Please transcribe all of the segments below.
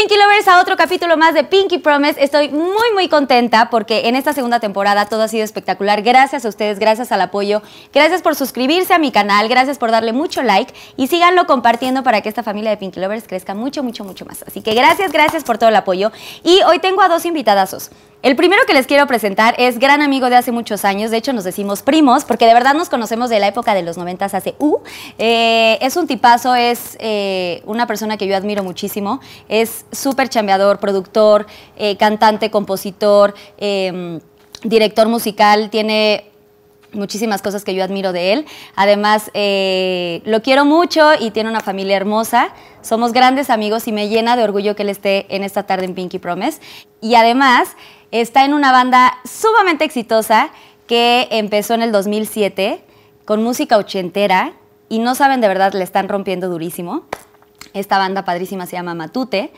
Pinky Lovers a otro capítulo más de Pinky Promise. Estoy muy muy contenta porque en esta segunda temporada todo ha sido espectacular. Gracias a ustedes, gracias al apoyo, gracias por suscribirse a mi canal, gracias por darle mucho like y síganlo compartiendo para que esta familia de Pinky Lovers crezca mucho mucho mucho más. Así que gracias, gracias por todo el apoyo y hoy tengo a dos invitadazos. El primero que les quiero presentar es gran amigo de hace muchos años, de hecho nos decimos primos, porque de verdad nos conocemos de la época de los noventas hace U. Eh, es un tipazo, es eh, una persona que yo admiro muchísimo, es súper chambeador, productor, eh, cantante, compositor, eh, director musical, tiene muchísimas cosas que yo admiro de él. Además, eh, lo quiero mucho y tiene una familia hermosa. Somos grandes amigos y me llena de orgullo que él esté en esta tarde en Pinky Promise. Y además, está en una banda sumamente exitosa que empezó en el 2007 con música ochentera y no saben de verdad, le están rompiendo durísimo. Esta banda padrísima se llama Matute.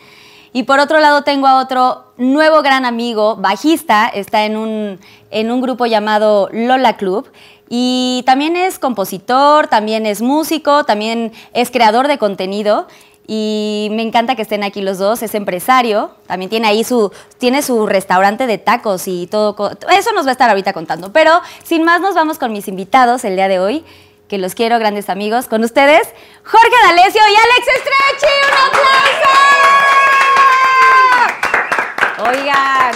Y por otro lado tengo a otro nuevo gran amigo, bajista, está en un, en un grupo llamado Lola Club. Y también es compositor, también es músico, también es creador de contenido. Y me encanta que estén aquí los dos, es empresario, también tiene ahí su, tiene su restaurante de tacos y todo. Eso nos va a estar ahorita contando. Pero sin más nos vamos con mis invitados el día de hoy, que los quiero, grandes amigos. Con ustedes, Jorge D'Alessio y Alex Estrechi. ¡Un aplauso! Oigan,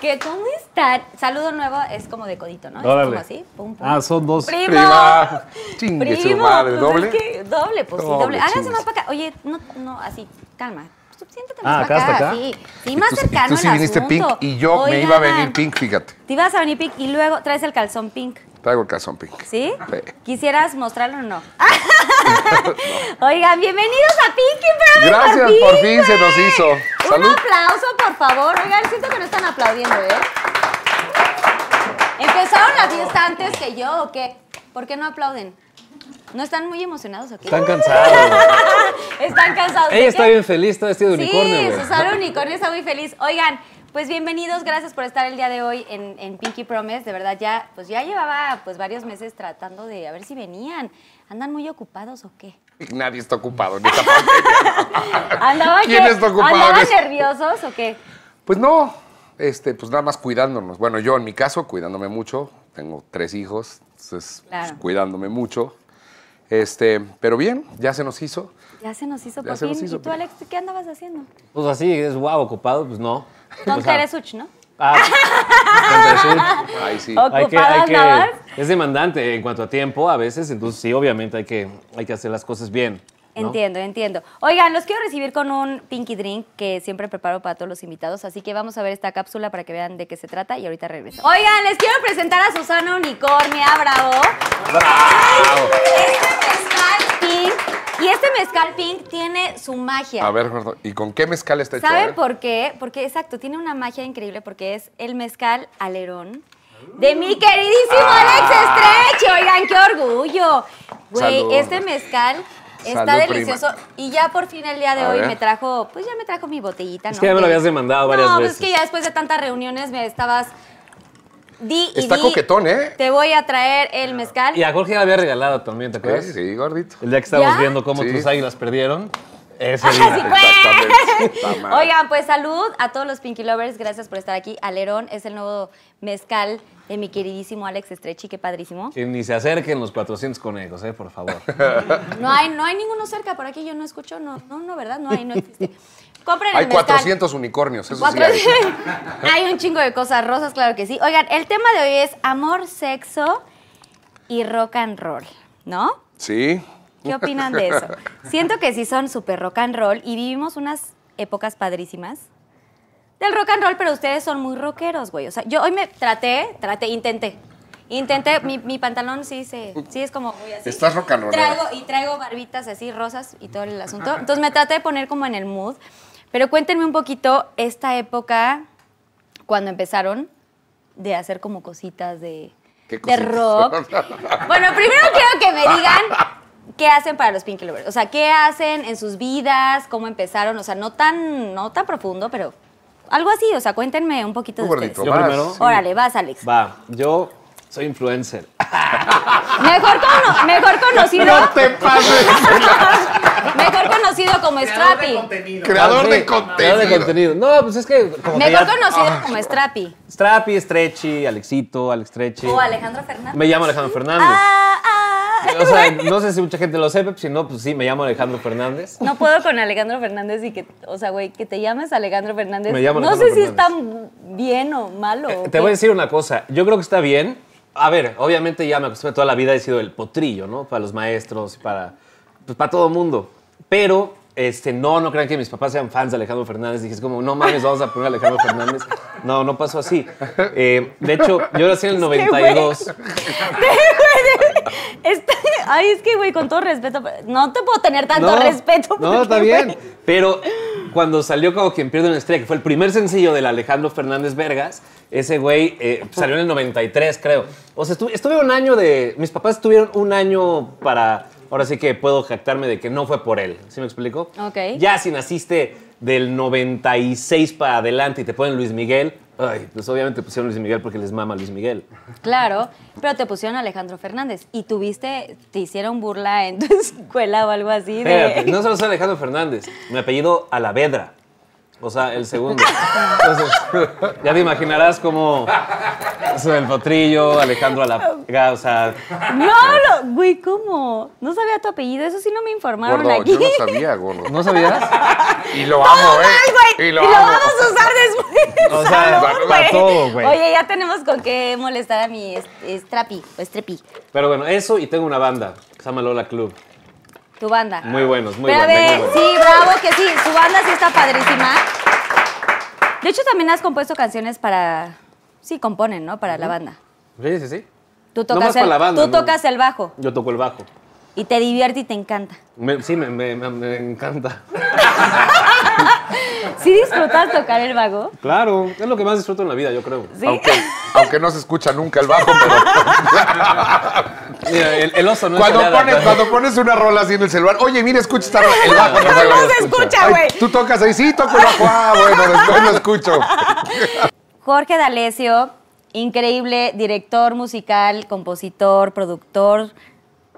¿qué, ¿cómo están? Saludo nuevo es como de codito, ¿no? Es como así, pum, pum. Ah, son dos. ¡Primo! Prima. Chingue su madre, pues ¿doble? es que- doble, pues sí, Doble, doble. Háganse más para acá. Oye, no, no, así, calma. Pues, Siéntate Ah, más acá para hasta acá. acá. Sí, sí, más Tú- cercano Tú sí viniste asunto. pink y yo me iba a venir pink, fíjate. Te ibas a venir pink y luego traes el calzón pink. Traigo el calzón pink. ¿Sí? Sí. ¿Quisieras mostrarlo o no? Oigan, bienvenidos a Pinky Promise. Gracias, por fin se nos hizo. Un Salud. aplauso, por favor. Oigan, siento que no están aplaudiendo, ¿eh? ¿Empezaron la fiesta antes que yo o qué? ¿Por qué no aplauden? ¿No están muy emocionados o qué? Están cansados. Están cansados. ¿de Ella está bien feliz, está vestido de Sí, unicornio, güey. Susana Unicornio está muy feliz. Oigan, pues bienvenidos, gracias por estar el día de hoy en, en Pinky Promise. De verdad, ya, pues ya llevaba pues varios meses tratando de a ver si venían. ¿Andan muy ocupados o qué? Nadie está ocupado en esta pandemia. ¿Andaban, ¿Quién está ocupado ¿Andaban nerviosos o qué? Pues no, este, pues nada más cuidándonos. Bueno, yo en mi caso, cuidándome mucho. Tengo tres hijos, entonces pues, cuidándome mucho. Este, pero bien, ya se nos hizo. Ya se nos hizo Ya por ¿Y tú, Alex, qué andabas haciendo? Pues así, es guau, ocupado, pues no. Sea, Teresuch, ¿no? Ah, con. Ahí sí. Hay que, hay ¿Ocupada que, es demandante en cuanto a tiempo a veces, entonces sí, obviamente hay que, hay que hacer las cosas bien. ¿No? Entiendo, entiendo. Oigan, los quiero recibir con un Pinky Drink que siempre preparo para todos los invitados, así que vamos a ver esta cápsula para que vean de qué se trata y ahorita regreso. Oigan, les quiero presentar a Susana Unicornia, bravo. ¡Bravo! Este mezcal pink, y este mezcal pink tiene su magia. A ver, ¿y con qué mezcal está hecho? ¿Saben eh? por qué? Porque, exacto, tiene una magia increíble porque es el mezcal alerón de mi queridísimo Ah. Alex Estrechi. Oigan, qué orgullo. Güey, este mezcal está Salud, delicioso. prima. Y ya por fin el día de A hoy ver. me trajo, pues ya me trajo mi botellita, Es ¿no? que ya me lo habías demandado varias no, veces. pues es que ya después de tantas reuniones me estabas... Di y Está di, coquetón, ¿eh? Te voy a traer el mezcal. Y a Jorge le había regalado también, ¿te acuerdas? Sí, sí, gordito. El día que estábamos ¿Ya? viendo cómo Sí. tus águilas perdieron. Ese día. Oigan, pues salud a todos los Pinky Lovers. Gracias por estar aquí. Alerón es el nuevo mezcal de mi queridísimo Alex Estrechi. Qué padrísimo. Que ni se acerquen los 400 conejos, eh, por favor. No hay, no hay ninguno cerca por aquí. Yo no escucho. No, no, no ¿verdad? No hay, no existe. Compren Hay el mezcal. 400 unicornios, eso sí Cuatro- hay. hay un chingo de cosas rosas, claro que sí. Oigan, el tema de hoy es amor, sexo y rock and roll, ¿no? Sí. ¿Qué opinan de eso? Siento que sí son súper rock and roll y vivimos unas épocas padrísimas del rock and roll, pero ustedes son muy rockeros, güey. O sea, yo hoy me traté, traté, intenté. Intenté, mi, mi pantalón sí se, sí es como muy así. Estás rock and rollera. Traigo, y traigo barbitas así rosas y todo el asunto. Entonces me traté de poner como en el mood. Pero cuéntenme un poquito esta época cuando empezaron de hacer como cositas de, ¿Qué de cositas? rock. Bueno, primero quiero que me digan ¿qué hacen para los Pinky Lovers? O sea, ¿qué hacen en sus vidas? ¿Cómo empezaron? O sea, no tan, no tan profundo, pero algo así. O sea, cuéntenme un poquito Tú, de gordito, ustedes. Yo vas. primero. Sí. Órale, vas, Alex. Va, yo soy influencer. Mejor, cono- mejor conocido. No te pases. mejor conocido como Strappy. Creador Ah, de sí, contenido. Creador de contenido. No, pues es que como que Mejor ya- conocido como Strappy. Strappy, Stretchy, Alexito, Alex Stretchy. O Alejandro Fernández. Me llamo Alejandro Fernández. Ah, ah. O sea, no sé si mucha gente lo sepa, si no, pues sí, me llamo Alejandro Fernández. No puedo con Alejandro Fernández y que, o sea, güey, que te llames Alejandro Fernández. Me llamo no Alejandro sé si Fernández. está bien o malo. Eh, o Te qué. voy a decir una cosa, yo creo que está bien. A ver, obviamente ya me acostumbré toda la vida, he sido el potrillo, ¿no? Para los maestros, para, pues, para todo mundo. Pero, este, no, no crean que mis papás sean fans de Alejandro Fernández. Dije, es como, no mames, vamos a poner a Alejandro Fernández. No, no pasó así. Eh, de hecho, yo nací en el güey. 92. Está- ay, es que, güey, con todo respeto, no te puedo tener tanto No, respeto. No, porque, está bien. Pero cuando salió como quien pierde una estrella, que fue el primer sencillo del Alejandro Fernández Vergas, ese güey eh, salió en el 93, creo. O sea, estuve, estuve un año de. Mis papás tuvieron un año para. Ahora sí que puedo jactarme de que no fue por él. ¿Sí me explico? Ok. Ya si naciste del 96 para adelante y te ponen Luis Miguel, ay, pues obviamente pusieron Luis Miguel porque les mama Luis Miguel. Claro, pero te pusieron Alejandro Fernández y tuviste, te hicieron burla en tu escuela o algo así. De... Espérate, no solo soy Alejandro Fernández, mi apellido Alavedra. O sea, el segundo. Entonces, ya te imaginarás cómo el potrillo, Alejandro Alavega, o sea, No, no, güey, ¿cómo? No sabía tu apellido, eso sí no me informaron Gordo, aquí. yo no sabía, gordo. ¿no sabías? Y lo amo, Ay, ¿eh? güey, Y y lo lo, amo. vamos a usar después. O sea, Salud, va- va güey. todo, güey. Oye, ya tenemos con qué molestar a mi est- Strapi, o Strepi, Pero bueno, eso y tengo una banda que se llama Lola Club. Tu banda. Muy buenos, muy Pero a ver, muy buenos. sí, bravo, que sí, su banda sí está padrísima. De hecho, también has compuesto canciones para... Sí, componen, ¿no? Para la banda. Sí, sí, sí. Tú No tocas, más para el, la banda, tú ¿no? tocas el bajo Yo toco el bajo. Y te divierte y te encanta. Me- sí, me, me- me- me encanta. ¿Sí disfrutas tocar el bajo? Claro, es lo que más disfruto en la vida, yo creo. Sí. Aunque, aunque no se escucha nunca el bajo, pero Mira, el, el oso no cuando es pones, cuando pones una rola así en el celular, oye, mira, escucha esta rola. El bajo no, No, se, no se escucha, güey. Tú tocas ahí, sí, toco el bajo. Ah, bueno, después lo escucho. Jorge D'Alessio, increíble director musical, compositor, productor.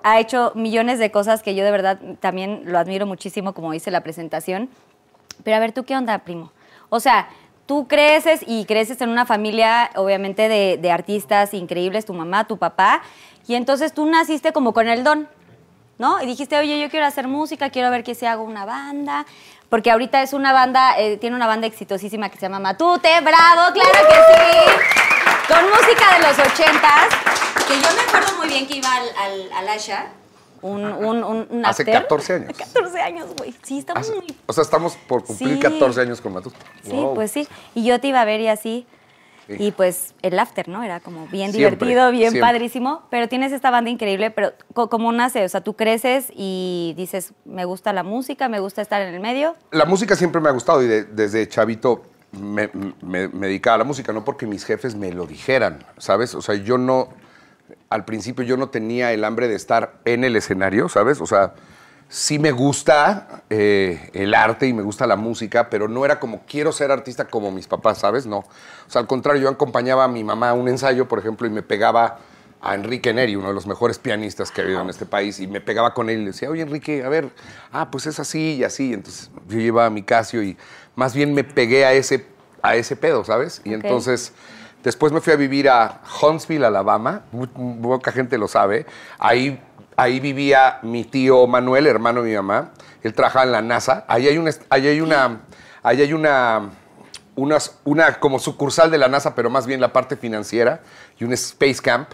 Ha hecho millones de cosas que yo de verdad también lo admiro muchísimo, como dice la presentación. Pero a ver, ¿tú qué onda, primo? O sea, tú creces y creces en una familia, obviamente, de, artistas increíbles, tu mamá, tu papá, y entonces tú naciste como con el don, ¿no? Y dijiste, oye, yo quiero hacer música, quiero ver que se haga una banda, porque ahorita es una banda, eh, tiene una banda exitosísima que se llama Matute, bravo, claro que sí, con música de los ochentas, que yo me acuerdo muy bien que iba al, al, al Asha, un, un, un, un Hace after. 14 años. 14 años, güey, sí, estamos muy... O sea, estamos por cumplir Sí. 14 años con Matute. Sí, Wow. pues sí. Y yo te iba a ver y así. Sí. Y pues el after, ¿no? Era como bien Siempre, divertido, bien siempre. padrísimo. Pero tienes esta banda increíble, pero ¿cómo nace? O sea, tú creces y dices, me gusta la música, me gusta estar en el medio. La música siempre me ha gustado y de- desde chavito me, dedicaba a la música, no porque mis jefes me lo dijeran, ¿sabes? O sea, yo no, al principio yo no tenía el hambre de estar en el escenario, ¿sabes? O sea, sí me gusta eh, el arte y me gusta la música, pero no era como quiero ser artista como mis papás, ¿sabes? No. O sea, al contrario, yo acompañaba a mi mamá a un ensayo, por ejemplo, y me pegaba a Enrique Neri, uno de los mejores pianistas que ha habido en este país, y me pegaba con él y le decía, oye Enrique, a ver, ah, pues es así y así. Entonces yo llevaba mi Casio y más bien me pegué a ese, a ese pedo, ¿sabes? Y entonces después me fui a vivir a Huntsville, Alabama, poca gente lo sabe. Ahí, ahí vivía mi tío Manuel, hermano de mi mamá, él trabajaba en la NASA. Ahí hay una, ahí hay una, ahí hay una unas- una como sucursal de la NASA, pero más bien la parte financiera, y un Space Camp.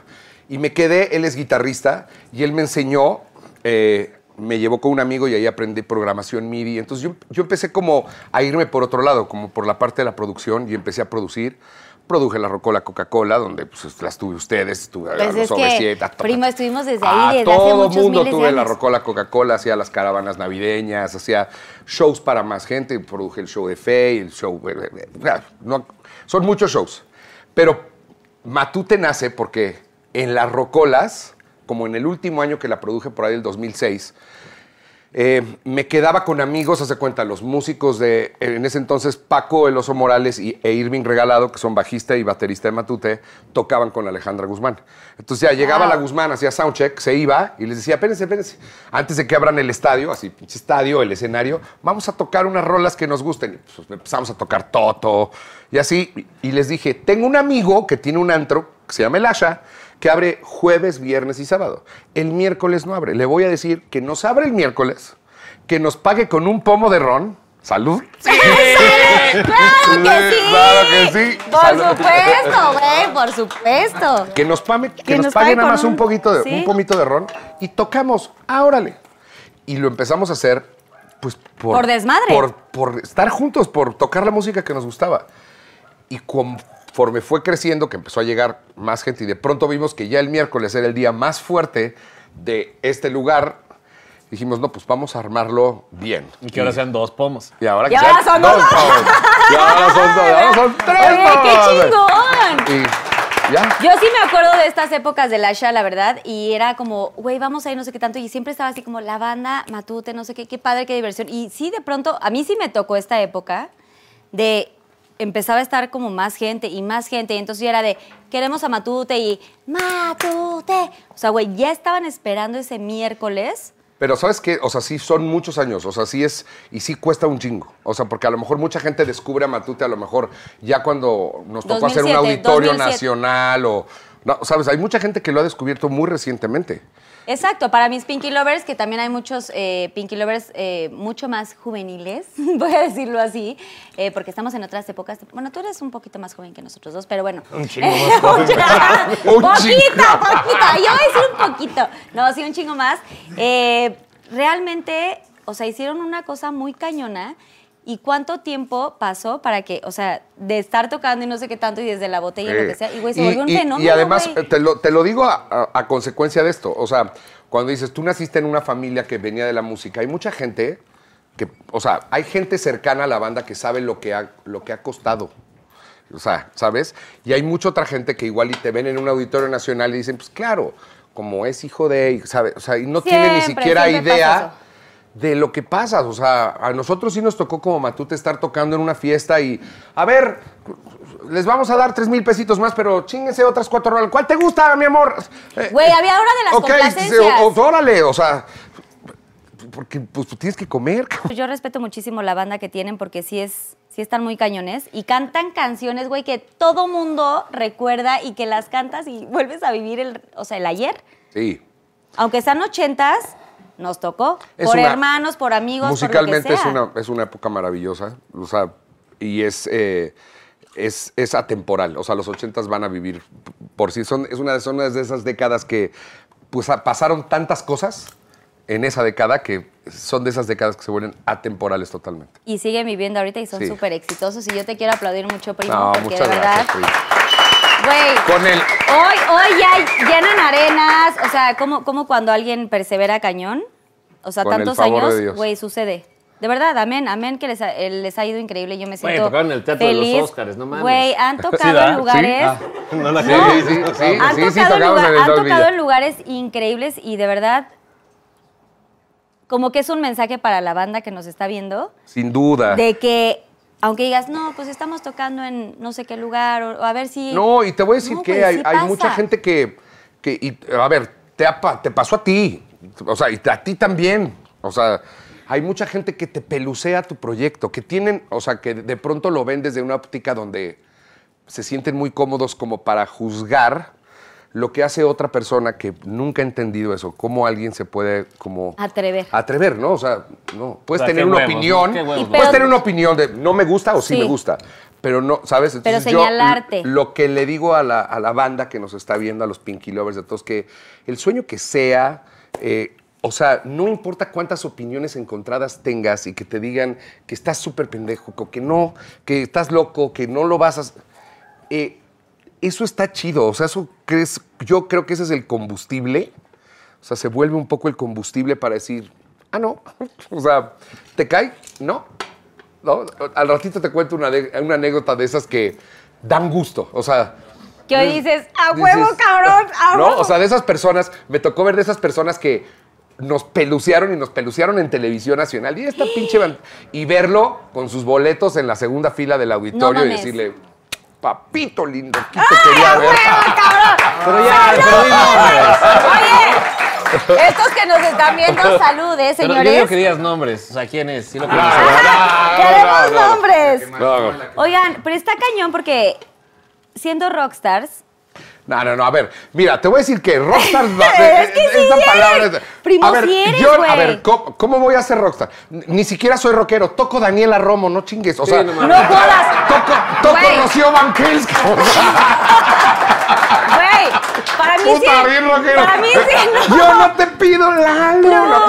Y me quedé, él es guitarrista, y él me enseñó, eh, me llevó con un amigo y ahí aprendí programación MIDI. Entonces yo, yo empecé como a irme por otro lado, como por la parte de la producción, y empecé a producir. Produje la Rocola Coca-Cola, donde pues, las tuve ustedes, tuve a Pues los es que, OV7, ta, ta, ta. primo, estuvimos desde A ahí, desde hace todo muchos mundo tuve la. Rocola Coca-Cola, hacía las caravanas navideñas, hacía shows para más gente, produje el show de Fe, el show... eh, eh, eh, no, son muchos shows. Pero Matute nace porque en las Rocolas como en el último año que la produje, por ahí el 2006, eh, me quedaba con amigos, hace cuenta, los músicos de, en ese entonces, Paco El Oso Morales y, e Irving Regalado, que son bajista y baterista de Matute, tocaban con Alejandra Guzmán. Entonces ya llegaba la Guzmán, hacía soundcheck, se iba y les decía, espérense, espérense, antes de que abran el estadio, así, pinche estadio, el escenario, vamos a tocar unas rolas que nos gusten. Y, pues, empezamos a tocar Toto y así, y les dije, tengo un amigo que tiene un antro que se llama El Asha, que abre jueves, viernes y sábado. El miércoles no abre. Le voy a decir que nos abre el miércoles, que nos pague con un pomo de ron. Salud. ¡Sí! ¡Claro que sí! Claro que sí. Por Salud. supuesto, güey, por supuesto. Que nos, pame- que Que nos nos pague nada con más un un- poquito de ¿sí? un pomito de ron y tocamos. Ah, órale. Y lo empezamos a hacer, pues por, Por desmadre. Por, por estar juntos, por tocar la música que nos gustaba. Y conforme fue creciendo, que empezó a llegar más gente, y de pronto vimos que ya el miércoles era el día más fuerte de este lugar, dijimos, no, pues vamos a armarlo bien. Y que ahora sean dos pomos. Y ahora, que ahora sean son dos dos. pomos. Y ahora son dos. Ahora son tres Oye, qué pomos. chingón. Y ya. Yo sí me acuerdo de estas épocas del Asha, la verdad, y era como, güey, vamos a ir no sé qué tanto, y siempre estaba así como la banda, Matute, no sé qué, qué padre, qué diversión. Y sí, de pronto, a mí sí me tocó esta época de empezaba a estar como más gente y más gente, y entonces ya era de, queremos a Matute y Matute. O sea, güey, ya estaban esperando ese miércoles. Pero ¿sabes qué? O sea, sí son muchos años, o sea, sí es, y sí cuesta un chingo. O sea, porque a lo mejor mucha gente descubre a Matute, a lo mejor ya cuando nos tocó hacer un 2007, auditorio 2007. nacional o... No, ¿sabes? Hay mucha gente que lo ha descubierto muy recientemente. Exacto, para mis Pinky Lovers, que también hay muchos eh, Pinky Lovers eh, mucho más juveniles, voy a decirlo así, eh, porque estamos en otras épocas. Bueno, tú eres un poquito más joven que nosotros dos, pero bueno. Un chingo más joven. Un poquito, poquito. Yo voy a decir un poquito. No, sí, un chingo más. Realmente, o sea, hicieron una cosa muy cañona. ¿Y cuánto tiempo pasó para que, o sea, de estar tocando y no sé qué tanto y desde la botella y lo que sea, y güey, se Y- volvió un y- fenómeno. Y además, güey. te lo, te lo digo a, a- a consecuencia de esto. O sea, cuando dices, tú naciste en una familia que venía de la música, hay mucha gente que, o sea, hay gente cercana a la banda que sabe lo que ha, lo que ha costado. O sea, ¿sabes? Y hay mucha otra gente que igual y te ven en un auditorio nacional y dicen, pues claro, como es hijo de, y ¿sabe? O sea, y no tiene ni siquiera idea. De lo que pasa. O sea, a nosotros sí nos tocó como Matute estar tocando en una fiesta y, a ver, les vamos a dar tres mil pesitos más, pero chinguense otras cuatro rolas. ¿Cuál te gusta, mi amor? Eh, Güey, había hora de las ok, complacencias. o- órale, o sea, porque pues tú tienes que comer. Yo respeto muchísimo la banda que tienen porque sí es sí están muy cañones y cantan canciones, güey, que todo mundo recuerda y que las cantas y vuelves a vivir el, o sea, el ayer. Sí. Aunque sean ochentas, nos tocó. Es por una- hermanos, por amigos, Musicalmente por lo que es, una, es una época maravillosa, o sea, y es, eh, es, es atemporal, o sea, los ochentas van a vivir por sí, son, es una, son de esas décadas que pues, pasaron tantas cosas en esa década que son de esas décadas que se vuelven atemporales totalmente. Y siguen viviendo ahorita y son Sí. súper exitosos. Y yo te quiero aplaudir mucho, primo, No, porque muchas de verdad, gracias. Güey, Con el, Hoy, hoy ya llenan arenas, o sea, como, como cuando alguien persevera cañón, o sea, Con el tantos favor de años, Dios. güey, sucede. De verdad, amén, amén, que les ha, eh, les ha ido increíble. Yo me Güey, siento tocaron en el Teatro de los feliz. Óscares, no mames. Güey, han tocado ¿verdad? en lugares... Ah, no la Sí, creo. sí, sí. Han, sí, sí, tocado, en, tocamos lugar- en el han Dolby tocado ya. en lugares increíbles y de verdad, como que es un mensaje para la banda que nos está viendo, sin duda. de que, aunque digas, no, pues estamos tocando en no sé qué lugar, o, a ver si... No, y te voy a decir No, que güey, hay, sí hay pasa. mucha gente que, que y, a ver, te, te pasó a ti, o sea, y a ti también, o sea, hay mucha gente que te pelucea tu proyecto, que tienen, o sea, que de pronto lo ven desde una óptica donde se sienten muy cómodos como para juzgar lo que hace otra persona que nunca ha entendido eso, cómo alguien se puede como Atrever. atrever, ¿no? O sea, no, puedes O sea, tener una huevos, opinión, Qué huevos, puedes pero- tener una opinión de no me gusta o sí, Sí. me gusta, pero no, ¿sabes? Pero Entonces, yo, señalarte. lo que le digo a la, a la banda que nos está viendo, a los Pinky Lovers, de todos, que el sueño que sea, eh, o sea, no importa cuántas opiniones encontradas tengas y que te digan que estás súper pendejo, que no, que estás loco, que no lo vas a... eh, eso está chido, o sea, eso crees, yo creo que ese es el combustible, o sea, se vuelve un poco el combustible para decir, ah, no, o sea, ¿te cae? No, no, al ratito te cuento una, de- una anécdota de esas que dan gusto, o sea, Que hoy dices, a huevo, Dices, cabrón, a ¿No? huevo. O sea, de esas personas, me tocó ver de esas personas que nos pelucearon y nos pelucearon en televisión nacional. Y esta pinche y verlo con sus boletos en la segunda fila del auditorio y decirle, papito lindo, aquí te quería ver. Pero ya, pero di nombres. Oye, estos que nos están viendo, salud, ¿eh, Pero yo señores? digo que digas nombres. O sea, ¿quién es? Sí lo Ah, saber. no, Queremos no, no. nombres. No, no. Oigan, pero está cañón porque siendo rockstars, No, no, no, a ver, mira, te voy a decir que rockstar. Es que sí esta eres. palabra es- Primo, a ver, sí eres, yo, a ver, ¿cómo, cómo voy a ser rockstar? Ni siquiera soy rockero, toco Daniela Romo, no chingues. O Sí, sea, no jodas. toco, toco Güey. Rocío Banquels. Güey, para mí sí. Puta, bien rockero. Para mí sí, no. Yo no te pido la luna.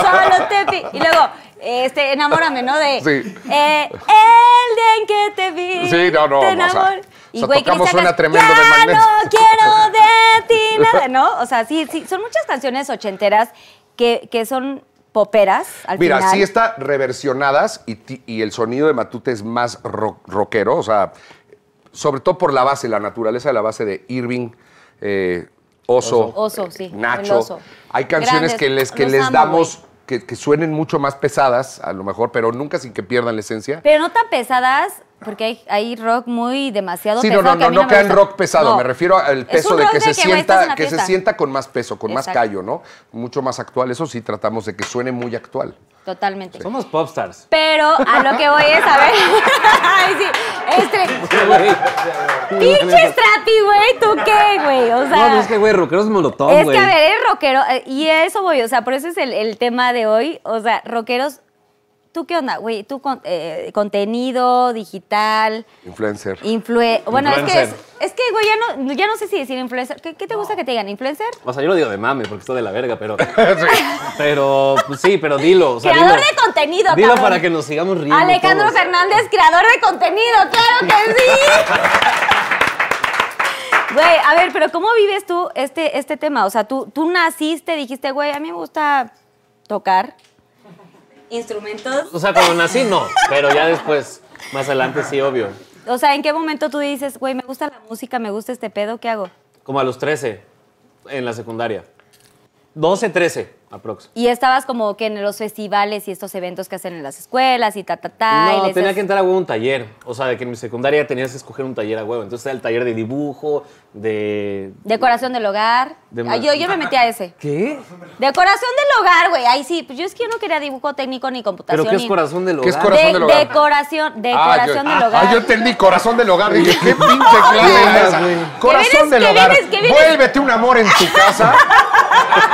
solo te pi- Y luego, este, enamórame, ¿no? De. Sí. eh, el día en que te vi. Sí, no, no, Te o sea, enamoré. o sea, tocamos Cristian Suena Castro, Tremendo de Ya Magneto". no quiero de ti nada, ¿no? O sea, sí, sí, son muchas canciones ochenteras que, que son poperas al Mira, final. sí está reversionadas y, y el sonido de Matute es más ro- rockero, o sea, sobre todo por la base, la naturaleza de la base de Irving, eh, Oso, Oso, sí, Nacho. Oso. Hay canciones Grandes, que les, que les amo, damos, güey. que, que suenen mucho más pesadas, a lo mejor, pero nunca sin que pierdan la esencia. Pero no tan pesadas, porque hay, hay rock muy demasiado Sí, no, pesado. no, que a no, mí no me quedan gusta. rock pesado, No. me refiero al Es peso un de rock que se estás en sienta, que se fiesta. sienta con más peso, con más Exacto. callo, ¿no? Mucho más actual. Eso sí tratamos de que suene muy actual. Totalmente. Somos popstars. Pero a lo que voy es a ver. Ay, sí. Este. Güey. Pinche Strapi, güey. ¿Tú qué, güey? O No, sea. pues es que, güey, rockeros molotov, es güey. que, a ver, eres rockero. eh, Y a eso voy. O sea, por eso es el, el tema de hoy. O sea, rockeros. ¿Tú qué onda, güey? ¿Tú con- eh, contenido digital? Influencer. Influe bueno, es que, es, que, güey, ya no, ya no sé si decir influencer. ¿Qué, qué te gusta que te digan? ¿Influencer? O sea, yo lo digo de mame porque estoy de la verga, pero. Pero, pues sí, pero dilo. O sea, creador dilo. de contenido, Dilo cabrón. para que nos sigamos riendo. Alejandro todos. Fernández, creador de contenido, claro que sí. Güey, a ver, pero ¿cómo vives tú este, este tema? O sea, tú, tú naciste, dijiste, güey, a mí me gusta tocar instrumentos. O sea, cuando nací, no. Pero ya después, más adelante, sí, obvio. O sea, ¿en qué momento tú dices, güey, me gusta la música, me gusta este pedo, ¿qué hago? Como a los 13, en la secundaria. 12, 13, aprox. Y estabas como que en los festivales y estos eventos que hacen en las escuelas y ta, ta, ta. y No, les tenía que entrar a huevo un taller. O sea, de que en mi secundaria tenías que escoger un taller a huevo. Entonces era el taller de dibujo, de... Decoración del hogar. De Ah, yo, yo me metí a ese. ¿Qué? Decoración del hogar, güey. Ahí sí, pues yo es que yo no quería dibujo técnico ni computación. ¿Pero qué es corazón del ¿Qué hogar? es corazón De- del hogar? Decoración, decoración Ah, del hogar. Ah, yo entendí corazón del hogar. Dije, qué pinche clave era esa. Corazón vienes- del hogar. vienes- Vuélvete un amor en tu casa.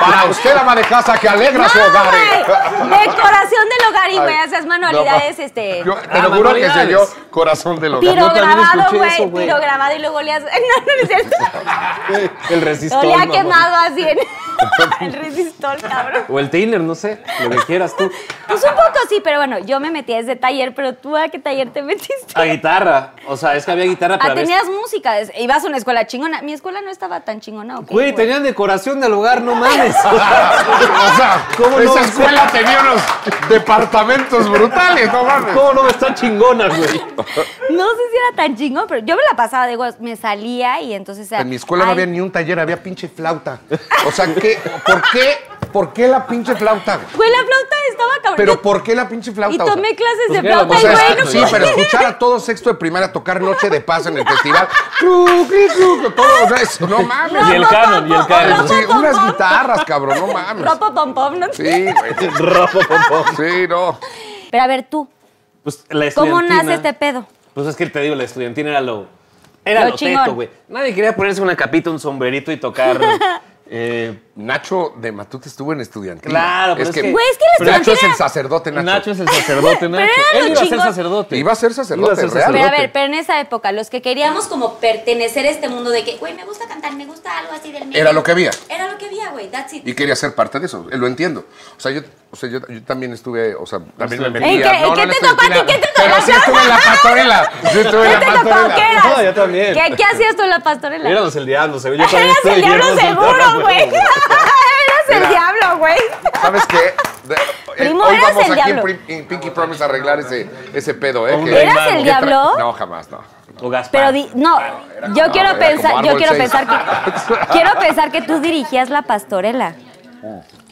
Para usted, ama de casa, que alegra no, su hogar. Decoración del hogar y, güey, haces manualidades, no, este... Yo te Ah, lo juro que sé manualidades. yo, corazón del hogar. Pirograbado, escuché güey. eso, güey. Pirograbado y luego olías... No, no, no es cierto. El resistol. Olía mamón. quemado así en... El resistol, cabrón. O el Tinder, no sé. Lo que quieras tú. Pues un poco sí, pero bueno, yo me metí a ese taller, pero tú a qué taller te metiste? A guitarra. O sea, es que había guitarra, pero Ah, tenías música, ibas a una escuela chingona. Mi escuela no estaba tan chingona, ¿ok? Güey, tenían decoración del hogar, no mames. O sea, ¿Cómo no? esa escuela tenía unos departamentos brutales, no mames. ¿Cómo no está chingona, güey? No sé si era tan chingón, pero yo me la pasaba, digo, me salía y entonces... En mi escuela no había ni un taller, había pinche flauta. O sea, ¿qué, ¿por qué? ¿Por qué la pinche flauta? güey? La flauta. Pero Yo- ¿por qué la pinche flauta? Y O sea, tomé clases pues de flauta O y sea, güey, es- no sí, pero escuchar a todo sexto de primaria tocar Noche de Paz en el festival. Cru, cri, cru, todo, o sea, es- no mames. Y el canon, y el canon. Sí, unas guitarras, cabrón, no mames. Ropa pom pom, ¿no? Sí, güey. Rojo, popó. Sí, no. Pero a ver, tú, Pues la ¿cómo nace este pedo? Pues es que te digo, la estudiantina era lo. Era Lo lo, teto, güey. Nadie quería ponerse una capita, un sombrerito y tocar. Eh, Nacho de Matute estuvo en estudiantil. Claro, pero es que- Güey, es que Pero Nacho es el sacerdote, Nacho. Nacho es el sacerdote, Nacho. Él iba a ser sacerdote. Iba a ser sacerdote, Iba a ser real. Pero a ver, pero en esa época, los que queríamos como pertenecer a este mundo de que, güey, me gusta cantar, me gusta algo así del medio. Era lo que había. Era lo que había, güey, that's it. Y quería ser parte de eso, eh, lo entiendo. O sea, yo, o sea, yo, yo también estuve, o sea, también me ¿En metía. qué- en qué en te estudiantina, tocó a ti? ¿Qué te tocó? Pero sí estuve en la pastorela. Sí estuve en ¿Qué la te tocó? pastorela. ¿Qué eras? No, yo también. ¿Qué, qué hacías tú en la pastorela? Éramos el diablo, seguro. Yo también Eras estoy el diablo güey. Eras el diablo, güey. ¿Sabes qué? De- eh, Primo, hoy eras vamos el aquí diablo. En Pinky Promise a arreglar ese, ese pedo, ¿eh? Que- ¿Eras el ¿qué diablo? No, jamás, no. O Gaspar. Pero di- no, yo quiero era pensar, yo Árbol quiero seis. pensar que quiero pensar que tú dirigías la pastorela.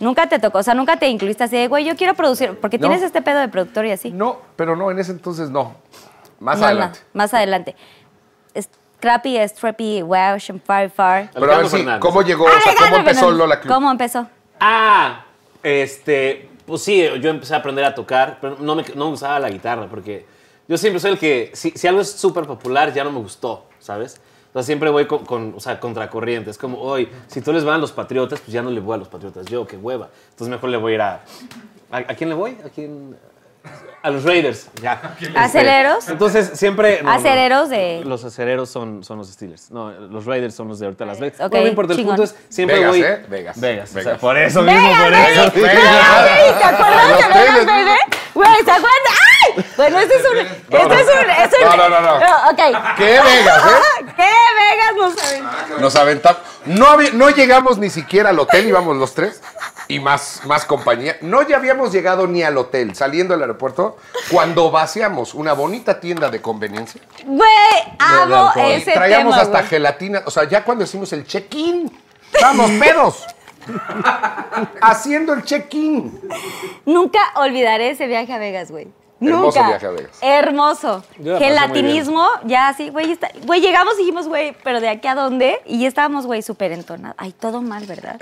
Nunca te tocó, o sea, nunca te incluiste así de, güey, yo quiero producir, porque No. tienes este pedo de productor y así. No, pero no, en ese entonces no. Más No, no, adelante. más adelante. Scrappy, Strappy, Wow, Far Far. Pero a ver si. ¿cómo llegó? O sea, ¿cómo empezó. Lola Club? ¿Cómo empezó? Ah, este, pues sí, yo empecé a aprender a tocar, pero no me, no me gustaba la guitarra, porque yo siempre soy el que, si, si algo es súper popular, ya no me gustó, ¿sabes? Entonces siempre voy con, con, o sea, contracorriente. Es como, hoy, si tú les van a los patriotas, pues ya no le voy a los patriotas. Yo, qué hueva. Entonces mejor le voy a ir a... ¿A, a quién le voy? ¿A quién? A los Raiders, ya. Este, ¿Aceleros? Entonces siempre... no, no. Acereros de- Los acereros son, son los Steelers. No, los Raiders son los de ahorita Las Vegas. Ok, Bueno, no importa, el chingón. punto es siempre Vegas, voy... ¿eh? Vegas. Vegas. o sea, Vegas. por eso mismo, Vegas, por Vegas. eso. Vegas. ¿Te acuerdas de Vegas, tres, bebé? Güey, ¿se acuerdan? Bueno, este es un. Este es un. Es un No, no, no, no. Ok. ¿Qué Vegas, eh? ¿Qué Vegas no saben? Nos aventamos. No, no llegamos ni siquiera al hotel, íbamos los tres. Y más, más compañía. No ya habíamos llegado ni al hotel, saliendo del aeropuerto, cuando vaciamos una bonita tienda de conveniencia. Güey, amo ese Traíamos tema. hasta gelatina. O sea, ya cuando hicimos el check-in, estábamos pedos. Haciendo el check-in. Nunca olvidaré ese viaje a Vegas, güey. Hermoso Nunca. viaje a Vegas. Hermoso. Gelatinismo, ya así, güey. Güey, llegamos y dijimos, güey, pero ¿de aquí a dónde? Y ya estábamos, güey, súper entonados. Ay, todo mal, ¿verdad?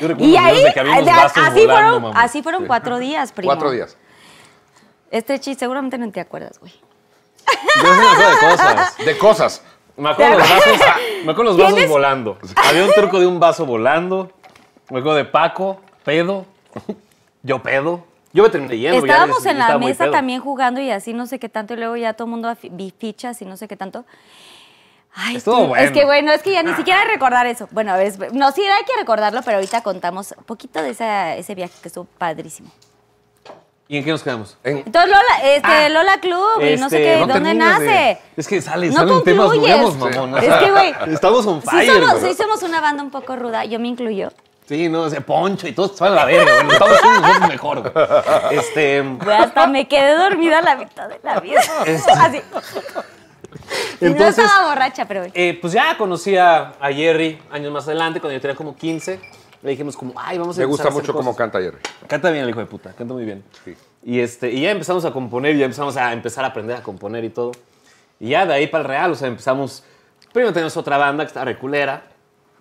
Yo recuerdo y ahí, de que había unos de- vasos así, volando, fueron, mamá. así fueron cuatro días, primo. Cuatro días. Este chiste seguramente no te acuerdas, güey. Yo sí me acuerdo de cosas. De cosas. Me acuerdo los vasos, me acuerdo los vasos ¿Tienes? volando. Había un truco de un vaso volando. Me acuerdo de Paco, pedo. Yo pedo. Yo me terminé yendo. Estábamos en la mesa pedo. también jugando y así no sé qué tanto, y luego ya todo el mundo vi fichas y no sé qué tanto. Ay, Estuvo tú, es bueno. que bueno, es que ya ni siquiera recordar eso. Bueno, a ver, es- no, sí hay que recordarlo, pero ahorita contamos un poquito de esa- ese viaje que estuvo padrísimo. ¿Y en qué nos quedamos? En- Entonces Lola, este, Lola Club y no sé Este, qué, no ¿dónde de- nace? Es que sale, No salen temas concluyes. nuevos, mamón. Es que, güey, Estamos on Sí fire. somos, güey. sí somos una banda un poco ruda, yo me incluyo. Sí, no, ese poncho y todo se van a la verga, güey. Estamos haciendo nosotros mejor, güey. Este. Güey, hasta me quedé dormida la mitad de la vida. Así. Y no Entonces- estaba borracha, pero güey. Eh, pues ya conocí a, a Jerry años más adelante, cuando yo tenía como 15. Le dijimos como, ay, vamos a Me gusta a mucho cómo canta Jerry. Canta bien el hijo de puta, canta muy bien. Sí. Y, este, y ya empezamos a componer, ya empezamos a empezar a aprender a componer y todo. Y ya de ahí para el real, o sea, empezamos... Primero teníamos otra banda que estaba reculera,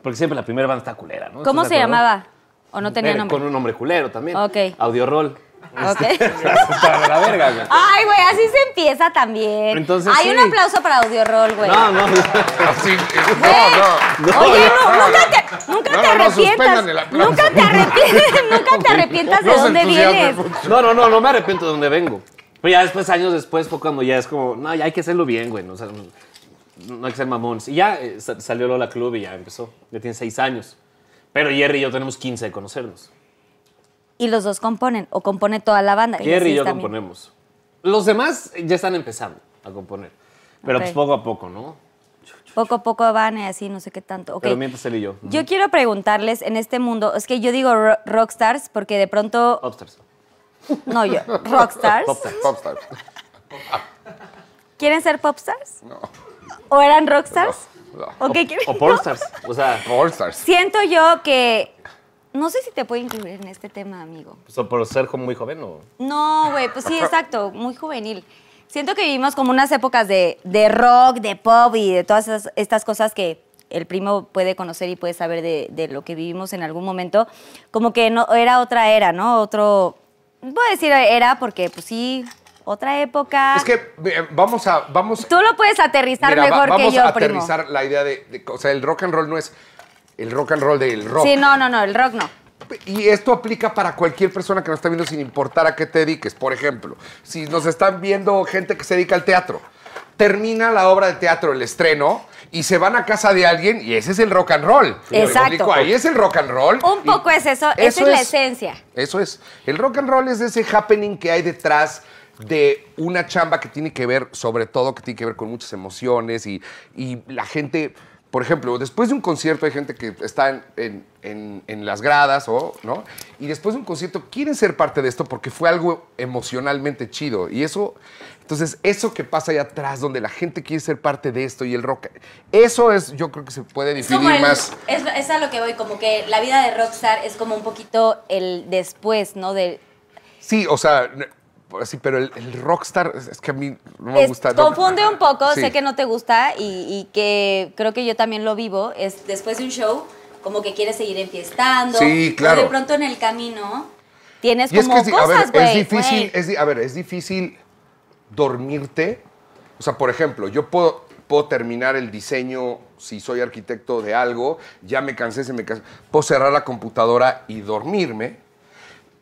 porque siempre la primera banda está culera, ¿no? ¿Cómo ¿Estás se llamaba? ¿O no tenía Eh, nombre? Con un nombre culero también. Ok. Audio Roll. Ok. Estaba de la verga, güey. Ay, güey, así se empieza también. Entonces, Hay sí. un aplauso para Audio Roll, güey. No, no. Así, eh, no, no. Oye, no, nunca te, nunca No, te no, no, arrepientas. el nunca te arrepientas, nunca te arrepientas de No dónde vienes. No, no, no, no me arrepiento de dónde vengo. Pero ya después, años después, fue cuando ya es como, no, ya hay que hacerlo bien, güey. No, O sea, no, no hay que ser mamones. Y ya eh, sa- salió Lola Club y ya empezó. Ya tiene seis años. Pero Jerry y yo tenemos 15 de conocernos. Y los dos componen, o compone toda la banda. Jerry y yo componemos. Los demás ya están empezando a componer. Pero Ok. pues poco a poco, ¿no? Poco a poco van y así, no sé qué tanto. Ok. Pero mientras él y yo. Yo quiero preguntarles en este mundo, es que yo digo ro- rockstars porque de pronto, Popstars. no yo, rockstars. Popstars. Popstar. ¿Quieren ser popstars? ¿O eran rockstars? No, ¿O qué quieren? O pornstars. O sea, Popstars. Siento yo que, no sé si te puedo incluir en este tema, amigo. pues, por ser como muy joven o... No, güey, pues sí, exacto, muy juvenil. Siento que vivimos como unas épocas de, de rock, de pop y de todas esas- estas cosas que el primo puede conocer y puede saber de, de lo que vivimos en algún momento. Como que no era otra era, ¿no? Otro, puedo decir era porque, pues sí, otra época. Es que eh, vamos a. Vamos, Tú lo puedes aterrizar mira, mejor vamos que yo, a primo. aterrizar la idea de, de- O sea, el rock and roll no es el rock and roll del rock. Sí, no, no, no, el rock no. Y esto aplica para cualquier persona que nos está viendo sin importar a qué te dediques. Por ejemplo, si nos están viendo gente que se dedica al teatro, termina la obra de teatro, el estreno, y se van a casa de alguien y ese es el rock and roll. ¿Me Exacto. Ahí es el rock and roll. Un poco es eso, esa es la esencia. Eso es. El rock and roll es ese happening que hay detrás de una chamba que tiene que ver, sobre todo, que tiene que ver con muchas emociones y, y la gente por ejemplo, después de un concierto hay gente que está en, en- en- en las gradas, o, ¿no? Y después de un concierto quieren ser parte de esto porque fue algo emocionalmente chido. Y eso, entonces, eso que pasa allá atrás, donde la gente quiere ser parte de esto y el rock, eso es, yo creo que se puede definir el- más. Es, es a lo que voy, como que la vida de rockstar es como un poquito el después, ¿no? De, Sí, o sea, sí, pero el, el rockstar, es es que a mí no me es- gusta. no- confunde un poco, Sí. sé que no te gusta y, y que creo que yo también lo vivo, es después de un show, como que quieres seguir enfiestando. Sí, claro. O de pronto en el camino tienes Y es como que, sí, a cosas, ver, es güey, difícil, güey. es a ver, es difícil dormirte. O sea, por ejemplo, yo puedo, puedo terminar el diseño, si soy arquitecto de algo, ya me cansé, se me cansé, puedo cerrar la computadora y dormirme,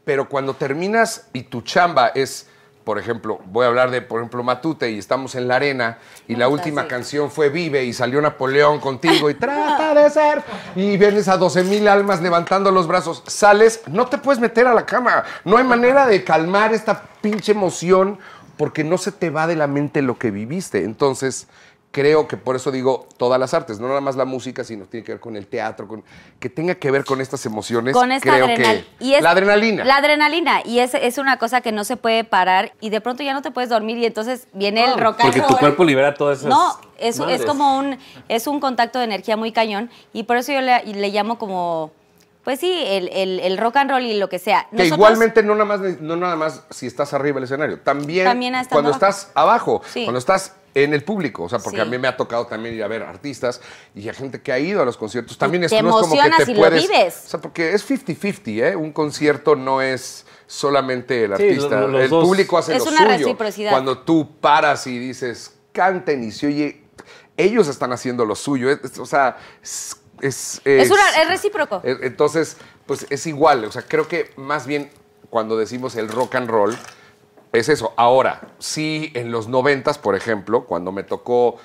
pero cuando terminas y tu chamba es, por ejemplo, voy a hablar de, por ejemplo, Matute y estamos en la arena y la última canción fue Vive y salió Napoleón contigo y trata de ser y vienes a 12 mil almas levantando los brazos, sales, no te puedes meter a la cama, no hay manera de calmar esta pinche emoción porque no se te va de la mente lo que viviste. Entonces, creo que por eso digo todas las artes, no nada más la música, sino tiene que ver con el teatro, con, que tenga que ver con estas emociones. con esta creo adrenalina. que la adrenalina. La adrenalina. Y es, es una cosa que no se puede parar y de pronto ya no te puedes dormir y entonces viene el rock and Porque tu cuerpo libera todas esas. No, es, es como un, es un contacto de energía muy cañón y por eso yo le, le llamo como, pues sí, el, el- el rock and roll y lo que sea. Que Nosotros- igualmente no nada, más, no nada más si estás arriba del escenario, también, cuando abajo. estás abajo, Sí. cuando estás en el público, o sea, porque Sí. a mí me ha tocado también ir a ver artistas y a gente que ha ido a los conciertos, también es, te no es como que emocionas te y lo puedes, vives. o sea, porque es 50-50, ¿eh? Un concierto no es solamente el Sí, artista, lo- los el dos. público hace Es lo una suyo. reciprocidad. Cuando tú paras y dices, canten y se oye, ellos están haciendo lo suyo, es- es- o sea, es... es- Es, una, es recíproco. eh, Entonces, pues es igual. O sea, creo que más bien cuando decimos el rock and roll, es eso. Ahora, sí, en los noventas, por ejemplo, cuando me tocó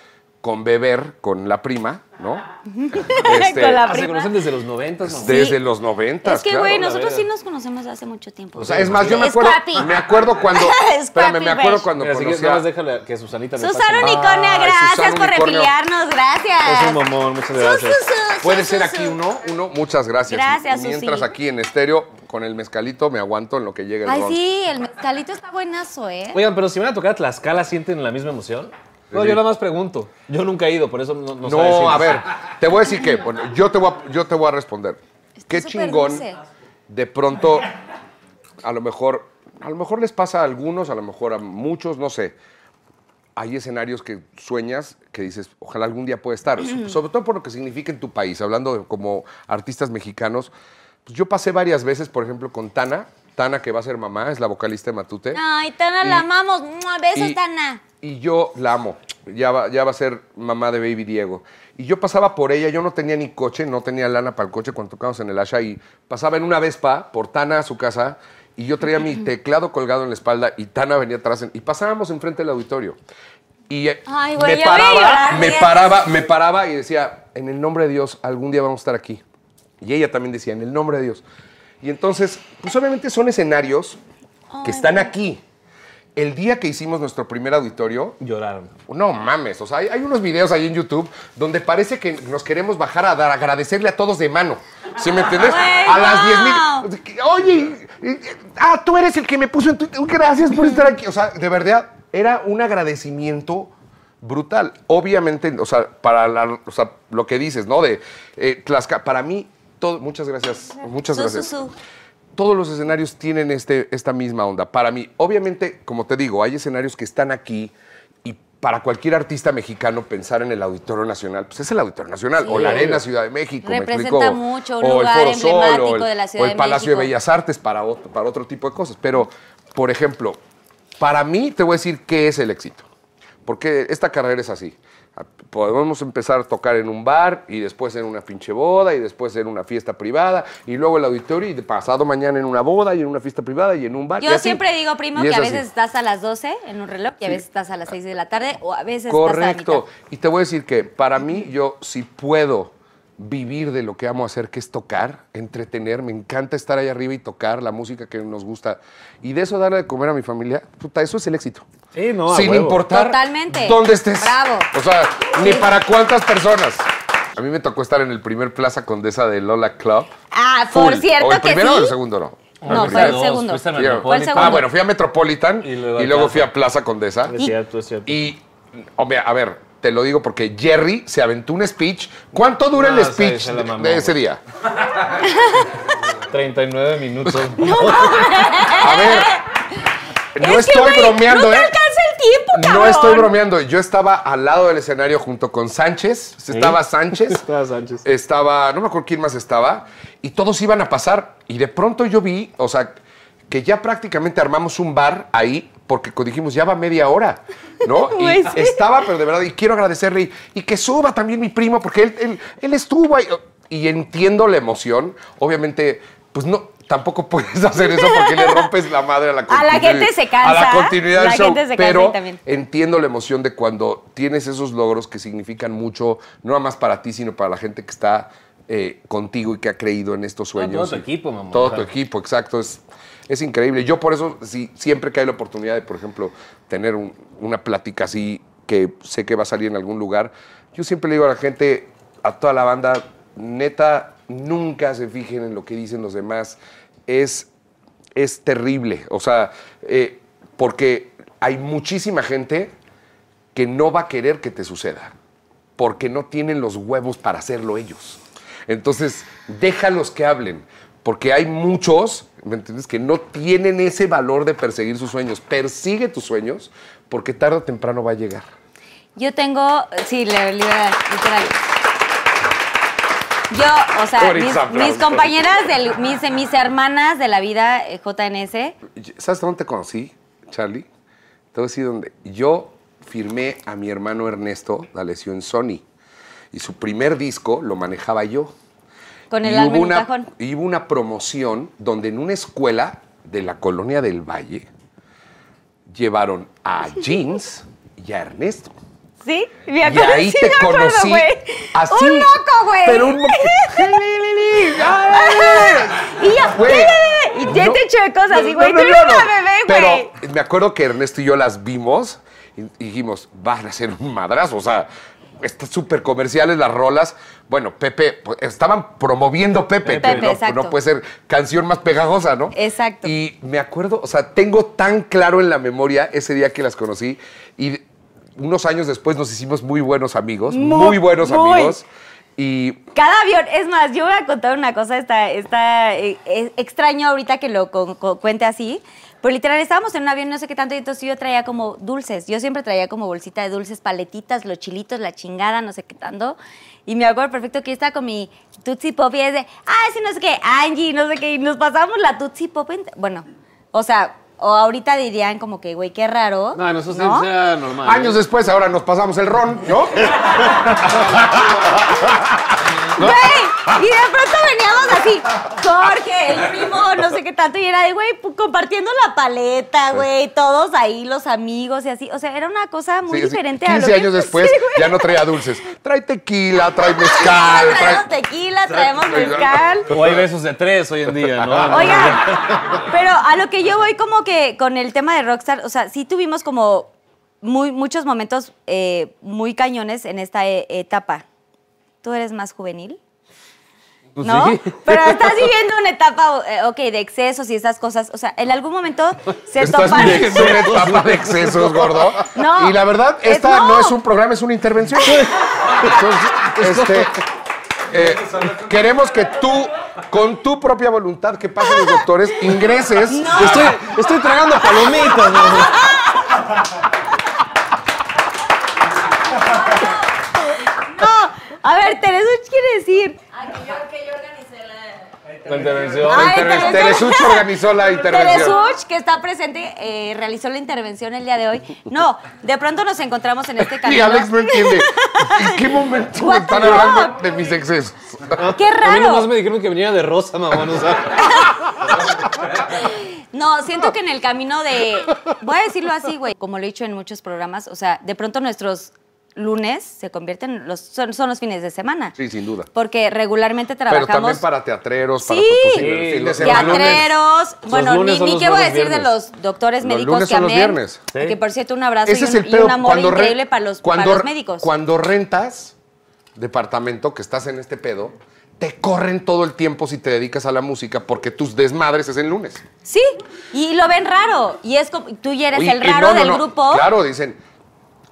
con beber con la prima, ¿no? Este, Con la Ah, se prima. conocen desde los 90, ¿no? Desde los noventas. Es que, claro. güey, la nosotros sí nos conocemos hace mucho tiempo. O sea, es más, yo me Es acuerdo, Scrappy. me acuerdo cuando, espérame, me acuerdo cuando Mira, conocí a- nada más déjale que Susanita me Susana pase. Unicornia, Ay, gracias Susana por Unicornio. refiliarnos, gracias. Es un mamón, muchas gracias. Su, su, su, Puede su, ser su, aquí su. uno, uno, muchas gracias. Gracias, Mientras Susi. aquí en estéreo, con el mezcalito, me aguanto en lo que llega el Ay, ron. sí, el mezcalito está buenazo, ¿eh? Oigan, pero si van a tocar a Tlaxcala, ¿sienten la misma emoción? No, yo nada más pregunto. Yo nunca he ido, por eso no, no, No, sabe decirles. a ver, te voy a decir que, bueno, yo te voy a, yo te voy a responder. Qué súper chingón. dulce. De pronto, a lo mejor, a lo mejor les pasa a algunos, a lo mejor a muchos, no sé. Hay escenarios que sueñas que dices, ojalá algún día pueda estar. So- Sobre todo por lo que significa en tu país, hablando de- como artistas mexicanos. Pues yo pasé varias veces, por ejemplo, con Tana. Tana, que va a ser mamá, es la vocalista de Matute. Ay, Tana, Y- la amamos. ¡Mua! Besos, y- Tana. Y yo la amo. Ya va, ya va a ser mamá de Baby Diego. Y yo pasaba por ella, yo no tenía ni coche, no tenía lana para el coche cuando tocábamos en el Asha. Y pasaba en una Vespa por Tana a su casa y yo traía mi teclado colgado en la espalda y Tana venía atrás. en- y pasábamos enfrente del auditorio. Y eh, Ay, güey, me ya paraba, llorar, me paraba, me paraba y decía, en el nombre de Dios, algún día vamos a estar aquí. Y ella también decía, en el nombre de Dios. Y entonces, pues obviamente son escenarios que están aquí. El día que hicimos nuestro primer auditorio, Lloraron. no mames, o sea, hay, hay unos videos ahí en YouTube donde parece que nos queremos bajar a dar, agradecerle a todos de mano. ¿Sí me entiendes? A las wow. 10 mil. Oye, ah, tú eres el que me puso en Twitter. Gracias por estar aquí. O sea, de verdad, era un agradecimiento brutal. Obviamente, o sea, para la- o sea, lo que dices, ¿no? De eh, Tlaxcala, para mí, todo, muchas gracias. Muchas Su, gracias su, su. Todos los escenarios tienen este, esta misma onda. Para mí, obviamente, como te digo, hay escenarios que están aquí y para cualquier artista mexicano pensar en el Auditorio Nacional, pues es el Auditorio Nacional, Sí. o la Arena Ciudad de México, me Representa explico, mucho, un o lugar el Foro Sol, emblemático o el, de la Ciudad o el de Palacio de. Bellas Artes para otro, para otro tipo de cosas. Pero, por ejemplo, para mí te voy a decir qué es el éxito. Porque esta carrera es así. Podemos empezar a tocar en un bar y después en una pinche boda y después en una fiesta privada y luego el auditorio y de pasado mañana en una boda y en una fiesta privada y en un bar. Yo siempre digo, primo, que a así. veces estás a las 12 en un reloj y a veces estás a las 6 de la tarde o a veces estás a la Correcto. mitad. Y te voy a decir que para mí, yo si puedo vivir de lo que amo hacer, que es tocar, entretener, me encanta estar ahí arriba y tocar la música que nos gusta. Y de eso darle de comer a mi familia, puta, eso es el éxito. Sí, no, a Sin huevo. importar Totalmente. dónde estés. Bravo. O sea, ni para cuántas personas. A mí me tocó estar en el primer Plaza Condesa de Lola Club. Ah, por cierto ¿O el que primero sí. o el segundo no? No, El fue el segundo. Fue el segundo. Ah, bueno, fui a Metropolitan Y y luego luego, a Plaza. fui a Plaza Condesa. Es cierto, es cierto. Y, hombre, a ver, te lo digo porque Jerry se aventó un speech. ¿Cuánto dura No, el speech se de- mamó, de ese día? 39 minutos. A ver, no Es que, estoy bromeando, no ¿eh? alcanza el tiempo, No estoy bromeando. Yo estaba al lado del escenario junto con Sánchez. Estaba Sánchez. Estaba Sánchez. Estaba, no me acuerdo quién más estaba. Y todos iban a pasar. Y de pronto yo vi, o sea, que ya prácticamente armamos un bar ahí porque dijimos, ya va media hora, ¿no? Y Güey, sí. estaba, pero de verdad, y quiero agradecerle. Y, y que suba también mi primo, porque él, él, él estuvo ahí. Y entiendo la emoción. Obviamente, pues no, tampoco puedes hacer eso porque le rompes la madre a la A continuidad. la gente se cansa, A la continuidad la del show. gente se cansa pero también. entiendo la emoción de cuando tienes esos logros que significan mucho, no nada más para ti, sino para la gente que está eh, contigo y que ha creído en estos sueños. todo tu equipo, mamá. Todo tu equipo, exacto. Es, es increíble. Yo por eso, sí, siempre que hay la oportunidad de, por ejemplo, tener un- una plática así que sé que va a salir en algún lugar, yo siempre le digo a la gente, a toda la banda, neta, nunca se fijen en lo que dicen los demás. Es, es terrible. O sea, eh, porque hay muchísima gente que no va a querer que te suceda, porque no tienen los huevos para hacerlo ellos. Entonces, déjalos que hablen, porque hay muchos, ¿me entiendes?, que no tienen ese valor de perseguir sus sueños. Persigue tus sueños, porque tarde o temprano va a llegar. Yo tengo, sí, literal. Yo, o sea, mis, compañeras, del, mis, mis hermanas de la vida eh, JNS, ¿Sabes dónde te conocí, Charlie? Te voy a decir dónde. Yo firmé a mi hermano Ernesto la lesión Sony, y su primer disco lo manejaba yo. Con el y alma hubo en un una, cajón. y hubo una promoción donde en una escuela de la colonia del Valle llevaron a Jeans y a Ernesto. ¿Sí? Me Y ahí sí te me acuerdo, conocí güey. así. Un loco, güey. Pero un Y yo, Güey, y ya no, te eché cosas no, güey. no, Tú eres una bebé, güey. Pero me acuerdo que Ernesto y yo las vimos y y dijimos, van a ser un madrazo. O sea, súper comerciales las rolas. Bueno, Pepe, pues, estaban promoviendo Pepe. Pepe, no, exacto. no puede ser canción más pegajosa, ¿no? Exacto. Y me acuerdo, o sea, tengo tan claro en la memoria ese día que las conocí y unos años después nos hicimos muy buenos amigos, Muy, muy, buenos muy. amigos. Y Cada avión, es más, yo voy a contar una cosa, está, está eh, eh, extraño ahorita que lo cuente así, pero literal estábamos en un avión, no sé qué tanto, y entonces yo traía como dulces, yo siempre traía como bolsita de dulces, paletitas, los chilitos, la chingada, no sé qué tanto, y me acuerdo perfecto que yo estaba con mi Tootsie Pop y es de, ah, sí, no sé qué, Angie, no sé qué, y nos pasamos la Tootsie Pop, en- bueno, o sea, o ahorita dirían como que, güey, qué raro. No, nosotros ¿no? era normal. años ¿eh? después ahora nos pasamos el ron, ¿no? Güey, y de pronto veníamos así, Jorge, el primo, no sé qué tanto, y era de, güey, compartiendo la paleta, güey, todos ahí, los amigos y así. O sea, era una cosa muy Sí, sí. diferente a 15 lo que... años después Sí, ya no traía dulces. Trae tequila, trae mezcal, trae... Traemos tequila, traemos mezcal. O hay besos de tres hoy en día, ¿no? Oigan, pero a lo que yo voy como que con el tema de Rockstar, o sea, sí tuvimos como muy, muchos momentos eh, muy cañones en esta e- etapa. ¿Tú eres más juvenil? Pues ¿No? sí. Pero estás viviendo una etapa, eh, ok, de excesos y esas cosas. O sea, en algún momento se Estás topan. viviendo una etapa de excesos, gordo. No, y la verdad, es- esta no. no. es un programa, es una intervención. Entonces, este, eh, queremos que tú, con tu propia voluntad, que pasen los doctores, ingreses. Estoy, estoy tragando palomitas, ¿no? No, a ver, Teresa, ¿qué quiere decir? La intervención. Ay, Teres- Teresa. Teresuch organizó la intervención. Teresuch, que está presente, eh, realizó la intervención el día de hoy. No, de pronto nos encontramos en este Y camino. Alex no entiende. ¿En qué momento me están hablando de mis excesos? Qué A mí nomás raro. me dijeron que venía de rosa, mamón. O sea, No, siento que en el camino de. Voy a decirlo así, güey. Como lo he dicho en muchos programas, o sea, de pronto nuestros lunes se convierten. Los, son, son los fines de semana. Sí, sin duda. Porque regularmente Pero trabajamos. también para teatreros, para Sí, fin de semana. Teatreros, bueno, ni, qué voy a decir de los doctores Los médicos lunes que son los viernes. Que por cierto, un abrazo Ese y es un, el y pedo. un amor cuando re- increíble para los, para cuando los médicos. Cuando rentas, departamento que estás en este pedo, te corren todo el tiempo si te dedicas a la música porque tus desmadres es el lunes. Sí, y lo ven raro. Y es como, tú ya eres Oye, el y raro no, no, del no. grupo. Claro, dicen,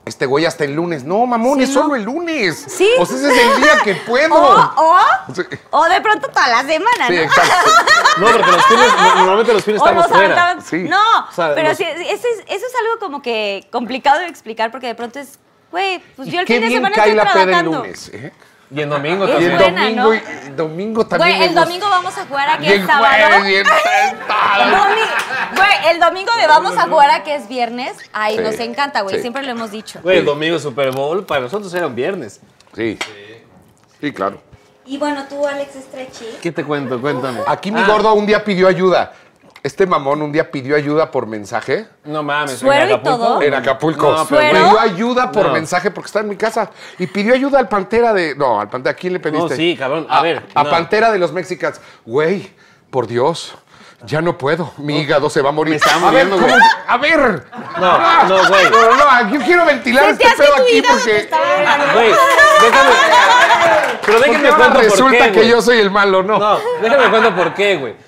este güey hasta el lunes. No, mamón, Sí, es no. solo el lunes. Sí. O sea, ese es el día que puedo. O, o, Sí. o de pronto toda la semana, Sí, ¿no? exacto. No, porque los fines, no- normalmente los fines O estamos fuera. Sí. No, O sea, pero los- sí, ese es- eso es algo como que complicado de explicar porque de pronto es, güey, pues yo el fin de bien semana cae estoy la peda el trabajando. lunes. ¿eh? Y en domingo Y también. el buena, domingo, ¿no? y- el domingo también. Güey, el domingo vamos a jugar aquí Bien el sábado. jueves, El Güey, el domingo de vamos a jugar a que es viernes. Ay, Sí. nos encanta, güey. Sí. Siempre lo hemos dicho. Güey, el domingo Super Bowl, para nosotros era un viernes. Sí. Sí, claro. Y bueno, tú, Alex Stretchy. ¿Qué te cuento? Cuéntame. Aquí mi Ah, gordo un día pidió ayuda. Este mamón un día pidió ayuda por mensaje. No mames. ¿en ¿Suero y Acapulco? todo? En Acapulco. No, pero pidió ayuda por No. mensaje porque está en mi casa. Y pidió ayuda al Pantera de. No, al Pantera. ¿A quién le pediste? No, sí, cabrón. A ver, A no. Pantera de los Mexicans. Güey, por Dios. Ya no puedo. Mi hígado se va a morir. Me estaba a ver, muriendo, ¿cómo- güey. a ver. No, no, güey. No, no, yo quiero ventilar este pedo aquí porque. Güey, déjame. Pero Porque déjenme ahora cuento por resulta qué, que güey. yo soy el malo, ¿no? No, déjame cuento por qué, güey.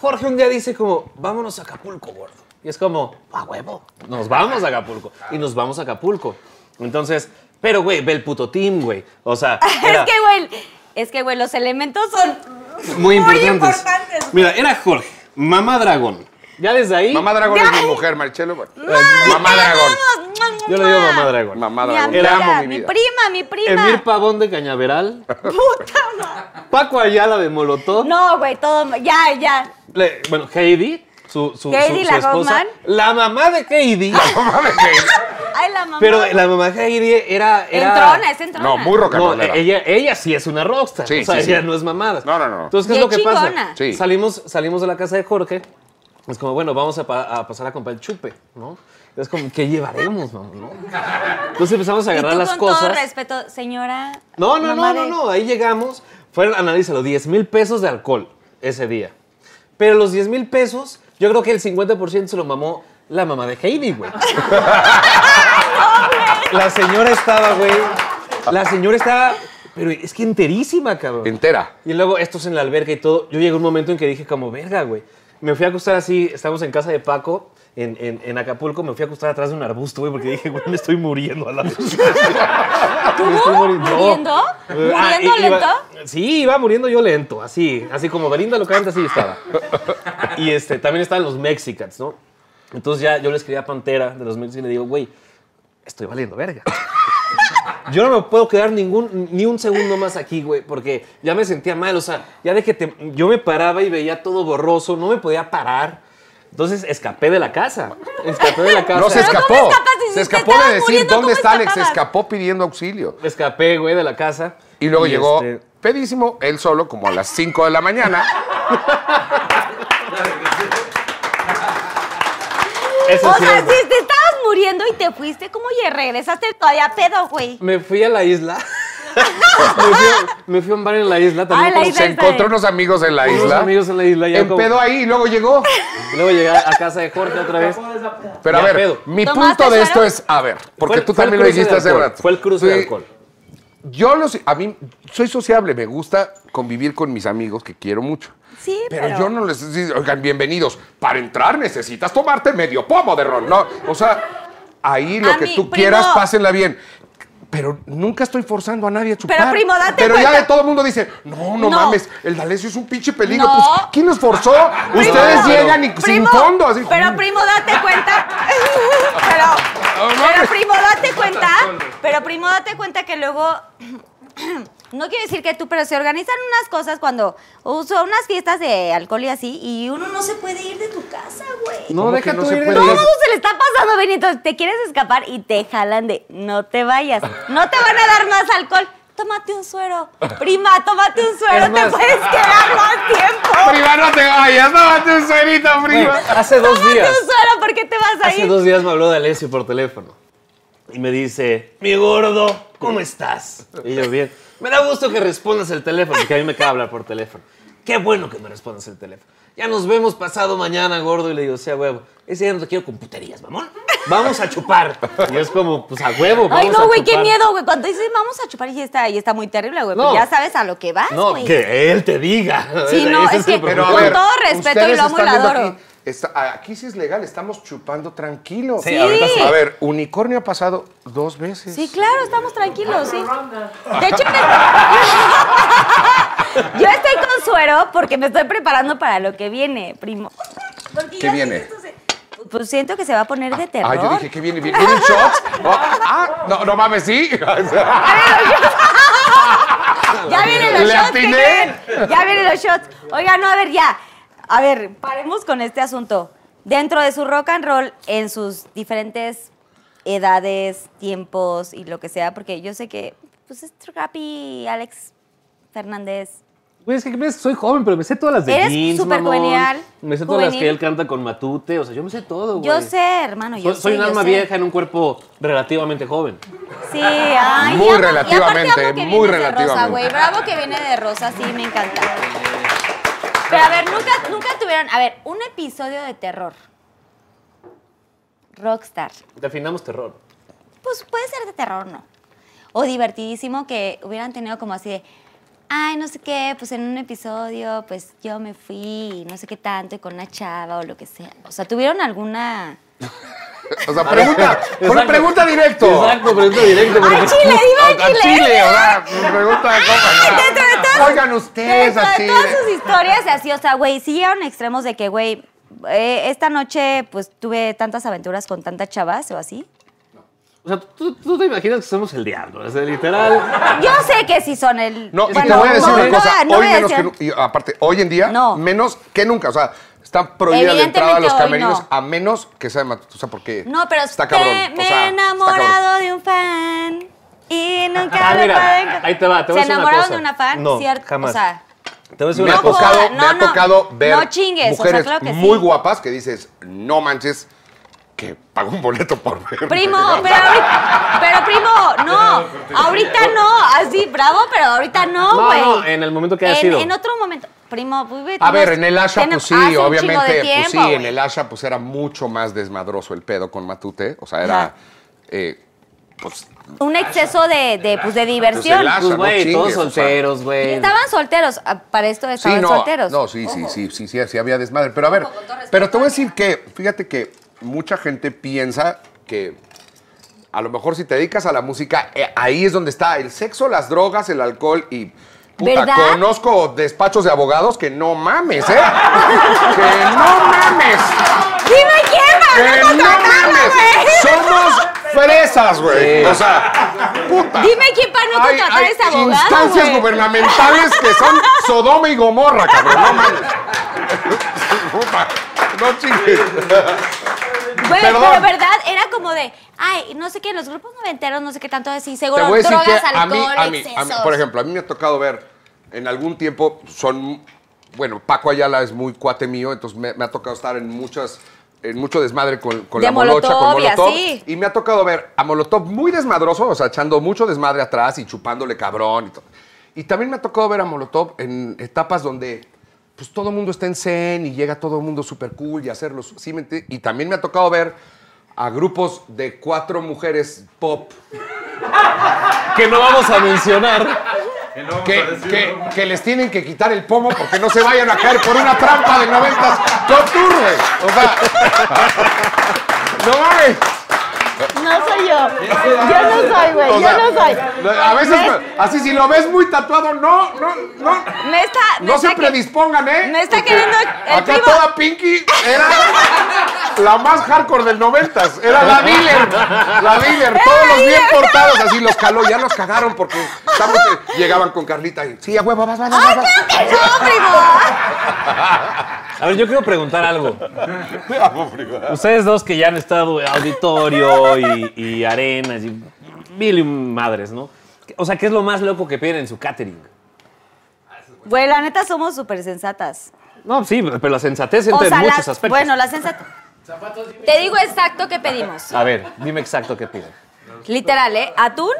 Jorge un día dice como, vámonos a Acapulco, gordo. Y es como, a huevo, nos vamos a Acapulco. Y nos vamos a Acapulco. Entonces, pero, güey, ve el puto team, güey. O sea, era Es que, güey, es que, güey, los elementos son muy importantes. importantes. Mira, era Jorge, mamá dragón. Ya desde ahí, Mamá Dragón es mi mujer, Marcelo. Ay, Mamá Dragón. yo le digo mamá dragón. Mamá Dragón. Te amiga, amo, mi mi vida. prima, mi prima. Emir Pavón de Cañaveral. Paco Ayala de Molotov. No, güey, todo. Ya, ya. Le- bueno, Heidi, su, su, Heidi, su- su la esposa. Hoffman. La mamá de Heidi. Mamá de Ay, la mamá. pero la mamá de Heidi era. era Entrona, es entrona. No, muy rock and No, ella, ella sí es una rockstar. Sí, o sea, sí, sí. ella no es mamada. No, no, no. Entonces, ¿qué es lo que pasa? chingona. Sí. Salimos, salimos de la casa de Jorge. Es como, bueno, vamos a, pa- a pasar a comprar el chupe, ¿no? Es como, ¿qué llevaremos, mamá? ¿no? Entonces empezamos a Y agarrar tú las con cosas. todo respeto, señora. No, no, no, no, de- no. Ahí llegamos. Fueron, analízalo, 10 mil pesos de alcohol ese día. Pero los 10 mil pesos, yo creo que el 50% se lo mamó la mamá de Heidi, güey. la señora estaba, güey. La señora estaba, pero es que enterísima, cabrón. Entera. Y luego estos en la alberca y todo. Yo llegué a un momento en que dije como, verga, güey. Me fui a acostar así, estamos en casa de Paco, en, en- en Acapulco, me fui a acostar atrás de un arbusto, güey, porque dije, güey, me estoy muriendo a la vez. Me estoy muriendo. ¿Muriendo? Ah, ¿Muriendo iba- lento? sí, iba muriendo yo lento, así, así como Belinda lo canta, así estaba. Y este, también estaban los Mexicans, ¿no? Entonces ya yo le escribí a Pantera de los Mexicans y le digo, güey, estoy valiendo verga. Yo no me puedo quedar ningún, ni un segundo más aquí, güey, porque ya me sentía mal. O sea, ya de que te- yo me paraba y veía todo borroso, no me podía parar. Entonces escapé de la casa. Escapé de la casa. No se escapó. ¿cómo escapas si Se escapó de decir muriendo? dónde ¿Cómo está Alex. Se escapó pidiendo auxilio. Escapé, güey, de la casa. Y luego llegó este, pedísimo, él solo, como a las 5 de la mañana. eso O sí, sea, estabas muriendo y te fuiste, ¿cómo ya regresaste todavía pedo, güey? Me fui a la isla. me, fui a, me fui a un bar en la isla también. Ah, la isla Se encontró unos amigos en la Unos isla. amigos en la isla, ya como- Empedó ahí y luego llegó. Y Luego llegué a casa de Jorge otra vez. Pero a ver, pedo. mi ¿Tomaste punto de esto es, a ver, porque Fue- tú también lo dijiste hace rato. Fue el cruce de alcohol. Yo los, a mí soy sociable, me gusta convivir con mis amigos que quiero mucho. Sí, Pero, pero... yo no les digo, oigan, bienvenidos. Para entrar necesitas tomarte medio pomo de ron. No, o sea, ahí lo A que mí, tú primo- quieras, pásenla bien. Pero nunca estoy forzando a nadie a chupar. Pero, primo, date Pero ya de todo el mundo dice, no, no, No. mames, el D'Alessio es un pinche peligro. No. Pues, ¿quién los forzó? Ustedes llegan y sin fondo. Así. Pero primo, date cuenta. pero, pero primo, date cuenta. Pero primo, date cuenta que luego. No quiero decir que tú, pero se organizan unas cosas cuando uso unas fiestas de alcohol y así, y uno no se puede ir de tu casa, güey. No, ¿Cómo deja no tú se ir de? Todo se le está pasando, Benito. Te quieres escapar y te jalan de no te vayas. No te van a dar más alcohol. Tómate un suero. Prima, tómate un suero. Te puedes quedar más tiempo. Prima, no te vayas, tómate un suerito, prima. hace dos Tómate días. un suero. ¿Por qué te vas a Hace ir? dos días me habló de Alessio por teléfono. Y me dice, mi gordo, ¿cómo estás? Y yo, bien. Me da gusto que respondas el teléfono, porque a mí me cabe hablar por teléfono. Qué bueno que me respondas el teléfono. Ya nos vemos pasado mañana, gordo. Y le digo, sea huevo. Ese día no te quiero con puterías, mamón. vamos a chupar. Y es como, pues a huevo. Ay, vamos no, a güey, qué miedo, güey. Cuando dices vamos a chupar y está, y está muy terrible, güey. No. Pues ya sabes a lo que vas, No, güey. que él te diga. Sí, no, es que- Pero Con ver, todo respeto, y lo amo y lo adoro. Aquí, está- aquí sí es legal, estamos chupando tranquilos. Sí, ahorita sí. A ver, unicornio ha pasado dos veces. Sí, claro, estamos tranquilos, sí. De hecho, me- yo estoy con suero porque me estoy preparando para lo que viene, primo. Porque ¿Qué viene? se- Pues siento que se va a poner de terror. Ah, yo dije que viene, viene, ¿vienen shots. Oh, ah, no, no mames, sí. Ya vienen los Le shots, ¿qué? Ya vienen los shots. Oigan, no, a ver, ya. A ver, paremos con este asunto. Dentro de su rock and roll, en sus diferentes edades, tiempos y lo que sea, porque yo sé que, pues, es Trapi, Alex Fernández. Güey, es que ves, soy joven, pero me sé todas las de Eres Jeans, súper mamón. juvenil, Me sé todas las juvenil. que él canta con Matute. O sea, yo me sé todo, güey. Yo sé, hermano, yo Soy, soy un yo alma sé. vieja en un cuerpo relativamente joven. Sí, ay. Muy y amo- y relativamente, aparte amo que muy vienes de Rosa, relativamente. güey. Bravo que viene de Rosa, sí, me encanta. Pero a ver, nunca, nunca tuvieron. A ver, un episodio de terror. Rockstar. Definamos terror. Pues puede ser de terror, ¿no? O divertidísimo que hubieran tenido como así de. Ay, no sé qué, pues en un episodio, pues yo me fui, y no sé qué tanto, y con una chava o lo que sea. O sea, ¿tuvieron alguna. O sea, pregunta, una pregunta directo. Exacto, pregunta directo. ¡Ay, Chile, diva A- a Chile! Chile, o sea, pregunta cómo. Oigan ustedes así. de todas sus historias y así, o sea, güey, sí llegaron extremos de que, güey, eh, esta noche pues tuve tantas aventuras con tantas chavas o así. O sea, ¿tú, tú te imaginas que somos el diablo. O sea, literal. Yo sé que sí son el... No, y bueno, te voy a decir no, una cosa, no hoy menos que y aparte, hoy en día, No. menos que nunca. O sea, está prohibida la entrada a los camerinos no. a menos que sea de Matute. O sea, porque No, pero está cabrón. o me sea, he está enamorado cabrón. de un fan y nunca Ah, lo mira, ahí te va, te voy a ¿Se decir una enamoraron de una fan? No, ¿Cierto? jamás. O sea, Te voy a decir Me una ha cosa. tocado, no, me ha no, tocado ver no chingues, o sea, mujeres claro que sí. muy guapas que dices, no manches, que pago un boleto por ver. Primo, pero ahorita, pero primo, no, ahorita no, así, bravo, pero ahorita no, No, güey. no, en el momento que haya en, sido. En otro momento, primo, pues, A ver, en el Asha, pues sí, obviamente, pues sí, en el Asha, pues era mucho más desmadroso el pedo con Matute. O sea, era, eh, pues, Un exceso de, de, pues, de diversión. Asha, Pues, no güey, chingues, todos o sea. solteros, güey. estaban solteros, ah, para esto Sí, estaban no, solteros. no, sí, sí, sí, sí, sí, sí había desmadre. Pero a ver, pero te voy a decir que, fíjate que mucha gente piensa que a lo mejor si te dedicas a la música, eh, ahí es donde está el sexo, las drogas, el alcohol y... Puta, ¿Verdad? conozco despachos de abogados que no mames, ¿eh? que no mames. Dime quién va, Que no mames. güey. Somos fresas, güey. Sí. O sea, puta. Dime quién para no Hay- contratar a hay ese abogado, instancias gubernamentales que son Sodoma y Gomorra, cabrón. No mames. Puta, No chingues. Güey, pero verdad, era como de, ay, no sé qué, los grupos noventeros, no sé qué tanto Te seguro voy a decir drogas, que a mí, a mí, a mí, por ejemplo, a mí me ha tocado ver en algún tiempo, son, bueno, Paco Ayala es muy cuate mío, entonces me, me ha tocado estar en muchas, en mucho desmadre con, con De la molocha, con Molotov y. Y me ha tocado ver a Molotov muy desmadroso, o sea, echando mucho desmadre atrás y chupándole cabrón y todo. Y también me ha tocado ver a Molotov en etapas donde pues todo el mundo está en zen y llega todo el mundo súper cool y hacerlos, ¿sí me Y también me ha tocado ver a grupos de cuatro mujeres pop Que no vamos a mencionar. que, que- que les tienen que quitar el pomo porque no se vayan a caer por una trampa de 90 Top Tour, güey. O sea, no mames. No soy yo. Yo no soy, güey. Yo sea, no soy. A veces, Me- así si lo ves muy tatuado, no, no, no. Me está. me No se está que- predispongan, ¿eh? me está queriendo el Acá primo. toda Pinky era la más hardcore del noventas. Era la dealer. La dealer. Todos los bien portados así los caló. Ya los cagaron porque estamos, llegaban con Carlita y sí, a huevo, vas, vas, vas. ¡Ay, vas". claro que no, primo! A ver, yo quiero preguntar algo. Ustedes dos que ya han estado en auditorio y, y arenas y mil y madres, ¿no? O sea, ¿qué es lo más loco que piden en su catering? Güey, la neta somos súper sensatas. No, sí, pero la sensatez O entra en muchos las- aspectos. bueno, la sensatez. Te digo exacto qué pedimos. A ver, dime exacto qué piden. Literal, ¿eh? Atún,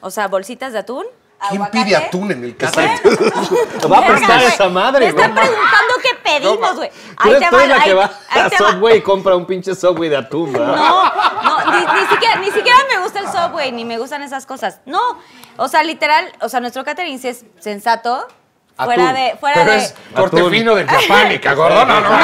o sea, bolsitas de atún, ¿Quién aguacate. pide atún en el catering? Va a prestar güey. esa madre, Me están güey. preguntando qué pedimos, güey. Eres, tú eres la ahí- que va ahí a te va. Subway y compra un pinche Subway de atún, ¿verdad? No, no, ni, ni siquiera, ni siquiera me gusta el Subway, ni me gustan esas cosas. No, o sea, literal, o sea, nuestro catering sí es sensato. Fuera Atún. de, fuera Pero de. es corte Atún. fino de japánica, gordo. No, no, no. No,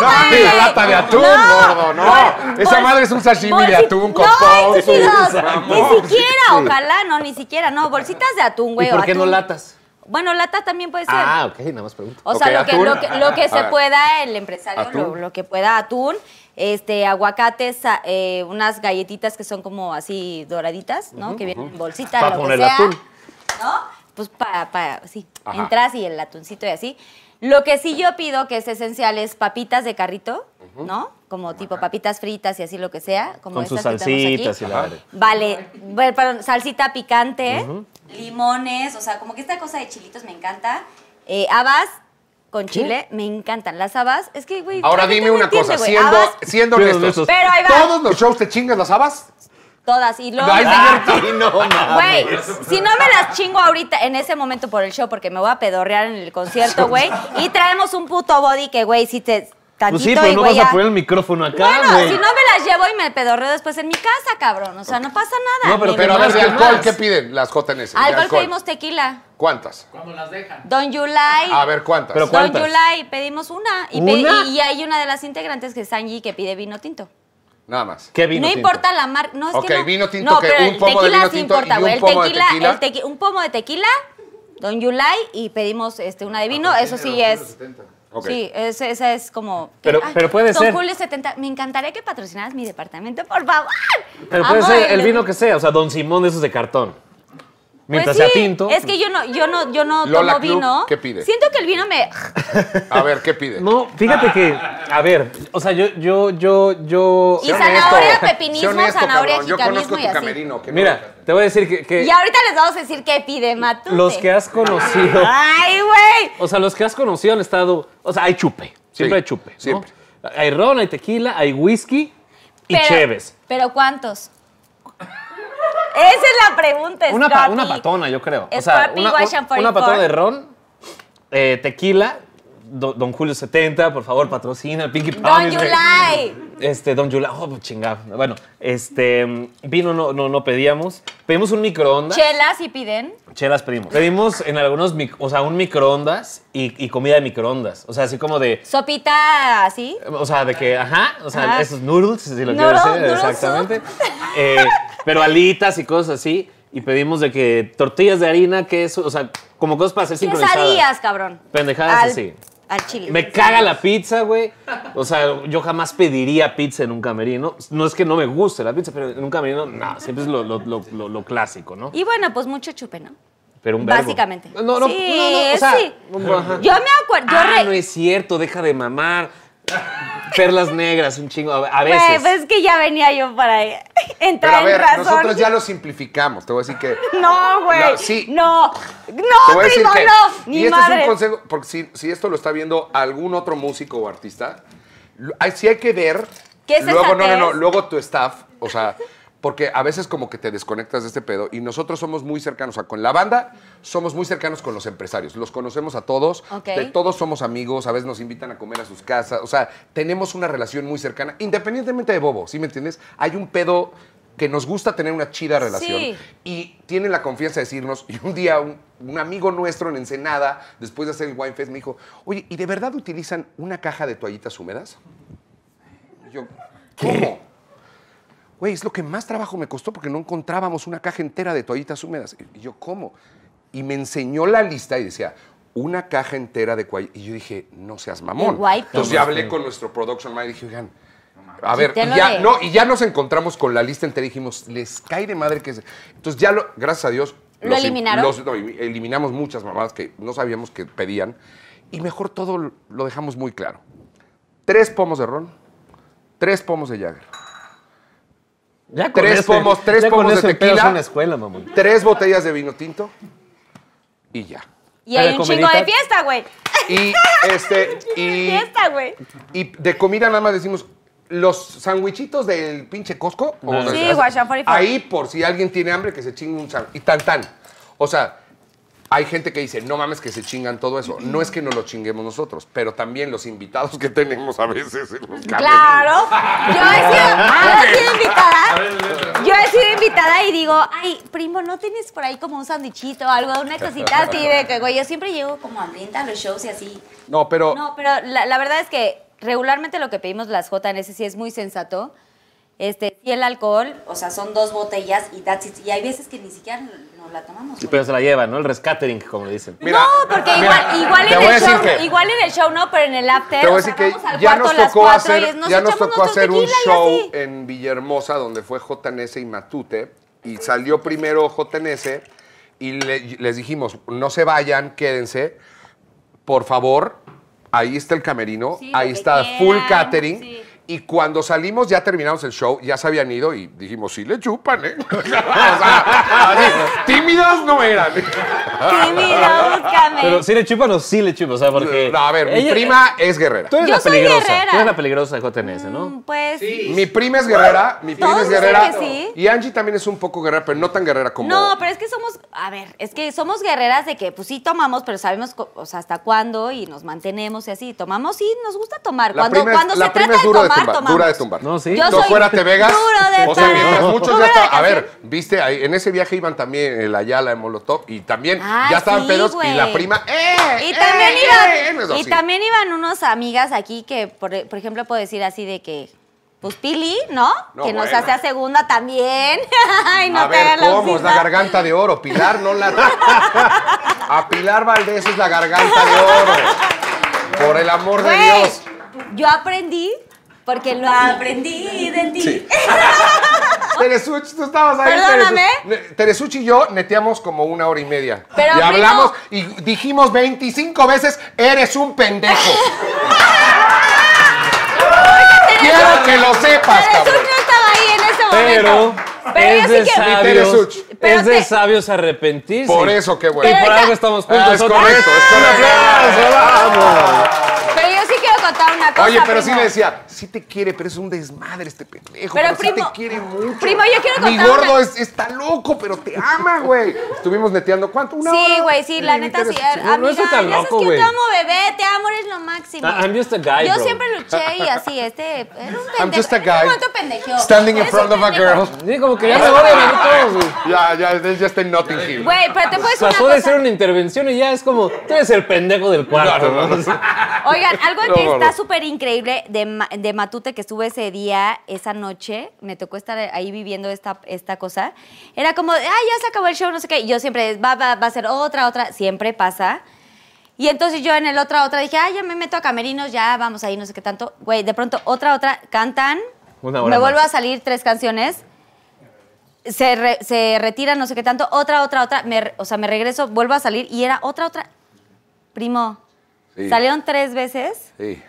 No, la lata de atún, No, gordo, no. bol- Esa bol- madre es un sashimi de atún con No, todo. Ni siquiera, ojalá, no, ni siquiera, no. Bolsitas de atún, güey. ¿Y por qué no latas? Bueno, lata también puede ser. Ah, ok, nada más pregunto. O sea, lo, que, lo, que, lo que se pueda el empresario, lo, lo que pueda atún, este, aguacates, eh, unas galletitas que son como así doraditas, ¿no? Que vienen en bolsita, Pa' lo que poner sea, atún. ¿no? Pues para, para, sí, Ajá. entras y el atuncito y así. Lo que sí yo pido que es esencial es papitas de carrito, ¿no? Como tipo papitas fritas y así lo que sea, como Con sus que aquí. salsitas y la. Vale, bueno, perdón, salsita picante, limones, o sea, como que esta cosa de chilitos me encanta. Eh, habas con chile, me encantan. Las habas, es que, güey. Ahora dime una entiende, cosa, siendo, siendo honestos. Pero ahí va. ¿Todos los shows te chingas las habas? Todas. Y luego. Ay, no. Güey, si no me las chingo ahorita en ese momento por el show, porque me voy a pedorrear en el concierto, güey. Y traemos un puto body que, güey, si te. Tantito Pues sí, pero y, no vas a poner el micrófono acá, Bueno, güey. si no me las llevo y me pedorreo después en mi casa, cabrón. O sea, no pasa nada. No, pero Pero a ver, de ¿qué alcohol? ¿qué piden las JNS? Alcohol alcohol. pedimos tequila. ¿Cuántas? Don Yulai. A ver, ¿cuántas? Pero Don ¿cuántas? Yulai, pedimos una. Y, pe- ¿Una? y- y hay una de las integrantes que es Angie que pide vino tinto. Nada más. ¿Qué vino no tinto? importa la marca. No, es Ok, que no. vino tinto no, que pero un pomo de tequila vino sí tinto importa, y güey. un El pomo de tequila, tequila. el tequi- un pomo de tequila, Don Yulai, y pedimos este, una de vino. Eso sí es. Ok. Sí, ese- esa es como. Pero- pero puede Don ser. Julio 70. Me encantaría que patrocinaras mi departamento, por favor. Pero puede ser el vino que sea, o sea, Don Simón de esos de cartón. Mientras Pues sea sí, tinto. Es que yo no, yo no, yo no Lola tomo Club, vino. ¿qué pide? Siento que el vino me. A ver, ¿qué pide? No, fíjate que, a ver, o sea, yo, yo, yo, yo. Y zanahoria, honesto, pepinismo, honesto, zanahoria, cabrón. Yo jicanismo conozco y tu camerino. que no- Mira, te voy a decir que, que Y ahorita les vamos a decir qué pide Matute. los que has conocido, ¡Ay, güey! o sea, los que has conocido han estado, o sea, hay chupe, siempre Sí, hay chupe, ¿no? siempre. Hay ron, hay tequila, hay whisky y Pero- cheves. ¿Pero cuántos? Esa es la pregunta, Una, pa- una patona, yo creo. O sea, Scotty una, Wash and un- una 44. patona de ron, eh, tequila, Do- Don Julio 70, por favor, patrocina, Pinky Don Promise. Yulai. Este, Don Yulai, oh, chingado. Bueno, este, vino no, no, no pedíamos. Pedimos un microondas. Chelas y piden. Chelas pedimos. Pedimos en algunos, o sea, un microondas y, y comida de microondas. O sea, así como de, Sopita así. o sea, de que, ajá, o sea, Ajá. esos noodles, si lo Noodle- quiero decir, exactamente. Eh, pero alitas y cosas así. Y pedimos de que tortillas de harina, queso, o sea, como cosas para hacer sincronizadas. Quesadillas, cabrón. Pendejadas Al- así. Al chile. Me caga la pizza, güey. O sea, yo jamás pediría pizza en un camerino. No es que no me guste la pizza, pero en un camerino, no, siempre es lo, lo- lo- lo- clásico, ¿no? Y bueno, pues mucho chupe, ¿no? Pero un verbo. Básicamente. No, no, no, Sí, no, no, o sea, sí. Yo me acuerdo. Yo ah, re- no es cierto, deja de mamar. Perlas negras, un chingo, a a Güey, veces. pues es que ya venía yo para Pero entrar a ver, en razón. nosotros ya lo simplificamos. Te voy a decir que. No, güey. No, sí. No. Te No, voy a decir primo, que. no. Ni y este madre. es un consejo, porque si, si esto lo está viendo algún otro músico o artista, lo- hay- sí hay que ver. ¿Qué es luego, no, no, no, luego tu staff, o sea, porque a veces como que te desconectas de este pedo y nosotros somos muy cercanos, o sea, con la banda somos muy cercanos con los empresarios, los conocemos a todos, de todos somos amigos, a veces nos invitan a comer a sus casas, o sea, tenemos una relación muy cercana, independientemente de Bobo, ¿sí me entiendes? Hay un pedo que nos gusta tener una chida relación Sí. y tienen la confianza de decirnos, y un día un, un amigo nuestro en Ensenada, después de hacer el Wine Fest, me dijo, oye, ¿y de verdad utilizan una caja de toallitas húmedas? Y yo, ¿cómo? Güey, es lo que más trabajo me costó porque no encontrábamos una caja entera de toallitas húmedas. Y yo, ¿cómo? Y me enseñó la lista y decía, una caja entera de toallitas. Y yo dije, no seas mamón. Entonces ya hablé con nuestro production manager y dije, oigan, a ver, y ya, no, y ya nos encontramos con la lista entera y dijimos, les cae de madre que es. Entonces ya lo, gracias a Dios. ¿Lo los- eliminaron? los- no, eliminamos muchas mamadas que no sabíamos que pedían. Y mejor todo lo dejamos muy claro. Tres pomos de ron, tres pomos de Jagger, Ya con Tres ese- pomos, tres ya con pomos de pedo es tequila. una escuela, mamón. tres botellas de vino tinto y ya. Y hay ¿Hay un comidita? chingo de fiesta, güey. Y este, y, Fiesta, güey. y de comida nada más decimos los sandwichitos del pinche Cosco. o Ah. de- Sí, Guachán 44. Ahí por si alguien tiene hambre que se chingue un sándwich. Y tan tan. O sea, hay gente que dice, no mames que se chingan todo eso. No es que no lo chinguemos nosotros, pero también los invitados que tenemos a veces en los. Claro. Yo he sido, yo he sido invitada. Yo he sido invitada y digo, ay, primo, ¿no tienes por ahí como un sandwichito o algo, una cosita así de que, güey, yo siempre llego como hambrienta a los shows y así. No, pero No, pero la, la verdad es que regularmente lo que pedimos las JNS sí es muy sensato. Este, y el alcohol, o sea, son dos botellas y that's it. Y hay veces que ni siquiera nos la tomamos. Sí, pero se la llevan, ¿no? El rescatering, como le dicen. Mira, no, porque mira, igual, igual, en el show, que- igual en el show no, pero en el after. Te voy a o sea, decir que vamos al ya cuarto nos tocó hacer, y nos ya nos tocó hacer un show en Villahermosa donde fue JNS y Matute y salió primero JNS y le- les dijimos, no se vayan, quédense, por favor, ahí está el camerino, Sí, ahí está quieran, full catering. sí. Y cuando salimos, ya terminamos el show, ya se habían ido y dijimos, sí le chupan, ¿eh? o sea, así, tímidos no eran. Tímido, búscame. Pero sí le chupan o sí le chupan, o sea, porque... No, a ver, mi ella- prima es guerrera. Tú eres Yo la soy peligrosa. guerrera. Tú eres la peligrosa de JNS, Mm, ¿no? Pues. Mi prima es guerrera, mi prima Todos es dicen guerrera. que sí. Y Angie también es un poco guerrera, pero no tan guerrera como. No, pero es que somos, a ver, es que somos guerreras de que pues sí tomamos, pero sabemos, co- o sea, hasta cuándo y nos mantenemos y así. Tomamos y nos gusta tomar. La Cuando, prima es- cuando la se prima trata es de dura de tomar, tumbar, tomamos. dura de tumbar. No, sí. Yo no soy fuera Te Vegas. duro de o sea, mientras muchos ¿Cómo ya está- A ver, viste, ahí, en ese viaje iban también el Ayala, el Molotov, y también Ah, ya estaban sí, pedos, y güey. la prima, ¡eh! Y eh, también, eh! iban, es y así. también iban unos amigas aquí que, por, por ejemplo, puedo decir así de que, pues Pili, ¿no? No, que nos bueno. hace a segunda también. Ay, no a te ver, ¿cómo? Es la garganta de oro. Pilar no la. A Pilar Valdés es la garganta de oro. Por el amor de Güey, Dios. yo aprendí porque lo aprendí de ti. Sí. Teresuch, tú estabas ahí. Perdóname. Teresuch. Y yo neteamos como una hora y media. Pero, y hablamos y dijimos 25 veces, eres un pendejo. Quiero que lo sepas, Pero cabrón. No estaba ahí en ese Pero, momento. Pero es yo sí de sabios, Teresuch. Pero es de te- sabios arrepentirse. Por eso, qué bueno. Y por Pero algo estamos Ah, juntos. es otra correcto, es correcto. ¡Un aplauso, vamos! Pero yo sí quiero contar una cosa. Oye, pero sí le decía, sí te quiere, pero es un desmadre este pendejo. Pero, Pero, sí primo- te quiere mucho. primo, yo quiero Mi contar gordo una- es- está loco, pero te ama, güey. Estuvimos neteando, ¿cuánto? ¿Una Sí, hora? güey, sí, la neta sí. No, estoy tan ya sabes loco, que te amo, bebé, te amo, eres lo máximo. Ah, I'm just a guy, Yo bro. siempre luché y así, este, era un pendejo. I'm just a guy standing in front of a girl. Sí, como que ya me odian a mí todos, güey. Ya, ya, él ya está en Notting Hill. Güey, pero te una Pasó de ser una intervención y ya es como, tú eres el pendejo del cuarto. Oigan, algo que no, está súper increíble de, de Matute que estuve ese día, esa noche, me tocó estar ahí viviendo esta, esta cosa, era como, ay, ya se acabó el show, no sé qué, y yo siempre, va, va, va a ser otra, otra, siempre pasa. Y entonces yo en el otra, otra dije, ay, ya me meto a camerinos, ya vamos ahí, no sé qué tanto. Güey, de pronto, otra, otra, cantan, Una hora me vuelvo más. a salir tres canciones, se, re- se retira, no sé qué tanto, otra, otra, otra, me o sea, me regreso, vuelvo a salir y era otra, otra. Primo, Sí. salieron tres veces Sí.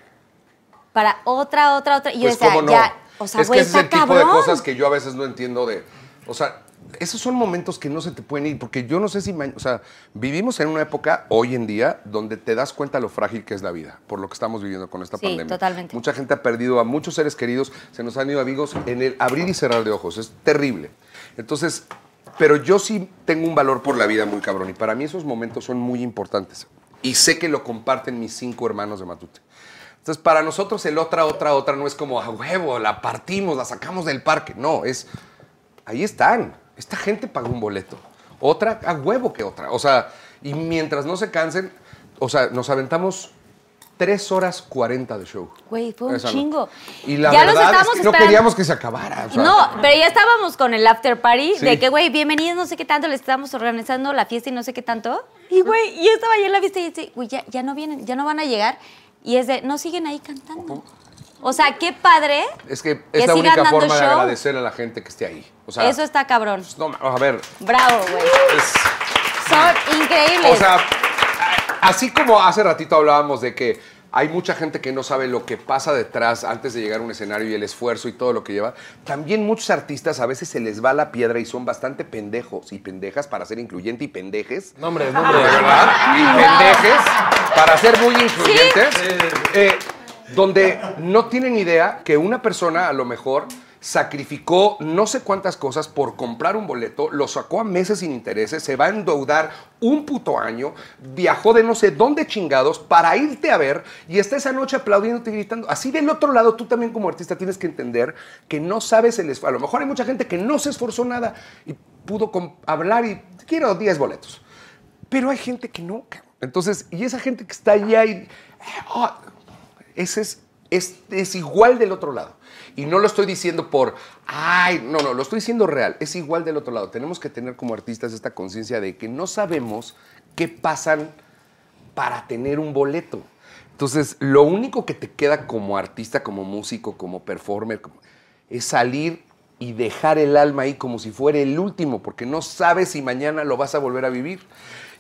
para otra, otra, otra. Y yo Pues decía, no. ya, o sea, es güey, que ese es el está tipo de cosas que yo a veces no entiendo de. O sea, esos son momentos que no se te pueden ir, porque yo no sé si. O sea, vivimos en una época hoy en día donde te das cuenta lo frágil que es la vida, por lo que estamos viviendo con esta Sí, pandemia. totalmente. Mucha gente ha perdido a muchos seres queridos, se nos han ido amigos en el abrir y cerrar de ojos. Es terrible. Entonces, pero yo sí tengo un valor por la vida muy cabrón, y para mí esos momentos son muy importantes. Y sé que lo comparten mis cinco hermanos de Matute. Entonces, para nosotros el otra, otra, otra no es como a huevo, la partimos, la sacamos del parque. No, es. Ahí están. Esta gente pagó un boleto. Otra, a huevo que otra. O sea, y mientras no se cansen, o sea, nos aventamos 3 horas 40 de show. Güey, fue un Esa chingo. Y la Ya los verdad es estábamos que no queríamos que se acabara. o sea, No, pero ya estábamos con el after party Sí. de que, güey, bienvenidos, no sé qué tanto, le estábamos organizando la fiesta y no sé qué tanto. Y, güey, yo estaba allá en la fiesta y dice, güey, ya, ya no vienen, ya no van a llegar. Y es de, no siguen ahí cantando. O sea, qué padre. Es que que es la sigan única forma de agradecer a la gente que esté ahí. O sea, Eso está cabrón. no, a ver, Bravo, güey. es- Son increíbles. O sea, así como hace ratito hablábamos de que hay mucha gente que no sabe lo que pasa detrás antes de llegar a un escenario y el esfuerzo y todo lo que lleva, también muchos artistas a veces se les va la piedra y son bastante pendejos y pendejas para ser incluyente y pendejes. Nombres, De nombres. verdad, y pendejes para ser muy incluyentes, eh, donde no tienen idea que una persona a lo mejor sacrificó no sé cuántas cosas por comprar un boleto, lo sacó a meses sin intereses, se va a endeudar un puto año, viajó de no sé dónde chingados para irte a ver y está esa noche aplaudiéndote y gritando. Así del otro lado, tú también como artista tienes que entender que no sabes el esfuerzo. A lo mejor hay mucha gente que no se esforzó nada y pudo hablar y quiero 10 boletos. Pero hay gente que no. Entonces, y esa gente que está allá y... ah, ese es, es, es igual del otro lado. Y no lo estoy diciendo por, ay, no, no, lo estoy diciendo real. Es igual del otro lado. Tenemos que tener como artistas esta conciencia de que no sabemos qué pasan para tener un boleto. Entonces, lo único que te queda como artista, como músico, como performer, es salir y dejar el alma ahí como si fuera el último, porque no sabes si mañana lo vas a volver a vivir.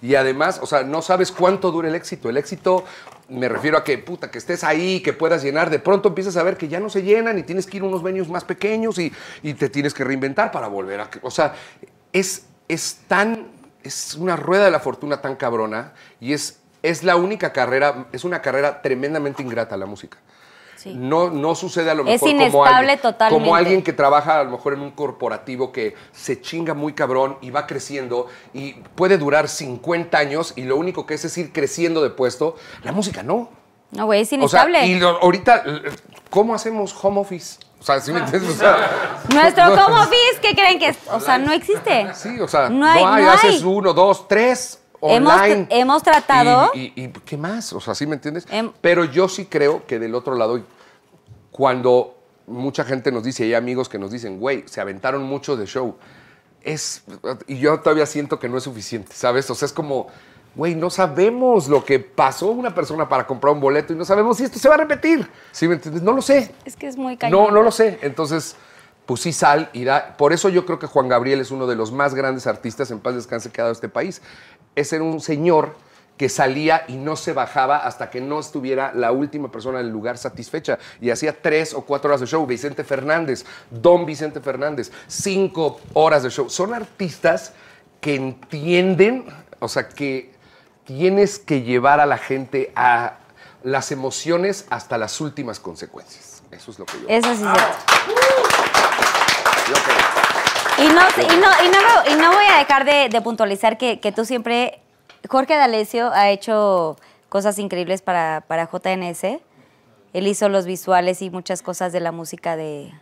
Y además, o sea, no sabes cuánto dura el éxito. El éxito, me refiero a que, puta, que estés ahí, que puedas llenar. De pronto empiezas a ver que ya no se llenan y tienes que ir a unos venues más pequeños y, y te tienes que reinventar para volver a... O sea, es, es tan... Es una rueda de la fortuna tan cabrona y es, es la única carrera, es una carrera tremendamente ingrata la música. Sí. No, no sucede a lo Es mejor como alguien, totalmente. como alguien que trabaja a lo mejor en un corporativo que se chinga muy cabrón y va creciendo y puede durar 50 años y lo único que es es ir creciendo de puesto. La música no. No, güey, es O sea, inestable. y lo- ahorita, ¿cómo hacemos home office? O sea, ¿sí me entiendes? O sea, Nuestro no- home office, ¿qué creen que es? O sea, no existe. Sí, o sea, No no hay- hay, no haces hay. uno, dos, tres Hemos- online. hemos tratado- Y, y- y qué más? O sea, ¿sí me entiendes? Em- Pero yo sí creo que del otro lado, cuando mucha gente nos dice, y hay amigos que nos dicen, güey, se aventaron mucho de show, es, y yo todavía siento que no es suficiente, ¿sabes? O sea, es como, güey, no sabemos lo que pasó una persona para comprar un boleto y no sabemos si esto se va a repetir, ¿sí me entiendes? No lo sé. Es que es muy cañón. No, no lo sé. Entonces, pues sí sal y da. Por eso yo creo que Juan Gabriel es uno de los más grandes artistas en paz descanse que ha dado este país. Ese era un señor que salía y no se bajaba hasta que no estuviera la última persona en el lugar satisfecha. Y hacía tres o cuatro horas de show. Vicente Fernández, Don Vicente Fernández, cinco horas de show. Son artistas que entienden, o sea, que tienes que llevar a la gente a las emociones hasta las últimas consecuencias. Eso es lo que yo Eso sí es. Y no, y no, y no, me- y no voy a dejar de, de puntualizar que, que tú siempre, Jorge D'Alessio ha hecho cosas increíbles para, para JNS. Él hizo los visuales y muchas cosas de la música de...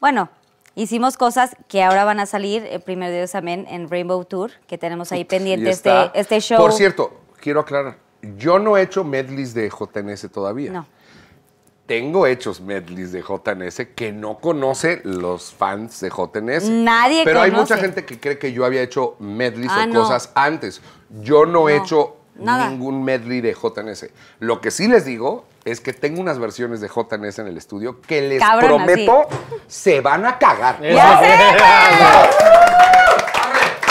Bueno, hicimos cosas que ahora van a salir, el primer Dios amén, en Rainbow Tour, que tenemos ahí pendiente este, este show. Por cierto, quiero aclarar, yo no he hecho medleys de JNS todavía. No. Tengo hechos medleys de JNS que no conoce los fans de JNS. Nadie Pero hay mucha gente que cree que yo había hecho medleys Ah, o no. cosas antes. Yo no, he hecho nada. ningún medley de JNS. Lo que sí les digo es que tengo unas versiones de JNS en el estudio que les Cabronas, prometo se van a cagar. ¡Ya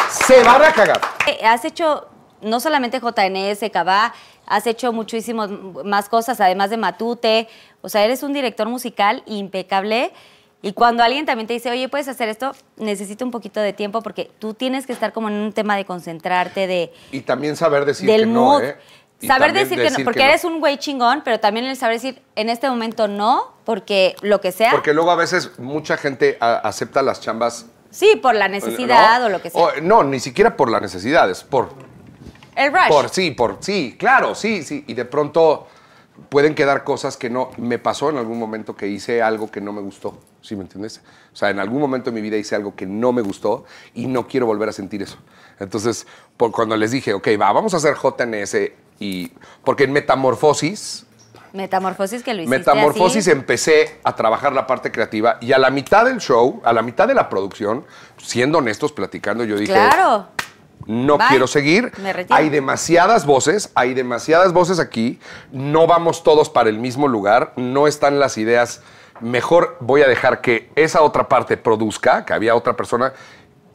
sé, Se van a cagar. Eh, Has hecho no solamente JNS, Cabá, has hecho muchísimas más cosas, además de Matute. O sea, eres un director musical impecable. Y cuando alguien también te dice, oye, puedes hacer esto, necesito un poquito de tiempo porque tú tienes que estar como en un tema de concentrarte, de, Y también saber decir del que no. ¿eh? Y Saber decir, que no, porque eres un güey chingón, pero también el saber decir, en este momento no, porque lo que sea. Porque luego a veces mucha gente a- acepta las chambas. sí, por la necesidad ¿no? o lo que sea. O- no, ni siquiera por la necesidad, es por, el rush. por sí, por sí, claro, sí, sí. Y de pronto pueden quedar cosas que no. Me pasó en algún momento que hice algo que no me gustó, ¿sí me entiendes? O sea, en algún momento de mi vida hice algo que no me gustó y no quiero volver a sentir eso. Entonces, por cuando les dije, ok, va, vamos a hacer JNS y. Porque en Metamorfosis. Metamorfosis que lo hiciste Metamorfosis así. empecé a trabajar la parte creativa y a la mitad del show, a la mitad de la producción, siendo honestos, platicando, yo dije, Claro. No Bye. quiero seguir. Hay demasiadas voces, hay demasiadas voces aquí, no vamos todos para el mismo lugar, no están las ideas. Mejor voy a dejar que esa otra parte produzca, que había otra persona,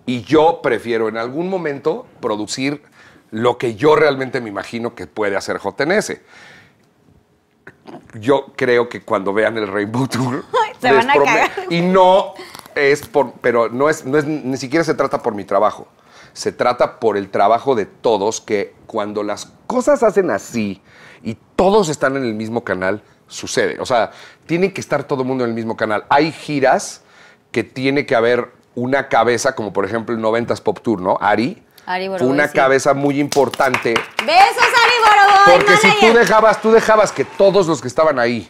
y yo prefiero en algún momento producir lo que yo realmente me imagino que puede hacer JNS. Yo creo que cuando vean el Rainbow Tour Se van a cagar. y no es por, pero no es, no es, ni siquiera se trata por mi trabajo. Se trata por el trabajo de todos que cuando las cosas hacen así y todos están en el mismo canal, sucede. O sea, tiene que estar todo el mundo en el mismo canal. Hay giras que tiene que haber una cabeza, como por ejemplo el 90s Pop Tour, ¿no? Ari. Ari fue Boroboy, una sí. cabeza muy importante. Besos, Ari Boroboy, Porque si tú dejabas, tú dejabas que todos los que estaban ahí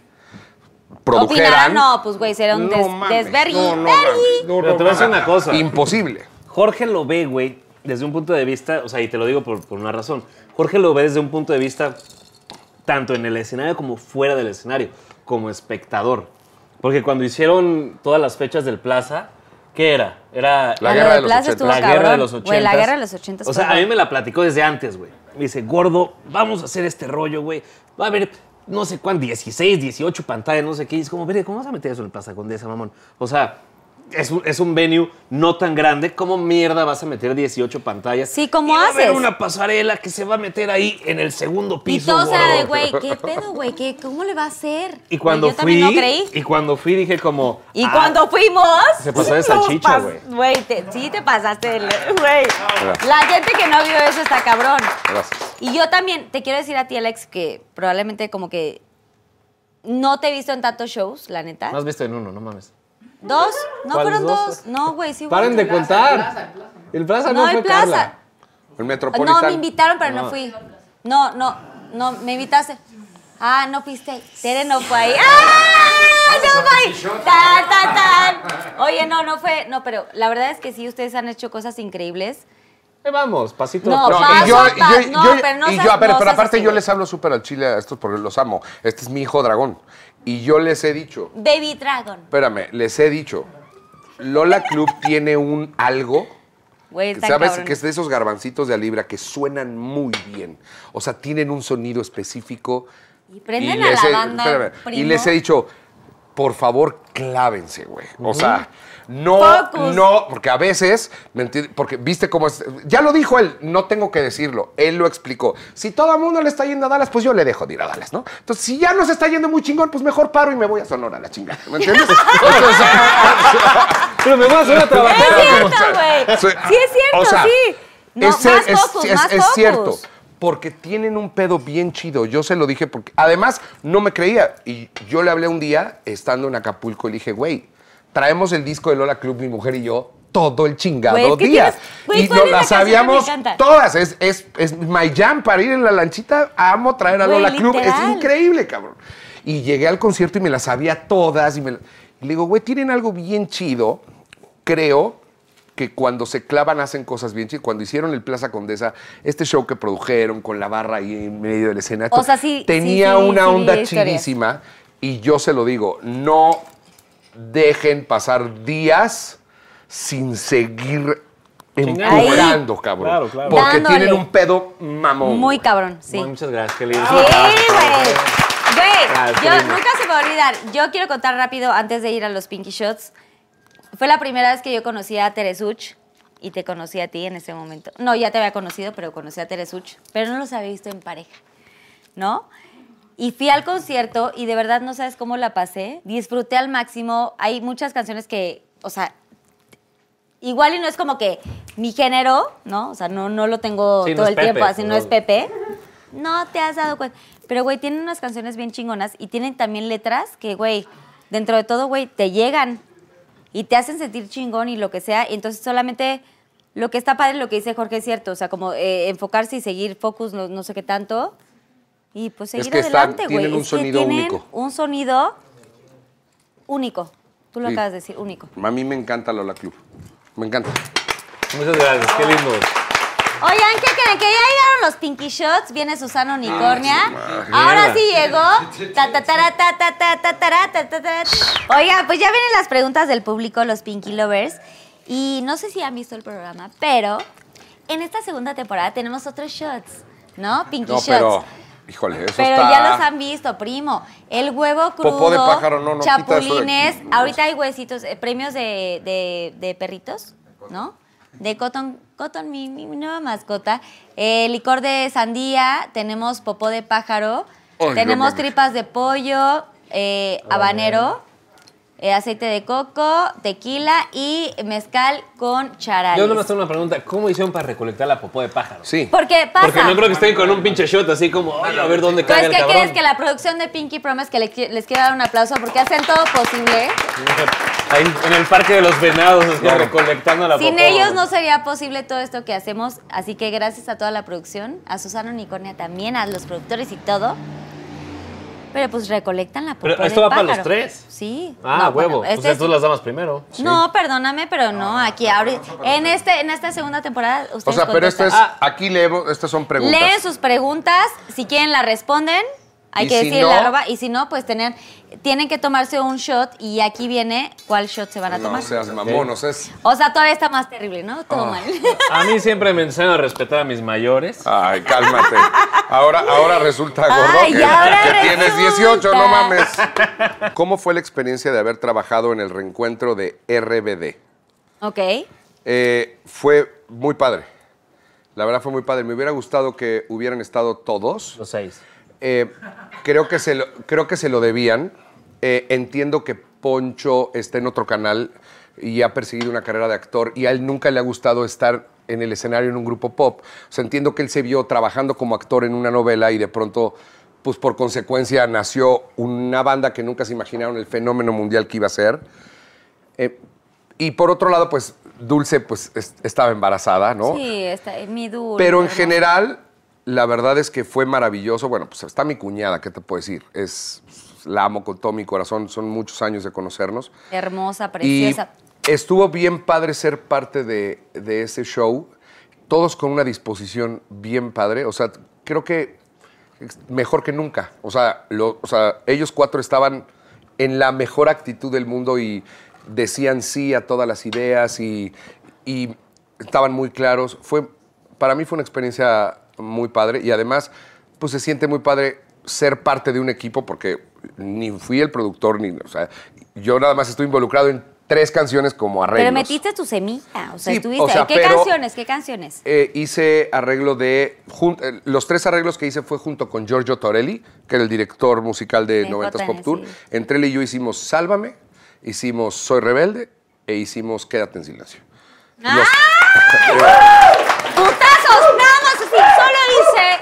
produjeran. Opinaran, no, pues güey, será un No des, mames, no, no mames, no, Pero te voy a decir una cosa. Imposible. Jorge lo ve, güey, desde un punto de vista, o sea, y te lo digo por, por una razón. Jorge lo ve desde un punto de vista tanto en el escenario como fuera del escenario, como espectador. Porque cuando hicieron todas las fechas del Plaza, ¿qué era? Era La Ah, guerra de de los Plaza 80. estuvo la guerra de los 80. Güey, la guerra de los 80 O sea, a mí me la platicó desde antes, güey. Me dice, gordo, vamos a hacer este rollo, güey. Va a haber, no sé cuánto, 16, 18 pantallas, no sé qué. Y es como, ¿cómo vas a meter eso en el Plaza Condesa, mamón? O sea, es un, es un venue no tan grande. ¿Cómo mierda vas a meter 18 pantallas? Sí, ¿cómo y va a haber haces? una pasarela que se va a meter ahí en el segundo Y piso, de, gordo. güey, ¿qué pedo, güey? ¿Qué, ¿Cómo le va a hacer? Y cuando yo fui, también no creí. y cuando fui dije como, Y ah, cuando fuimos. Se pasó de salchicha, güey. Sí te pasaste, güey. La gente que no vio eso está cabrón. Gracias. Y yo también te quiero decir a ti, Alex, que probablemente como que no te he visto en tantos shows, la neta. No has visto en uno, no mames. ¿Dos? No ¿Cuáles fueron dos? dos. No, güey, sí. Paren de contar. El Plaza no, No, fue el Plaza. Carla. El Metropolitan. No, me invitaron, pero no fui. No, no, no, me invitaste. Ah, no fuiste. Tere no fue ahí. ¡Ah! ¡No fue ahí! ¡Tan, tan, tan! Oye, no, no fue. No, pero la verdad es que sí, ustedes han hecho cosas increíbles. Ahí vamos, pasito. No, No, paso. y yo, yo- No, yo- pero no y yo, a ver, no pero aparte yo les hablo súper al chile a estos porque los amo. Este es mi hijo dragón. Y yo les he dicho, Baby Dragon. espérame, les he dicho, Lola Club tiene un algo, Güey, ¿sabes? Que es de esos garbancitos de a libra que suenan muy bien. O sea, tienen un sonido específico. Y prenden a les la he- banda, espérame, y les he dicho, por favor, clávense, güey. O sea, no, Focus. no, porque a veces, ¿me entiendes? Porque viste cómo es. Ya lo dijo él, no tengo que decirlo. Él lo explicó. Si todo el mundo le está yendo a Dallas, pues yo le dejo de ir a Dallas, ¿no? Entonces, si ya nos está yendo muy chingón, pues mejor paro y me voy a Sonora a la chingada. ¿Me entiendes? Pero me voy a hacer a trabajar. Es cierto, o sea, güey. Sí es cierto, o sea, sí. No, es, más es- focus, es- más es focus. cierto. Porque tienen un pedo bien chido. Yo se lo dije porque. Además, no me creía. Y yo le hablé un día, estando en Acapulco, y le dije, güey, traemos el disco de Lola Club, mi mujer y yo, todo el chingado que día. y ¿cuál nos la sabíamos todas. Es, es, es my jam para ir en la lanchita. Amo traer a Lola Club. Es increíble, cabrón. Y llegué al concierto y me las sabía todas. Y, me, la- y le digo, güey, tienen algo bien chido. Creo que cuando se clavan hacen cosas bien chidas. Cuando hicieron el Plaza Condesa, este show que produjeron con la barra ahí en medio del escenario, O sea, sí, tenía sí, sí, una onda chidísima. Y yo se lo digo, no dejen pasar días sin seguir empujando, cabrón. Claro, claro. Porque Dándole. tienen un pedo mamón. Muy cabrón, sí. Bueno, muchas gracias, qué lindo. Sí, güey. Güey, yo nunca se me va a olvidar. Yo quiero contar rápido antes de ir a los Pinky Shots. Fue la primera vez que yo conocí a Teresuch y te conocí a ti en ese momento. No, ya te había conocido, pero conocí a Teresuch, pero no los había visto en pareja, ¿no? Y fui al concierto y de verdad no sabes cómo la pasé. Disfruté al máximo. Hay muchas canciones que, o sea, igual y no es como que mi género, ¿no? O sea, no, no lo tengo Sí, todo el tiempo, así no no. es Pepe. No te has dado cuenta. Pero, güey, tienen unas canciones bien chingonas y tienen también letras que, güey, dentro de todo, güey, te llegan y te hacen sentir chingón y lo que sea. Y entonces solamente lo que está padre, lo que dice Jorge es cierto. O sea, como eh, enfocarse y seguir focus, no, no sé qué tanto. Y pues Es seguir que están- adelante, güey. tienen un Es que sonido tienen único. Un sonido único. Tú lo Sí. acabas de decir, único. A mí me encanta Lola Club. Me encanta. Muchas gracias, qué lindo. Oigan, ¿qué creen? Que ya llegaron los Pinky Shots, viene Susana Unicornia. Ahora sí llegó. Ta, ta, tara, ta, ta, ta, ta, tara, ta, ta, tara. Oigan, pues ya vienen las preguntas del público, los Pinky Lovers. Y no sé si han visto el programa, pero en esta segunda temporada tenemos otros shots, ¿no? Pinky No, Shots. pero, híjole, eso Pero está... ya los han visto, primo. El huevo crudo, Popó de pájaro, no, no, quita eso de aquí. chapulines. Ahorita hay huesitos, eh, premios de, de- de perritos, ¿no? De Cotton, Cotton mi, mi nueva mascota. Eh, licor de sandía, tenemos popó de pájaro, Ay, tenemos tripas de pollo, eh, habanero. Eh, aceite de coco, tequila y mezcal con charales. Yo nomás tengo una pregunta. ¿Cómo hicieron para recolectar la popó de pájaro? Sí. Porque pasa. Porque no creo que estén con un pinche shot así como, ay, a ver dónde Pues, cae el ¿qué crees? Que la producción de Pinky Promise, que les quiero dar un aplauso porque hacen todo posible. Ahí en el parque de los venados, Claro. recolectando la Sin popó. ellos no sería posible todo esto que hacemos. Así que gracias a toda la producción, a Susana Unicornia también, a los productores y todo. Pero pues recolectan la Pero popó esto del va para los tres. Sí. Ah, No, huevo. bueno, pues este es- tú las damas primero. No, perdóname, pero no, aquí ahorita. En, este, en esta segunda temporada, ustedes O sea, pero esto es, contestan. aquí leemos, estas son preguntas. Leen sus preguntas, si quieren la responden, hay que si decir no- la arroba, y si no, pues tener, tienen que tomarse un shot y aquí viene cuál shot se van a No tomar. seas mamón, o sea, es... O sea, todavía está más terrible, ¿no? Todo Ah. mal. A mí siempre me enseñan a respetar a mis mayores. Ay, cálmate. Ahora, ahora resulta gordo Ay, que, ahora que tienes resulta. 18, no mames. ¿Cómo fue la experiencia de haber trabajado en el reencuentro de RBD? ok. Eh, fue muy padre. La verdad fue muy padre. Me hubiera gustado que hubieran estado todos. Los seis. Eh, creo, que se lo, creo que se lo debían. Eh, entiendo que Poncho está en otro canal y ha perseguido una carrera de actor y a él nunca le ha gustado estar en el escenario en un grupo pop. O sea, entiendo que él se vio trabajando como actor en una novela y de pronto, pues por consecuencia, nació una banda que nunca se imaginaron el fenómeno mundial que iba a ser. Eh, y por otro lado, pues Dulce pues es- estaba embarazada, ¿no? Sí, está, mi duro. Pero en general, la verdad es que fue maravilloso. Bueno, pues está mi cuñada, ¿qué te puedo decir? Es, la amo con todo mi corazón, son muchos años de conocernos. Hermosa, Y preciosa. estuvo bien padre ser parte de, de ese show, todos con una disposición bien padre. O sea, creo que mejor que nunca. O sea, lo- o sea, ellos cuatro estaban en la mejor actitud del mundo y decían sí a todas las ideas y, y estaban muy claros. Fue, para mí fue una experiencia muy padre y además, pues se siente muy padre ser parte de un equipo porque ni fui el productor ni, o sea, yo nada más estoy involucrado en tres canciones como arreglos. Pero metiste tu semilla, o sea, Sí, estuviste. o sea, ¿Qué pero- canciones? ¿Qué canciones? Eh, hice arreglo de. jun- eh, los tres arreglos que hice fue junto con Giorgio Torelli, que era el director musical de 90s Pop Tour. sí. Entre él y yo hicimos Sálvame, hicimos Soy Rebelde e hicimos Quédate en Silencio. ¡Ah! Los- ¡Putazos!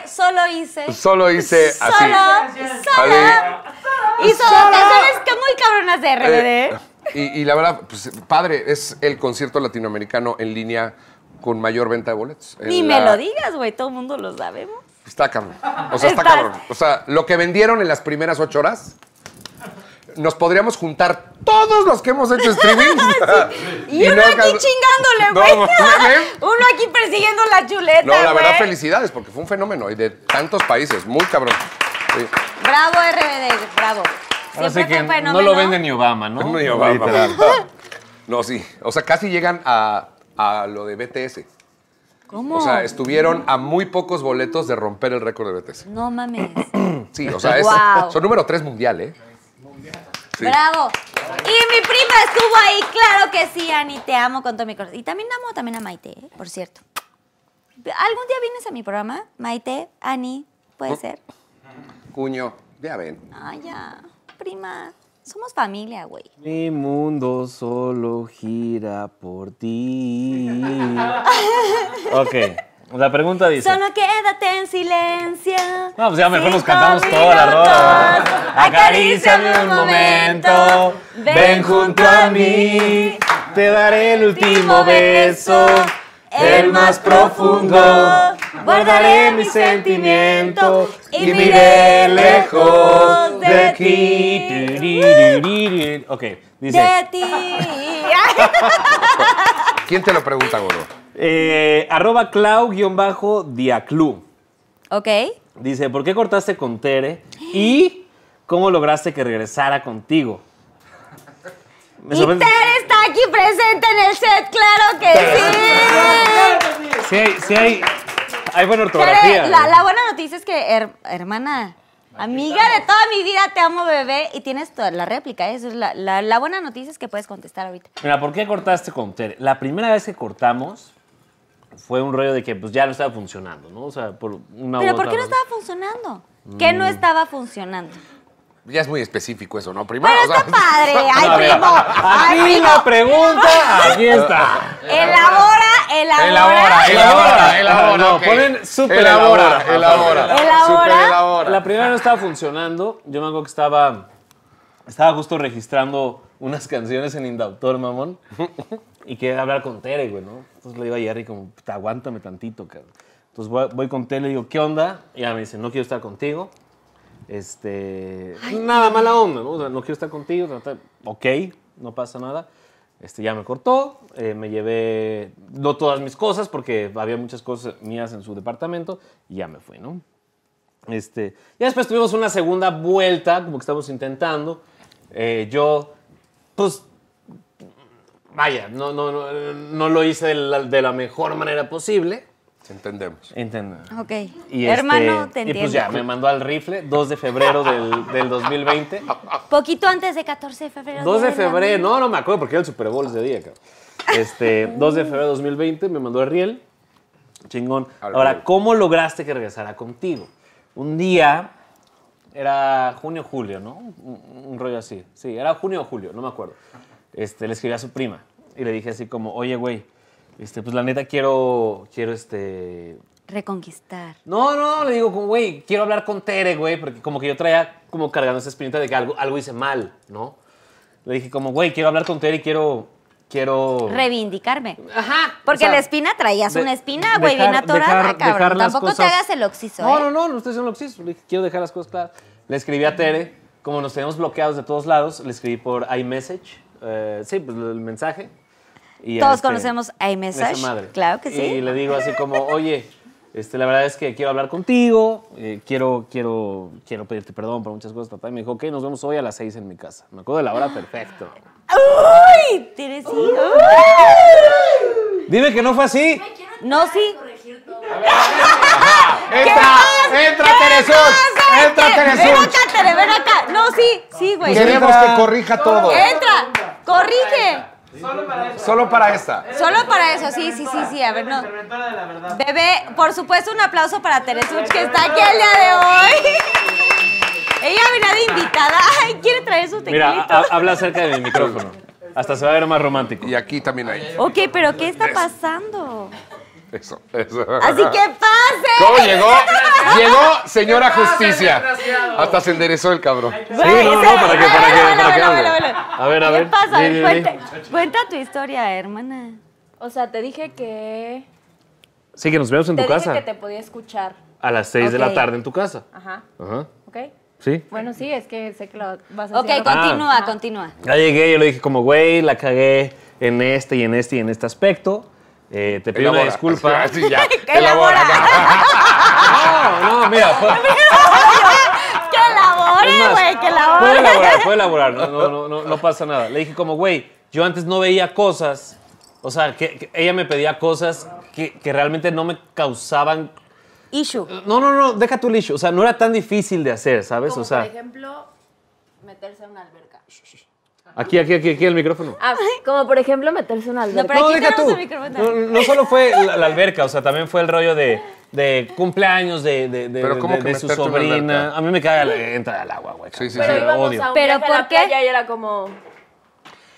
Solo hice, solo hice. Solo así. Solo, solo. Hizo canciones que muy cabronas de RBD. Eh, y, y la verdad, pues, padre, es el concierto latinoamericano en línea con mayor venta de boletos. Ni me la- lo digas, güey. Todo el mundo lo sabemos. Está cabrón. O sea, está, Está- cabrón. O sea, lo que vendieron en las primeras ocho horas, nos podríamos juntar todos los que hemos hecho streaming. Y, uno no aquí chingándole, güey. uno aquí persiguiendo la chuleta, No, la verdad, felicidades, porque fue un fenómeno y de tantos países. Muy cabrón. Sí. Bravo, RBD, bravo. Ahora sí Siempre que fue un no lo vende ni Obama, ¿no? Muy Obama. No, sí. O sea, casi llegan a, a lo de BTS. ¿Cómo? O sea, estuvieron a muy pocos boletos de romper el récord de BTS. No mames. Sí, o sea, es, Wow. son número tres mundial, ¿eh? Sí. Bravo. Y mi prima estuvo ahí, claro que sí, Ani, te amo con todo mi corazón. Y también amo también a Maite, ¿eh? por cierto. ¿Algún día vienes a mi programa? Maite, Ani, ¿puede ser? Cuño, ya ven. Ay, ya, prima. Somos familia, güey. Mi mundo solo gira por ti. ok. La pregunta dice. Solo quédate en silencio. No, pues ya mejor nos cantamos toda la rola. Acaríciame un momento. Ven junto a mí. Te daré el último beso. El más profundo. Guardaré mi sentimiento. Y miré lejos de aquí. Ok, dice. De ti. ¿Quién te lo pregunta, gordo? Eh, arroba clau-diaclu. ok. Dice, ¿por qué cortaste con Tere? ¿Y cómo lograste que regresara contigo? Me Y sorprende- Tere está aquí presente en el set, claro que sí. Sí hay, sí hay, hay buena Tere, ortografía. la, la buena noticia es que, her- hermana, amiga de toda mi vida, te amo, bebé, y tienes toda la réplica. ¿eh? Eso es la, la- la buena noticia es que puedes contestar ahorita. Mira, ¿por qué cortaste con Tere? La primera vez que cortamos fue un rollo de que pues ya no estaba funcionando, ¿no? O sea, por una Pero ¿por qué no estaba funcionando? ¿Qué no estaba funcionando? Ya es muy específico eso, ¿no? Primero, Pero o sea, está padre. Ay, primo. Ay, Aquí primo. la pregunta, aquí está. Elabora, elabora. Elabora, elabora, elabora. No, ok. ponen súper elabora, elabora. elabora. Elabora. Elabora. La primera no estaba funcionando. Yo me acuerdo que estaba, estaba justo registrando unas canciones en Indautor, mamón. Y quería hablar con Tere, güey, ¿no? Entonces le digo a Jerry como, "Puta, aguántame tantito, cabrón. Entonces voy, voy con Tere y digo, ¿qué onda? Y ella me dice, no quiero estar contigo. Este, nada mala onda, ¿no? O sea, no quiero estar contigo. Ok, no pasa nada. Este, ya me cortó, eh, me llevé, no todas mis cosas, porque había muchas cosas mías en su departamento, y ya me fui, ¿no? Este, ya después tuvimos una segunda vuelta, como que estamos intentando. Eh, yo, pues, vaya, no, no, no, no lo hice de la, de la mejor manera posible. Entendemos. Entiendo. Ok. Y Hermano, este, te Y entiendo. pues ya, me mandó al rifle, 2 de febrero del, del 2020. Poquito antes de 14 de febrero. 2 de febrero, no, no me acuerdo porque era el Super Bowl ese día, cabrón. Este, 2 de febrero de 2020 me mandó a Riel. Chingón. Ahora. ¿cómo lograste que regresara contigo? Un día, era junio o julio, ¿no? Un, un rollo así. Sí, era junio o julio, no me acuerdo. Este, le escribí a su prima y le dije así como, oye, güey, este, pues la neta quiero, quiero este, Reconquistar. no, no, le digo, como, güey, quiero hablar con Tere, güey, porque como que yo traía como cargando esa espinita de que algo, algo hice mal, ¿no? Le dije como, güey, quiero hablar con Tere y quiero, quiero... Reivindicarme. Ajá. Porque o sea, la espina traías de- una espina, güey, bien atorada, dejar- cabrón. dejar las Tampoco te cosas- hagas el oxiso, No, ¿eh? no, no, no estoy haciendo el oxiso. Le dije, quiero dejar las cosas claras. Le escribí a Tere, como nos teníamos bloqueados de todos lados, le escribí por iMessage, eh, sí, pues el mensaje. Y, Todos este, conocemos iMessage, esa madre. claro que sí. Y le digo así como, oye, este, la verdad es que quiero hablar contigo, eh, quiero, quiero, quiero pedirte perdón por muchas cosas. papá. Y me dijo, ok, nos vemos hoy a las seis en mi casa. Me acuerdo de la hora perfecto. ¡Uy! Teresita. Dime que no fue así. No, sí. ¡Entra! ¡Entra, Teresón! ¡Entra, Ven Teresón! acá, Tere, ven acá. No, sí, sí, güey. Queremos que corrija todo. Entra, corrige. Solo para esta. Solo para eso, sí, sí, sí, sí. A ver, no. Bebé, por supuesto, un aplauso para Teresuch, que está aquí el día de hoy. Ella venía de invitada. Ay, quiere traer su Mira, tequilito. ha- habla cerca de mi micrófono. Hasta se va a ver más romántico. Y aquí también hay. Ok, pero ¿qué está pasando? Eso, eso. Así que pase. ¿Cómo llegó? Llegó señora justicia. Hasta se enderezó el cabrón. Sí, no, no, para que, para que, para que hable. A ver, a ver. ¿Qué pasa? Cuenta, cuenta tu historia, hermana. O sea, te dije que. Sí, que nos vemos en Te tu dije casa. que te podía escuchar. A las 6 de la Ok. tarde en tu casa. Ajá. Ajá. ¿Ok? Sí. Bueno, sí, es que sé que lo vas a Ok, hacer. continúa, Ajá. continúa. Ya llegué, yo le dije como, güey, la cagué en este y en este y en este aspecto. Eh, te pido una Elabora. disculpa. Así ya. Elabora. No, no, mira, fue- Que elabore, güey, que Puede elabore. elaborar, puede elaborar, no, no, no, no, no pasa nada. Le dije como, güey, yo antes no veía cosas, o sea, que, que ella me pedía cosas que, que realmente no me causaban... Issue. No, no, no, deja tu lixo, o sea, no era tan difícil de hacer, ¿sabes? Como o sea, por ejemplo, meterse en una alberca. Aquí, aquí, aquí, aquí el micrófono. Ah, como por ejemplo, meterse en una alberca. pero no, aquí deja tenemos tú. el micrófono. No, no solo fue la, la alberca, o sea, también fue el rollo de, de cumpleaños de, de, de, Pero ¿cómo de- que de su sobrina. A mí me caga la- entrar al agua, güey. Sí, sí, Pero sí. íbamos odio. a un ¿Pero viaje a la por qué? playa y era como...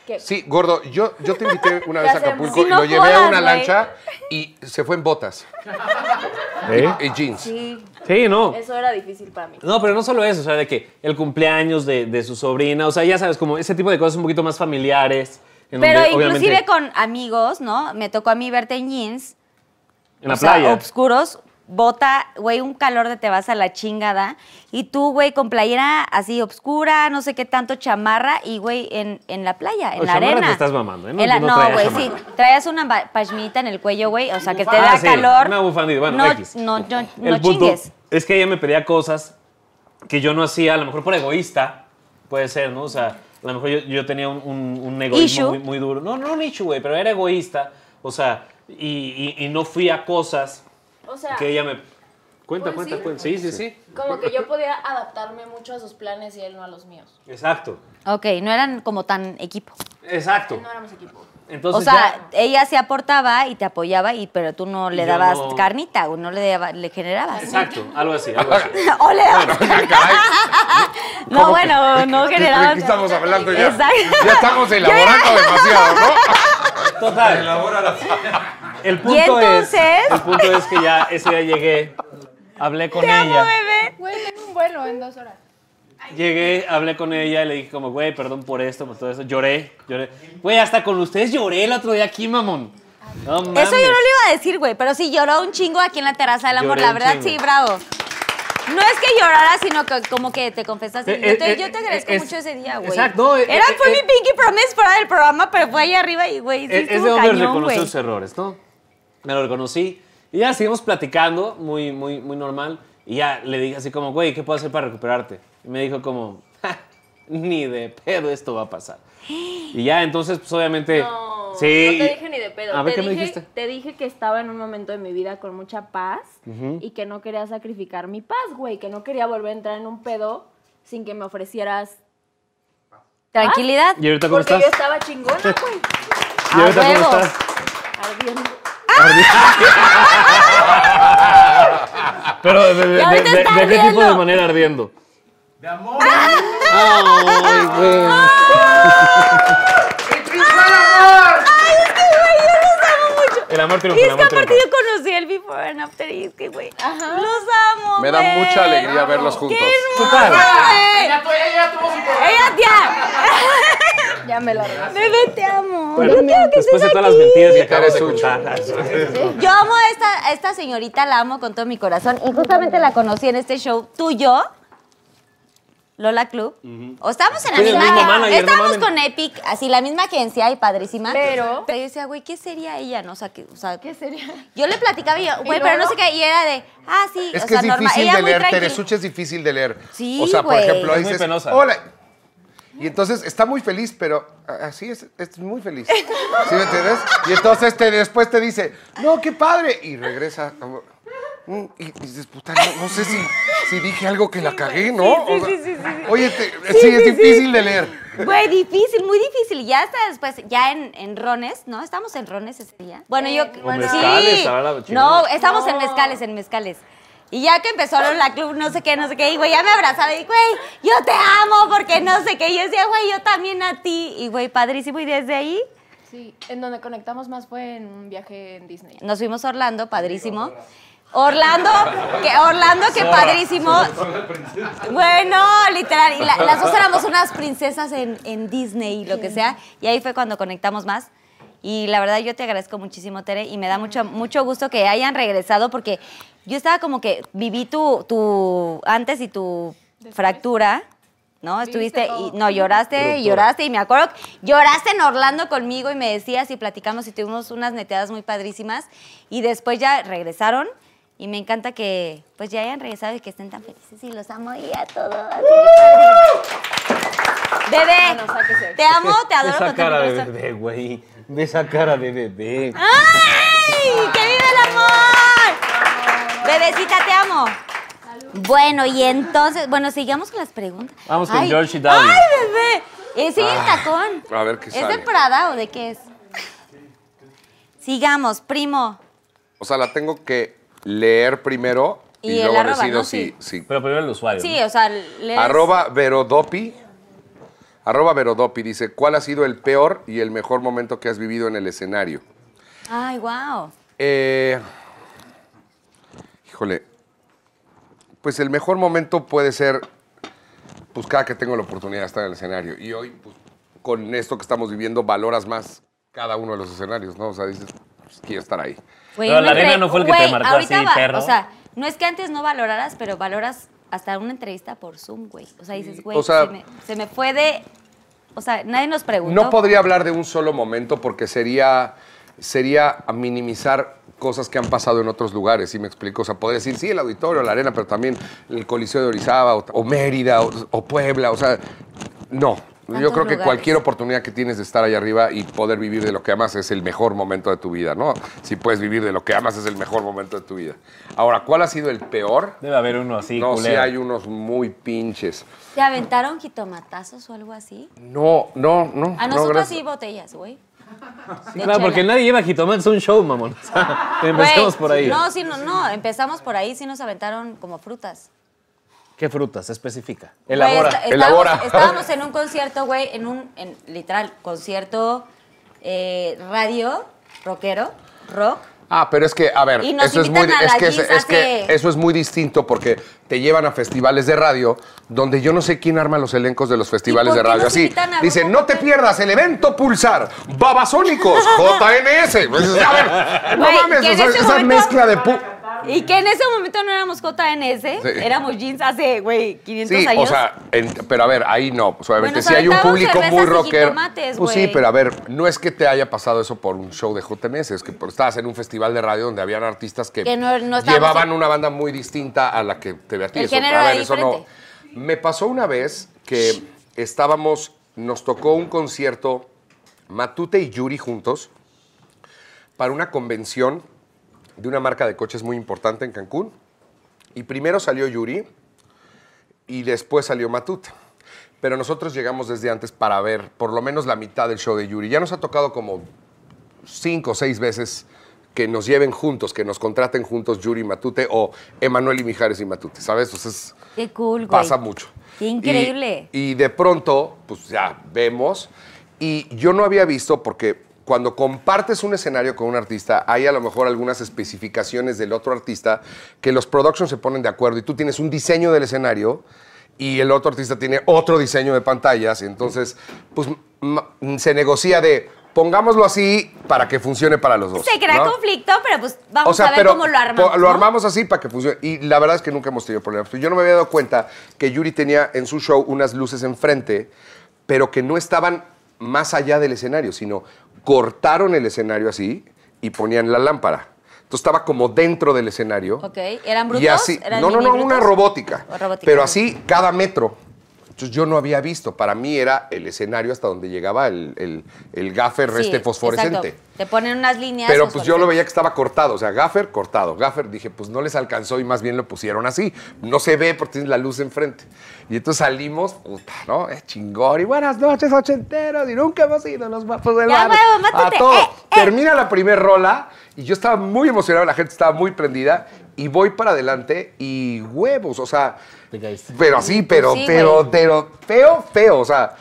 ¿qué? Sí, gordo, yo, yo te invité una vez a? Acapulco y no lo llevé a jodas, una güey. lancha y se fue en botas ¿Eh? y jeans. Sí, Sí, no. eso era difícil para mí. No, pero no solo eso, o sea, de que el cumpleaños de, de su sobrina, o sea, ya sabes, como ese tipo de cosas un poquito más familiares. en Pero donde, inclusive obviamente, con amigos, ¿no? Me tocó a mí verte en jeans. En la o sea, playa. obscuros, bota, güey, un calor de te vas a la chingada. Y tú, güey, con playera así obscura, no sé qué tanto chamarra, y güey, en, en la playa, en O la arena. te estás mamando, ¿eh? No- En la- no no, traías güey, sí. Traías una pashmita en el cuello, güey, o sea, que te Ah, da sí, calor. Una bufandita, bueno, no, X. no, no, no El punto chingues. es que ella me pedía cosas que yo no hacía, a lo mejor por egoísta, puede ser, ¿no? O sea, a lo mejor yo, yo tenía un, un, un egoísmo muy, muy duro. No, no un issue, güey, pero era egoísta. O sea, y, y- y no fui a cosas O sea, que ella me... Cuenta, Pues cuenta, sí. cuenta. Sí, sí, sí. como que yo podía adaptarme mucho a sus planes y él no a los míos. Exacto. Ok, no eran como tan equipo. Exacto. No éramos equipo. Entonces o sea, ya- ella se aportaba y te apoyaba, y, pero tú no le yo dabas no- carnita o no le, daba- le generabas. Exacto, algo así, algo así. o le dabas. No, ¿Cómo bueno, que- no generabas. qué estamos hablando ya? Exacto. Ya estamos elaborando demasiado, ¿no? Total. El punto Y entonces- es, el punto es que ya ese día llegué, hablé con Te amo, ella. bebé. Güey, tengo un vuelo en dos horas. Llegué, hablé con ella y le dije como, güey, perdón por esto, por todo eso. Lloré, lloré. Güey, hasta con ustedes lloré el otro día aquí, mamón. No mames. Eso yo no lo iba a decir, güey, pero sí lloró un chingo aquí en la terraza del amor, Lloré la verdad, sí, bravo. No es que llorara, sino que como que te confesaste. Eh, Yo te, eh, yo te eh, agradezco es- mucho ese día, güey. exacto, no, eh, Era, eh, fue eh, mi Pinky Promise fuera del programa, pero fue ahí arriba y, güey, sí Es, es estuvo de hombre güey. sus errores, ¿no? Me lo reconocí. Y ya seguimos platicando, muy, muy, muy normal. Y ya le dije así como, güey, ¿qué puedo hacer para recuperarte? Y me dijo como, "Ja, ni de pedo esto va a pasar. Y ya, entonces, pues obviamente... No, sí. no te dije ni de pedo. A ver, te ¿qué me dije, dijiste? Te dije que estaba en un momento de mi vida con mucha paz y que no quería sacrificar mi paz, güey. Que no quería volver a entrar en un pedo sin que me ofrecieras. Tranquilidad. ¿Y ahorita cómo Porque estás? yo estaba chingona, güey. ¿Y ahorita cómo estás? Ardiendo. Pero de, de- de- de- está ¿de qué tipo de manera ardiendo? De amor. Ay, güey. El amor triunfa, Y el es que amor aparte triunfa. yo conocí el before and after y es que, güey, los amo, Me da güey. mucha alegría verlos juntos. ¡Qué hermoso, Total. güey! Ella, tu- ella tuvo su ¡Ella tía! Ya me la. Bebé, te amo. Bueno, Yo quiero que después de estés todas las aquí. mentiras que acabas de sucho. contar. Yo amo a esta, a esta señorita, la amo con todo mi corazón. Y justamente la conocí en este show, tú Lola Club. O estábamos en la misma. mismo manager, estábamos con Epic, así la misma agencia y padrísima. Pero- Pero yo decía, güey, ¿qué sería ella? No, o sea, que, o sea, ¿Qué sería? yo le platicaba y yo, güey, ¿Y pero no sé qué. Y era de, ah, sí, Es o que sea, es normal. difícil Ella de leer. Teresucha es difícil de leer. Sí, o sea, por ejemplo, Es muy penosa. hola. Y entonces está muy feliz, pero así es, es muy feliz. ¿Sí me entiendes? Y entonces te, después te dice, no, qué padre. Y regresa. como, Y, y dices, puta, no, no sé si, si dije algo que la cagué, ¿no? O sea, Oye, te- sí, es difícil de leer. Güey, difícil, muy difícil. Y ya hasta después, ya en, en Rones, ¿no? Estamos en Rones ese día. Bueno, Eh, yo. O mezcales, ahora la chingada. No, estamos en mezcales, en mezcales. Y ya que empezó la club, no sé qué, no sé qué, y güey, ya me abrazaba y, güey, yo te amo, porque no sé qué. Y yo decía, güey, yo también a ti. Y, güey, padrísimo. Y desde ahí Sí, en donde conectamos más fue en un viaje en Disney. nos fuimos a Orlando, padrísimo. Orlando, que Orlando, que padrísimo. Bueno, literal, y la- las dos éramos unas princesas en, en Disney y lo que sea, y ahí fue cuando conectamos más. Y la verdad yo te agradezco muchísimo, Tere, y me da mucho, mucho gusto que hayan regresado porque yo estaba como que viví tu, tu antes y tu fractura, ¿no? Estuviste y no lloraste y lloraste y me acuerdo que lloraste en Orlando conmigo y me decías y platicamos y tuvimos unas neteadas muy padrísimas y después ya regresaron y me encanta que pues ya hayan regresado y que estén tan felices y los amo y a todos. de padre. Bebé, Bueno, sáquese. te amo, te adoro Esa con cara de corazón. bebé, güey. De esa cara de bebé. ¡Ay! ¡Que vive el amor! Bebecita, te amo. Bueno, y entonces, bueno, sigamos con las preguntas. Vamos con Ay, George y Daddy. ¡Ay, bebé! Ese es el tacón. a ver qué ¿Es de sale. Prada o de qué es? Sigamos, primo. O sea, la tengo que leer primero y, Y el luego arroba, decido ¿no? si, Sí. si Pero primero el usuario. Sí, ¿no? o sea, lees- Arroba Verodopi. Arroba Verodopi dice, ¿cuál ha sido el peor y el mejor momento que has vivido en el escenario? Ay, wow. Eh, híjole, pues el mejor momento puede ser, pues cada que tengo la oportunidad de estar en el escenario. Y hoy, pues, con esto que estamos viviendo, valoras más cada uno de los escenarios, ¿no? O sea, dices, pues, quiero estar ahí. Güey, Pero la arena no fue el que te güey, marcó así, va- perro. O sea, no es que antes no valoraras, pero valoras hasta una entrevista por Zoom, güey. O sea, dices, güey, O sea- se, me, se me fue de... O sea, nadie nos preguntó. No podría hablar de un solo momento porque sería, sería minimizar cosas que han pasado en otros lugares, ¿sí me explico? O sea, podría decir, sí, el auditorio, la arena, pero también el Coliseo de Orizaba o, o Mérida o, o Puebla, o sea, no. Yo creo que lugares. cualquier oportunidad que tienes de estar allá arriba y poder vivir de lo que amas es el mejor momento de tu vida, ¿no? Si puedes vivir de lo que amas es el mejor momento de tu vida. Ahora, ¿cuál ha sido el peor? Debe haber uno así, no, sí culero. hay unos muy pinches. ¿Te aventaron jitomatazos o algo así? No, no, no. A no, nosotros gracias. sí botellas, güey. Sí, claro, porque nadie lleva jitomates a un show, mamón. O sea, empecemos Güey, por ahí. No, sí, no, no, empezamos por ahí, sí nos aventaron como frutas. ¿Qué frutas? Especifica. Güey, Elabora. esta- elabora. Estábamos, estábamos en un concierto, güey, en un, en, literal, concierto eh, radio, rockero, rock. Ah, pero es que, a ver, eso es muy, invitan a es la que, es, Giz es que hace- eso es muy distinto porque te llevan a festivales de radio donde yo no sé quién arma los elencos de los festivales de radio. Así, dicen, no te Cote"? pierdas el evento Pulsar, Babasónicos, JNS. Pues, a ver, no mames, o sea, esa momento- mezcla de... Y que en ese momento no éramos JNS, Sí. éramos jeans hace, güey, 500 Sí, años. o sea, en- pero a ver, ahí no. Obviamente, Bueno, si hay un público muy rocker. Pues sí, pero a ver, no es que te haya pasado eso por un show de JMS, es que estabas en un festival de radio donde habían artistas que, Que no- no estábamos llevaban en- una banda muy distinta a la que te ve a ti. El Eso- género a era ver, eso no. Me pasó una vez que estábamos, nos tocó un concierto Matute y Yuri juntos para una convención de una marca de coches muy importante en Cancún. Y primero salió Yuri y después salió Matute. Pero nosotros llegamos desde antes para ver por lo menos la mitad del show de Yuri. Ya nos ha tocado como cinco o seis veces que nos lleven juntos, que nos contraten juntos Yuri y Matute o Emanuel y Mijares y Matute, ¿sabes? Entonces Qué cool, güey. pasa mucho. Qué increíble. Y, y de pronto, pues ya vemos. Y yo no había visto porque cuando compartes un escenario con un artista, hay a lo mejor algunas especificaciones del otro artista que los productions se ponen de acuerdo y tú tienes un diseño del escenario y el otro artista tiene otro diseño de pantallas. y Entonces, pues se negocia de pongámoslo así para que funcione para los dos. Se crea ¿no? conflicto, pero pues vamos O sea, a ver pero cómo lo armamos. Lo armamos así para que funcione. Y la verdad es que nunca hemos tenido problemas. Yo no me había dado cuenta que Yuri tenía en su show unas luces enfrente, pero que no estaban más allá del escenario, sino cortaron el escenario así y ponían la lámpara. Entonces estaba como dentro del escenario. Ok, ¿eran brutos? Y así, ¿Eran no, no, no, una robótica. Pero así cada metro. Entonces yo no había visto. Para mí era el escenario hasta donde llegaba el, el, el gaffer Sí, este fosforescente. exacto. Te ponen unas líneas. Pero pues yo lo veía que estaba cortado, o sea, gaffer cortado. Gaffer dije, pues no les alcanzó y más bien lo pusieron así. No se ve porque tienes la luz enfrente. Y entonces salimos, puta, ¿no? Es chingón. Y buenas noches, ochenteros. Y nunca hemos ido los guapos del Ya, huevo, A todo. eh, eh. Termina la primer rola y yo estaba muy emocionado, la gente estaba muy prendida. Y voy para adelante y huevos, o sea. Te caíste. Pero así, pero, Sí, pero, güey. pero, feo, feo. O sea,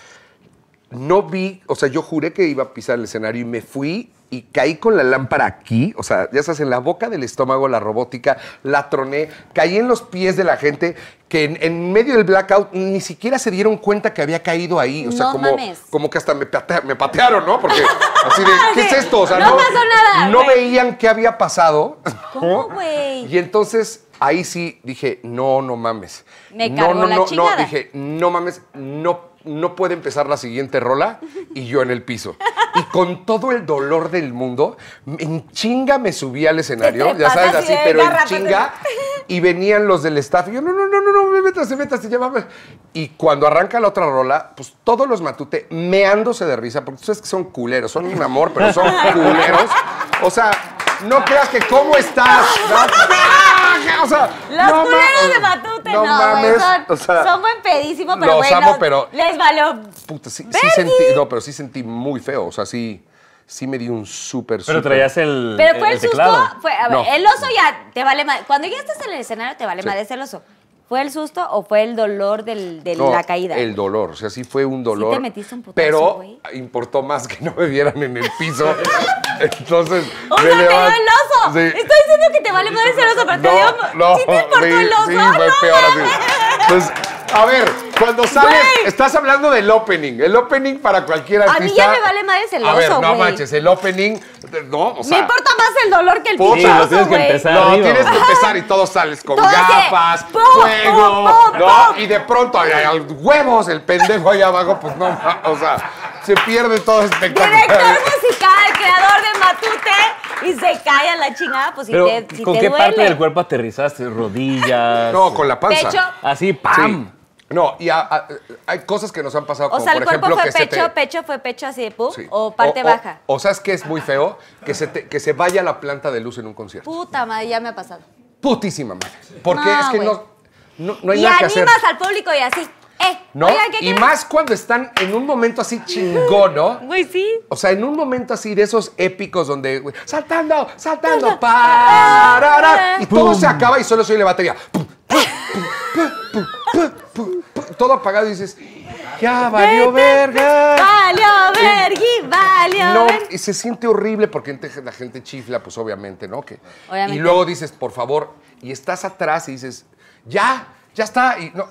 no vi, o sea, yo juré que iba a pisar el escenario y me fui y caí con la lámpara aquí, o sea, ya sabes, en la boca del estómago, la robótica, la troné, caí en los pies de la gente que en, en medio del blackout ni siquiera se dieron cuenta que había caído ahí, o sea, No como, mames. como que hasta me, patea- me patearon, ¿no? Porque así de, ¿qué es esto? O sea, No pasó nada, no veían qué había pasado. ¿Cómo, güey? Y entonces ahí sí dije, no, no mames. Me no, cargó no, la no, chingada. no, dije, no mames, no, no puede empezar la siguiente rola y yo en el piso. Y con todo el dolor del mundo, en chinga me subí al escenario, Te ya sabes, así pero en agárrate. chinga. Y venían los del staff y yo, no, no, no, no, no, me metas, métase, llévame. Y cuando arranca la otra rola, pues todos los matute meándose de risa, porque tú sabes que son culeros, son un amor, pero son culeros. O sea, no creas que cómo estás. ¿no? O sea, Los no culeros de Matute, no, no, mames. Son, o sea, son buen pedísimo, pero los amo, pero- les valió. puta, sí, sí sentí, no, pero sí sentí muy feo. O sea, sí, sí me di un súper, Pero súper- traías el, Pero fue el, susto, fue, a ver, No. el oso ya te vale más. Cuando ya estás en el escenario te vale Sí. más el oso. ¿Fue el susto o fue el dolor del- de No, la caída? El dolor, o sea, sí fue un dolor. te metiste un putazo, Pero importó más que no me vieran en el piso. Entonces. O sea, te dio el oso. Sí. Estoy diciendo que te vale más el oso, pero te dio. No, no, ¿Sí te importó sí, el oso? sí, fue No peor así. mames. A ver, cuando sales, Güey. estás hablando del opening. El opening para cualquier A artista. mí ya me vale madres el A ver, oso, no güey. manches, el opening, no, o sea. Me importa más el dolor que el Puta. pinche Sí, lo oso, tienes que empezar. No, arriba, tienes que empezar y todos sales con gafas, pum, fuego, pum, pum, ¿no? Y de pronto hay, hay huevos, el pendejo ahí abajo, pues no, o sea, se pierde todo espectáculo. Director musical, creador de Matute, y se cae a la chingada, pues si Pero, te, si ¿con te qué duele. parte del cuerpo aterrizaste? ¿Rodillas? No, con la panza. Pecho. Así, Sí. No, y a- a- hay cosas que nos han pasado, O como sea, por el cuerpo ejemplo fue que se pecho, te... pecho fue pecho así de pum, Sí. o parte baja. O, sabes que es muy feo que se, te- que se vaya la planta de luz en un concierto. Puta madre, ya me ha pasado. Putísima madre. Porque No, es que güey. no, no, no hay y nada que hacer. animas al público y así. Eh, ¿No? oigan, ¿qué y creen? más cuando están en un momento así chingón, ¿no? Güey, sí. O sea, en un momento así de esos épicos donde güey, saltando, saltando, parará, y todo se acaba y solo se oye la batería. Pum, pum, pum, pum, pum, pum, pum, Todo apagado y dices, ya valió verga. Valió, vergui, valió. No, y se siente horrible porque la gente chifla, pues obviamente, ¿no? Que, Obviamente. Y luego dices, por favor, y estás atrás y dices, ya, ya está, y no,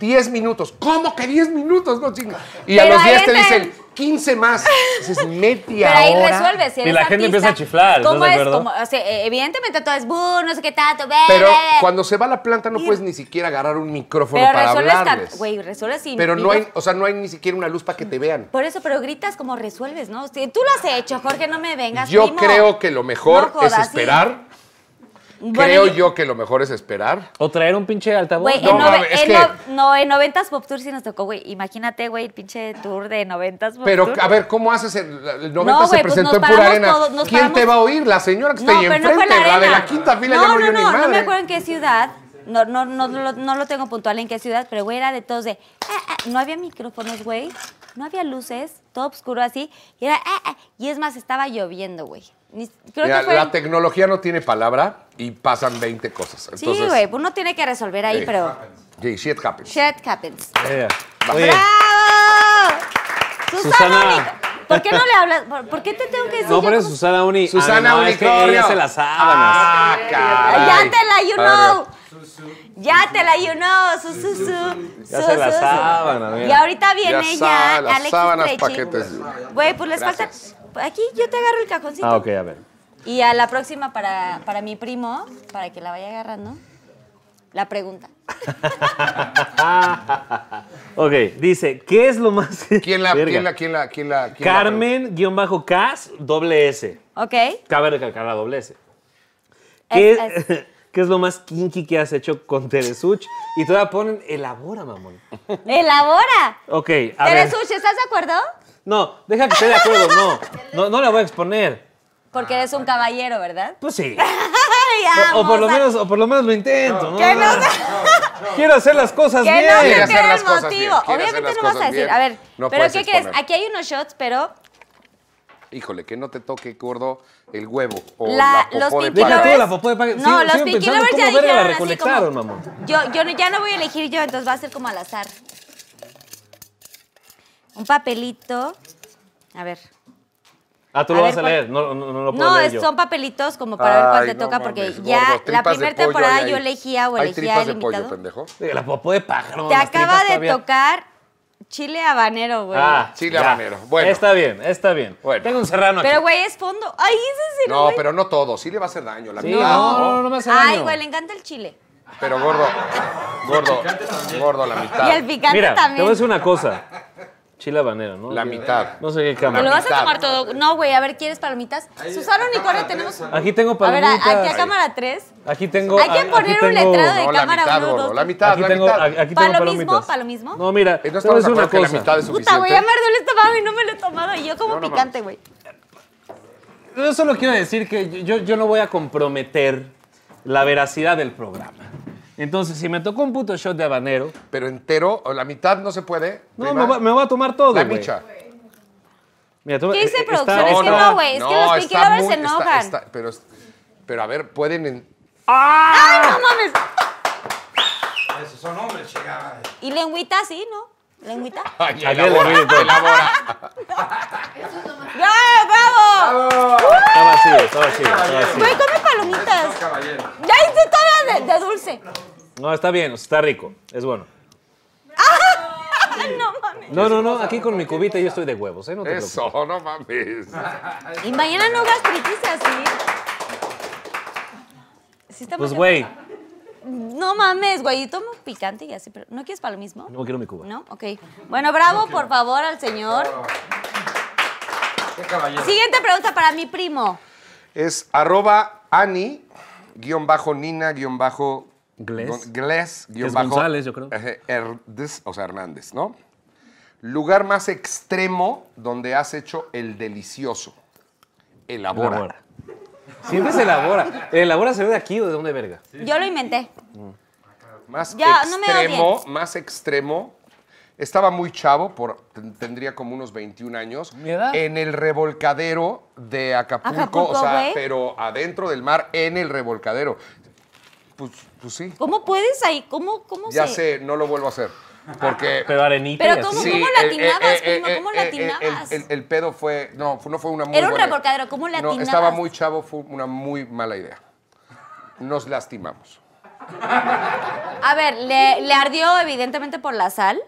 10 minutos. ¿Cómo que 10 minutos? No, chinga. Y a los ahí 10 te el- dicen 15 más. Dices, media Pero ahí hora. resuelves. Si Y la gente empieza a chiflar, ¿estás ¿Cómo es? acuerdo? Como, o sea, eh, evidentemente todo es bu, no sé qué tanto, ve, Pero ve, ve". cuando se va a la planta no puedes ni siquiera agarrar un micrófono Pero para hablarles. Güey, resuelves sin pero no hay, o sea, no hay ni siquiera una luz para que te vean. Por eso, pero gritas como resuelves, ¿no? Tú lo has hecho, Jorge, no me vengas. Yo primo. creo que lo mejor No jodas, es esperar. Bueno, creo yo que lo mejor es esperar. O traer un pinche altavoz. Güey, No, en, nove- es en que- no, en 90s Pop Tour sí nos tocó, güey. Imagínate, güey, el pinche tour de 90s Pop Pero, Tour. a ver, ¿cómo haces? El, el 90 No, se güey, pues presentó nos en pura paramos arena. todos, nos ¿Quién te va a oír? La señora que está No, ahí enfrente. en la la, de la quinta fila no, ya no, no, no, ni madre. no me acuerdo en qué ciudad. No, no, no, lo- no lo tengo puntual en qué ciudad, pero güey, era de todos de. "Ah, ah", no había micrófonos, güey. No había luces, todo oscuro así. Y era. "Ah, ah", y es más, estaba lloviendo, güey. Ni- Creo Mira, que fue. La tecnología no tiene palabra y pasan 20 cosas. sí, Entonces, güey, uno tiene que resolver ahí, Sí. pero. Sí, shit happens. Shit happens. Oye, ¡Bravo! Susana, Susana. Uni- ¿Por qué no le hablas? ¿Por, por qué te tengo que decir? no, pero es Susana Uni. Susana no, es que ella hace las sábanas. Ah, caray. Ya te la you know. Ya te la you know. Su, su, su, Ya se la sábana. Y ahorita viene Ya ya, sabe, las Alex sábanas, paquetes. Güey, pues les falta. Aquí yo te agarro el cajoncito. Ah, ok, a ver. Y a la próxima para, para mi primo, para que la vaya agarrando, la pregunta. Ok, dice, ¿qué es lo más... ¿Quién la, Verga. quién la, quién la, quién la? quién la- Carmen-Cas, doble S. ¿Ok? Cabe recalcar la doble S. ¿Qué Es- es, ¿Qué es lo más kinky que has hecho con Teresuch? Y todavía ponen, elabora, mamón. ¡Elabora! Ok, a ver. Teresuch, ¿estás de acuerdo? No, deja que esté de acuerdo, no. No, no la voy a exponer. Porque eres un caballero, ¿verdad? Pues sí. O, o por lo menos, o por lo menos lo intento, ¿no? Que no Quiero hacer las cosas Que bien. no se Quiere hacer pierda las el cosas motivo. bien, quiere hacer Obviamente las no vas a cosas decir, bien. a ver, No pero puedes ¿qué crees? exponer. Aquí hay unos shots, pero Híjole, que no te toque, gordo, el huevo o La- la los popó de Pinky Deja tú la popó de. No, Sigo- los sigo Pinky pensando Lovers cómo ya la dijeron así recolectaron, como, mamón. Yo, yo, no- ya no voy a elegir yo, entonces va a ser como al azar. Un papelito. A ver. Ah, tú A lo ver, vas a ¿cuál- leer. No, no, no lo puedo No, leer es- yo. son papelitos como para ver cuál te no toca, porque ya la primera temporada hay yo elegía o elegía el de pollo, invitado. pendejo. Diga, La popó de pájaro. Te acaba de todavía. tocar chile habanero, güey. Ah, Chile ya. habanero. Bueno. Está bien, está bien. Bueno. Tengo un serrano aquí. Pero, güey, es fondo. Ay, ese sí, No, güey. pero no todo. Sí le va a hacer daño. La Sí, mitad, no, no, no me hace daño. Ay, güey, le encanta el chile. Pero gordo, gordo, gordo, la mitad. Y el picante Mira, te también. voy a decir una cosa. Chile habanero, ¿no? La mitad. No sé qué ¿Te cámara. lo vas a tomar todo? No, güey, a ver, ¿quieres palomitas? Susana Unicornio, tenemos... Aquí tengo A ver, a- palomitas. aquí a cámara 3. Aquí tengo. Hay que poner un letrero de cámara mitad, 1, gordo. 2, La mitad, Aquí la tengo, mitad. aquí tengo ¿Para lo palomitas. mismo? ¿Para lo mismo? No, mira, Eh, ¿No decir una que la cosa. mitad es Puta, suficiente? güey, ya me ardió el estómago y no me lo he tomado. Y yo como picante, güey. Yo solo quiero decir que yo, yo no voy a comprometer la veracidad del programa. Entonces, si me tocó un puto shot de habanero, Pero entero, o la mitad no se puede. no, me, va- me voy a tomar todo, La güey. micha. Mira, tú- ¿Qué dice eh, producción? está- Es que no, güey, es que los Pinky está Lovers muy- se está- enojan. está- pero, pero a ver, pueden... en- ¡Ay, no mames! Esos son hombres, chica. Y lengüita, sí, ¿no? ¿Lengüita? Ay, elabora, doy, elabora. ¡Bravo, bravo! Está vacío, está vacío, está vacío. Güey, come palomitas. Ya hice todavía de, de dulce. No, está bien, está rico, es bueno. No mames. No, no, no, aquí con mi cubita yo estoy de huevos, ¿eh? No te preocupes. Eso, no mames. Y mañana no gastritis así. Sí está Pues, güey, No mames, güey. Yo tomo picante y así, pero ¿no quieres para lo mismo? no quiero mi cuba. ¿No? Ok. Bueno, bravo, por favor, al señor. Qué caballero. Siguiente pregunta para mi primo. Es arroba Ani, guion bajo Nina, guion bajo Gles. Gon- Gles, guion es bajo. González, yo creo. Herdes, o sea, Hernández, ¿no? Lugar más extremo donde has hecho el delicioso. Elabora. Elabora. Siempre se elabora. ¿El elabora se ve de aquí o de dónde verga? Yo lo inventé. Más Ya, no me extremo, más extremo Estaba muy chavo, por, ten- tendría como unos 21 años. ¿Mi edad? En el revolcadero de Acapulco, Acapulco, o sea, güey. pero adentro del mar, en el revolcadero. Pues, pues sí. ¿Cómo puedes ahí? ¿Cómo, cómo Ya se...? sé, no lo vuelvo a hacer. Porque. Pero arenita Pero y ¿cómo- cómo latinabas, eh, eh, primo? eh, ¿Cómo eh, eh, latinabas? El, el- el pedo fue. No, fue- no fue una muy Era un buena- revolcadero, ¿cómo No, latinabas? estaba muy chavo, fue una muy mala idea. Nos lastimamos. A ver, le, le ardió evidentemente por la sal,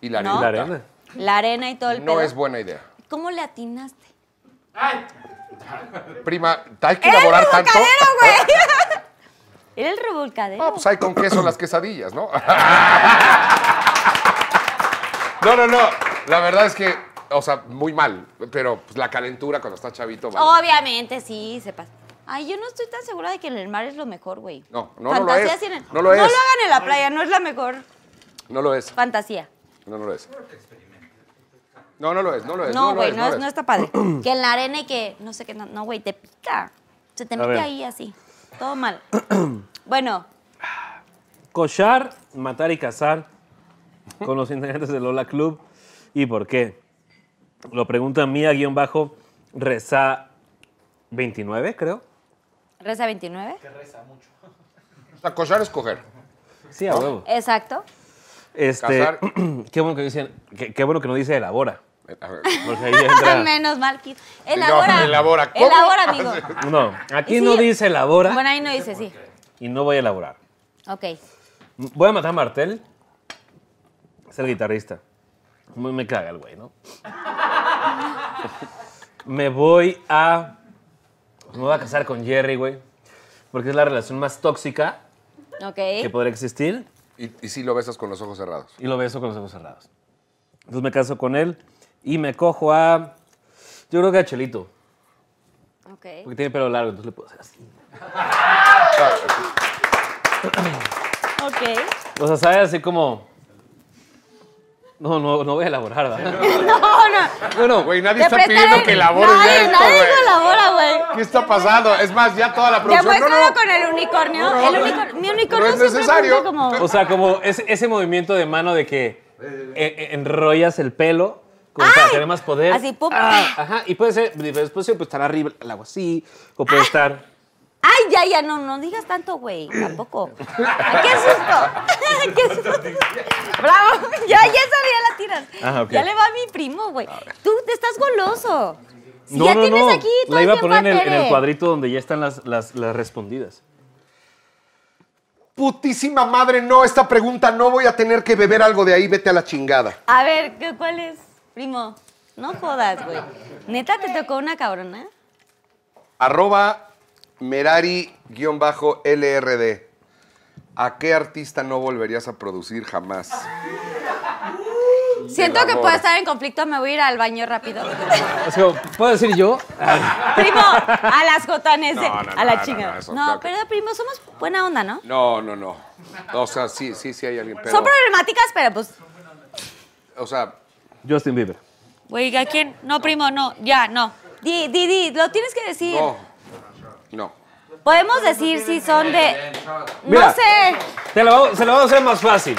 Y la ¿No? La arena. la arena y todo el no pedo. es buena idea. ¿Cómo le atinaste? Prima, hay que ¡Era el elaborar tanto. revolcadero, güey! Era el revolcadero. No, pues hay con queso las quesadillas, ¿no? No, no, no. La verdad es que, o sea, muy mal. Pero pues, la calentura cuando estás chavito. vale. Obviamente, sí, se pasa. Ay, yo no estoy tan segura de que en el mar es lo mejor, güey. No, no, no lo es. sí en el- No lo es. No lo hagan en la playa, no es la mejor No lo es. fantasía. No, no lo es. No, no lo es, no lo es. No, lo güey, es, no, lo es- no está padre. que en la arena y que, no sé qué, no, no, güey, te pica. Se te A mete ver. ahí así. Todo mal. bueno, Cochar, matar y cazar con los integrantes de Lola Club. ¿Y por qué? Lo pregunta Mía-Reza29, creo. reza 29. O sea, cochar es coger. Sí, a huevo. Exacto. Este, Cazar. qué bueno que dicen, qué, qué bueno que no dice elabora. A ver. Porque ahí entra. Menos mal que. Elabora. No, elabora. ¿Cómo? Elabora, amigo. No, aquí no sí. dice elabora Bueno, ahí no dice, sí. y no voy a elaborar. Ok. Voy a matar a Martel. Es el guitarrista. Me, me caga el güey, ¿no? me voy a. Me voy a casar con Jerry, güey. Porque es la relación más tóxica Ok. que podría existir. Y, y sí lo besas con los ojos cerrados. Y lo beso con los ojos cerrados. Entonces me caso con él y me cojo a. Yo creo que a Chelito. Ok. Porque tiene pelo largo, entonces le puedo hacer así. Ok. O sea, ¿sabes? Así como. No, no, no voy a elaborar, ¿verdad? No, no. Bueno, Güey, nadie está pidiendo que elabores nadie, esto, Nadie güey. colabora, güey. ¿Qué está pasando? Es más, ya toda la producción. Demuéstralo no, no. con el unicornio. No, no. el unicornio. Mi unicornio No es necesario. como. O sea, como ese, ese movimiento de mano de que eh, eh, enrollas el pelo como para tener más poder. Así, pum. Ah, ajá, y puede ser, después puede estar arriba el agua así, o puede estar... Ay, ya, ya, no, no digas tanto, güey. Tampoco. Ay, ¡Qué susto! ¡Qué susto! ¡Bravo! Ya, ya sabía la tiras. Ah. Ya le va a mi primo, güey. Tú te estás goloso. Si no, ya no, tienes no, aquí todo la iba a poner en el, en cuadrito donde ya están las, las, las respondidas. Putísima madre, no, esta pregunta no voy a tener que beber algo de ahí, vete a la chingada. A ver, ¿qué- ¿cuál es? Primo, no jodas, güey. ¿Neta te tocó una cabrona? Arroba Merari-LRD. ¿A qué artista no volverías a producir jamás? Siento que puede estar en conflicto, me voy a ir al baño rápido. ¿puedo decir yo? primo, a las jotanes, No, no, no, a la no, chingada. no, eso No, creo que- pero primo, somos buena onda, ¿no? No, no, no. O sea, sí, sí, sí hay alguien, pero... Son problemáticas, pero pues, O sea, Justin Bieber. güey, ¿a quién? No, primo, no, ya, no. Di, di, di, lo tienes que decir. no. No. Podemos decir si son de... Mira. No sé. Te lo se lo vamos a hacer más fácil.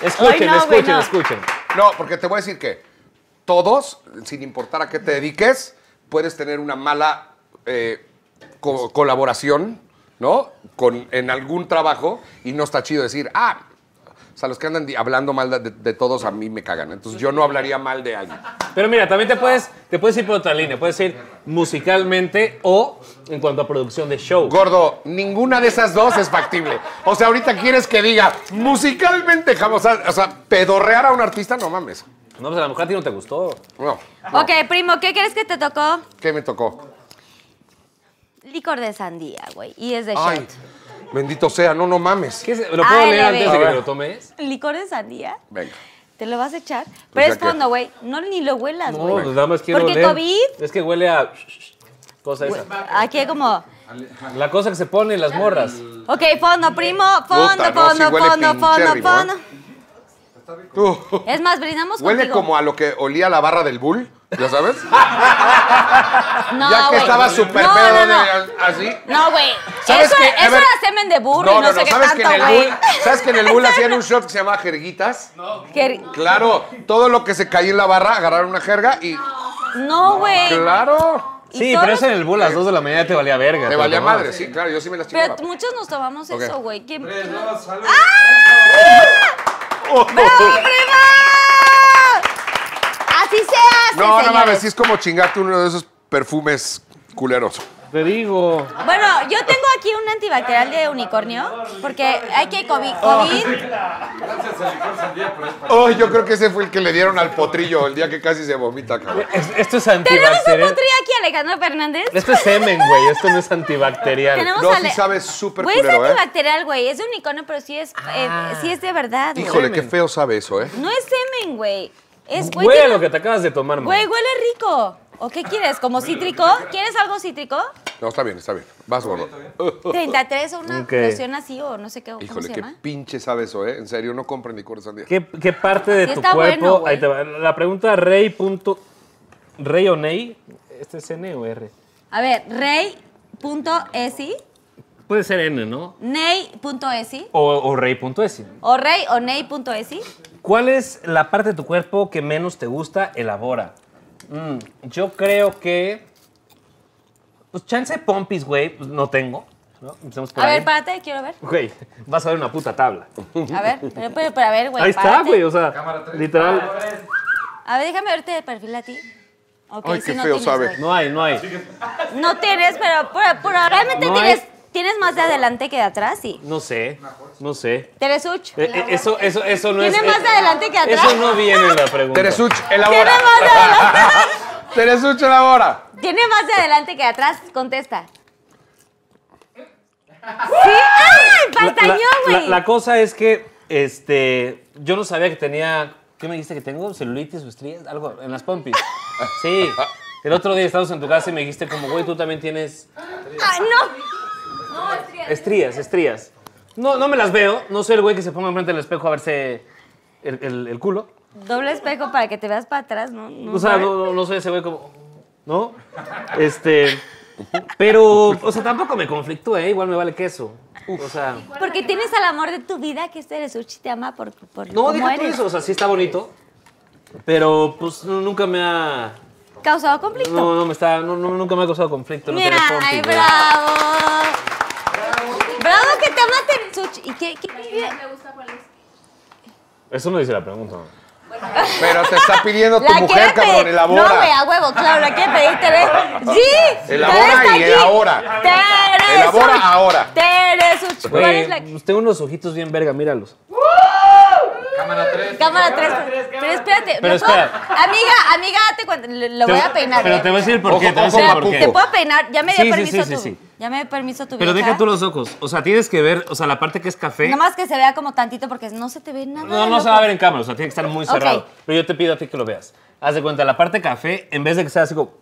Escuchen, Ay, no, güey, escuchen, no. escuchen. No, porque te voy a decir que todos, sin importar a qué te dediques, puedes tener una mala eh, co- colaboración, ¿no? Con, en algún trabajo y no está chido decir, ah, sea, los que andan hablando mal de, de todos a mí me cagan. Entonces yo no hablaría mal de alguien. Pero mira, también te puedes, te puedes ir por otra línea. Puedes ir musicalmente o en cuanto a producción de show. Gordo, ninguna de esas dos es factible. O sea, ahorita quieres que diga musicalmente, jamás, o sea, o sea, pedorrear a un artista, no mames. No, pues a la mujer a ti no te gustó. No. Ok, primo, ¿qué crees que te tocó? ¿Qué me tocó? Licor de sandía, güey. Y es de Ay, shot. Bendito sea, no, no mames. ¿Qué es- ¿Lo puedo leer ALB. antes de que ver. lo tomes? ¿Licor de sandía? Venga. ¿Te lo vas a echar? Pues Pero es fondo, güey. No, ni lo huelas, No, güey. pues nada más quiero Porque leer. COVID, Es que huele a... Cosa esa. aquí como... La cosa que se pone en las morras. Ok, fondo, primo, fondo, Puta, no, fondo, fondo, pinche fondo, rimón. fondo. Tú. Es más, brindamos Huele contigo. como a lo que olía la barra del bull, ¿ya sabes? No, ya que estaba súper no, pedo no, no. de- así. No, güey. ¿Sabes Eso, qué? A eso ver. era semen de burro y no, sé qué ¿sabes que en tanto, el bull, ¿sabes que en el bull hacían un shot que se llama jerguitas? Que- Claro, todo lo que se caía en la barra, agarraron una jerga y No, güey. claro, Sí, pero eso en el bull a las 2 de la mañana te valía verga. te valía tomabas. madre, sí, claro, yo sí me las chingaba. Pero muchos nos tomamos eso, güey. ¿Quién- Tres, Oh, ¡Prima! Así se hace, No, no señores. mames, sí es como chingarte uno de esos perfumes culeros. Te digo. Bueno, yo tengo aquí un antibacterial de unicornio, porque hay que COVID. COVID Gracias al licor sandía por eso. Oh, yo creo que ese fue el que le dieron al potrillo el día que casi se vomita, cabrón. Es- esto es Tenemos un antibacterial. potrillo aquí, Alejandro Fernández. Esto es semen, güey. Esto no es antibacterial. Tenemos No, sí sabe súper Güey, es ¿eh? antibacterial, güey. Es de unicornio, pero sí es, eh, sí es de verdad, güey. Híjole, qué feo sabe eso, ¿eh? No es semen, güey. Es, güey, Huele a tiene- lo que te acabas de tomar, man. Güey, huele rico. ¿O qué quieres? ¿Como cítrico? ¿Quieres algo cítrico? No, está bien, está bien. Vas, gordo. 33 o una Ok. loción así o no sé qué. ¿Cómo Híjole, se qué llama? pinche sabe eso, ¿eh? En serio, no compren licor de sandía. ¿Qué, qué parte de Sí tu está cuerpo? bueno, güey. ahí te va. La pregunta rey. Punto, rey o ney. ¿Este es N o R? A ver, rey.esi, Puede ser N, ¿no? ney.esi, O, o rey.es. o rey o ney.esi. ¿Cuál es la parte de tu cuerpo que menos te gusta? Elabora. Mm, yo creo que. Pues chance pompis, güey, pues no tengo. ¿no? Empecemos por A ahí. ver, párate, quiero ver. Güey, vas a ver una puta tabla. A ver, pero, pero, pero a ver, güey. Ahí está, párate. güey, o sea, literal. A ver, déjame verte de perfil a ti. Ok, Ay, sí, qué no feo tienes, sabe. güey. No hay, no hay. No tienes, pero, pero, pero realmente No tienes, hay. tienes más de adelante que de atrás, sí. No sé, no sé. Teresuch. Eh, eh, eso, eso, eso no Tiene es. más eh, de adelante que atrás. Eso no viene en la pregunta. Teresuch, Tiene elabora. más de adelante. Teresuch, elabora. Tiene más de adelante que de atrás. Contesta. ¿Sí? ¡Ay! La, güey. la cosa es que este, yo no sabía que tenía. ¿Qué me dijiste que tengo? ¿Celulitis o estrías? Algo en las pompis. Sí. El otro día estábamos en tu casa y me dijiste como, güey, tú también tienes Ah, no. estrías, estrías. No, no me las veo. No soy el güey que se ponga enfrente del espejo a verse el, el- el culo. Doble espejo para que te veas para atrás, ¿no? no O sea, no, no- no soy ese güey como. ¿No? Este. Pero, o sea, tampoco me conflictúa, ¿eh? Igual me vale queso. O sea. Porque tienes al amor de tu vida, que este Teresuch te ama por, por No, deja tú eso. O sea, sí está bonito. Pero, pues, no- nunca me ha. Causado conflicto. No, no me está. No, no, nunca me ha causado conflicto. No Mira, ay, güey. bravo. Bravo que te ama Teresuch. ¿Y qué? qué- Eso no dice la pregunta. Pero te está pidiendo tu La mujer, cabrón, elabora. No, güey, a huevo, claro, la quiere pedir Tere. ¡Sí! Elabora y. Teresuch. Elabora ahora. Teresuch. ¿Cuál es la tengo unos ojitos bien verga, míralos. Cámara 3. cámara 3? Pero espérate. Pero ¿me puedo- espera. Amiga, amiga, date cuenta. Lo voy a peinar. Pero ¿eh? te voy a decir por qué. Te voy a ojo, decir papu. por ¿Te qué. puedo peinar? Ya me dio Sí, sí, permiso sí, sí, tu. sí. Ya me dio permiso tu Pero deja tú los ojos. O sea, tienes que ver, o sea, la parte que es café. Nada más que se vea como tantito porque no se te ve nada. No, no se va a ver en cámara, o sea, tiene que estar muy cerrado. Pero yo te pido a ti que lo veas. Haz de cuenta, la parte café, en vez de que sea así como.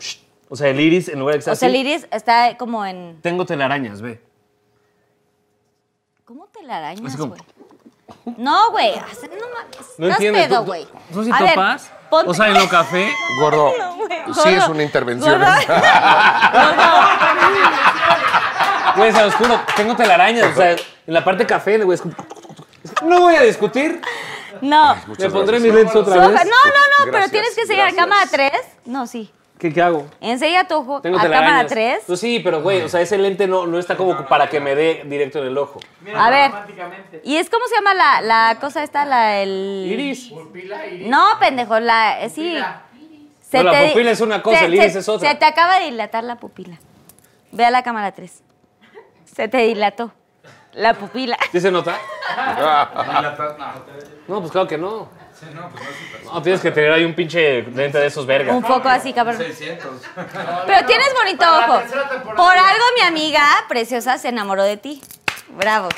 o sea, el iris, en lugar de que sea O sea, el iris está como en. Tengo telarañas, ve. ¿Cómo te la arañas, Así como- güey? No, güey. No mames. ¿No Estás entiendes? pedo, ¿Tú- güey. tú- ¿Tú sí A ver, topas? ponte- O sea, en lo café. Gordo, No, güey, sí es una intervención. ¿eh? Gordo. Güey, se los juro, tengo telarañas. O sea, en la parte café, güey, es como. No voy a discutir. No. Me pondré mis lentes otra vez. No, no, no, pero Gracias, tienes que seguir a gracias. cámara 3. No, sí. ¿Qué, qué hago? Enseña tu ojo Tengo a cámara telarañas. 3. Pues sí, pero güey, o sea, ese lente no, no está como para que me dé directo en el ojo. A ver. ¿Y es cómo se llama la, la cosa esta? La, el... Iris. No, pendejo, la... eh, Sí. No, la pupila es una cosa, se- el iris se- es otra. Se te acaba de dilatar la pupila. Ve a la cámara 3. Se te dilató la pupila. ¿Sí se nota? No, pues claro que no. No, tienes que tener ahí un pinche lente de esos verga. Un poco así, cabrón. 600. Pero tienes bonito ojo. Por algo mi amiga preciosa se enamoró de ti. Bravo.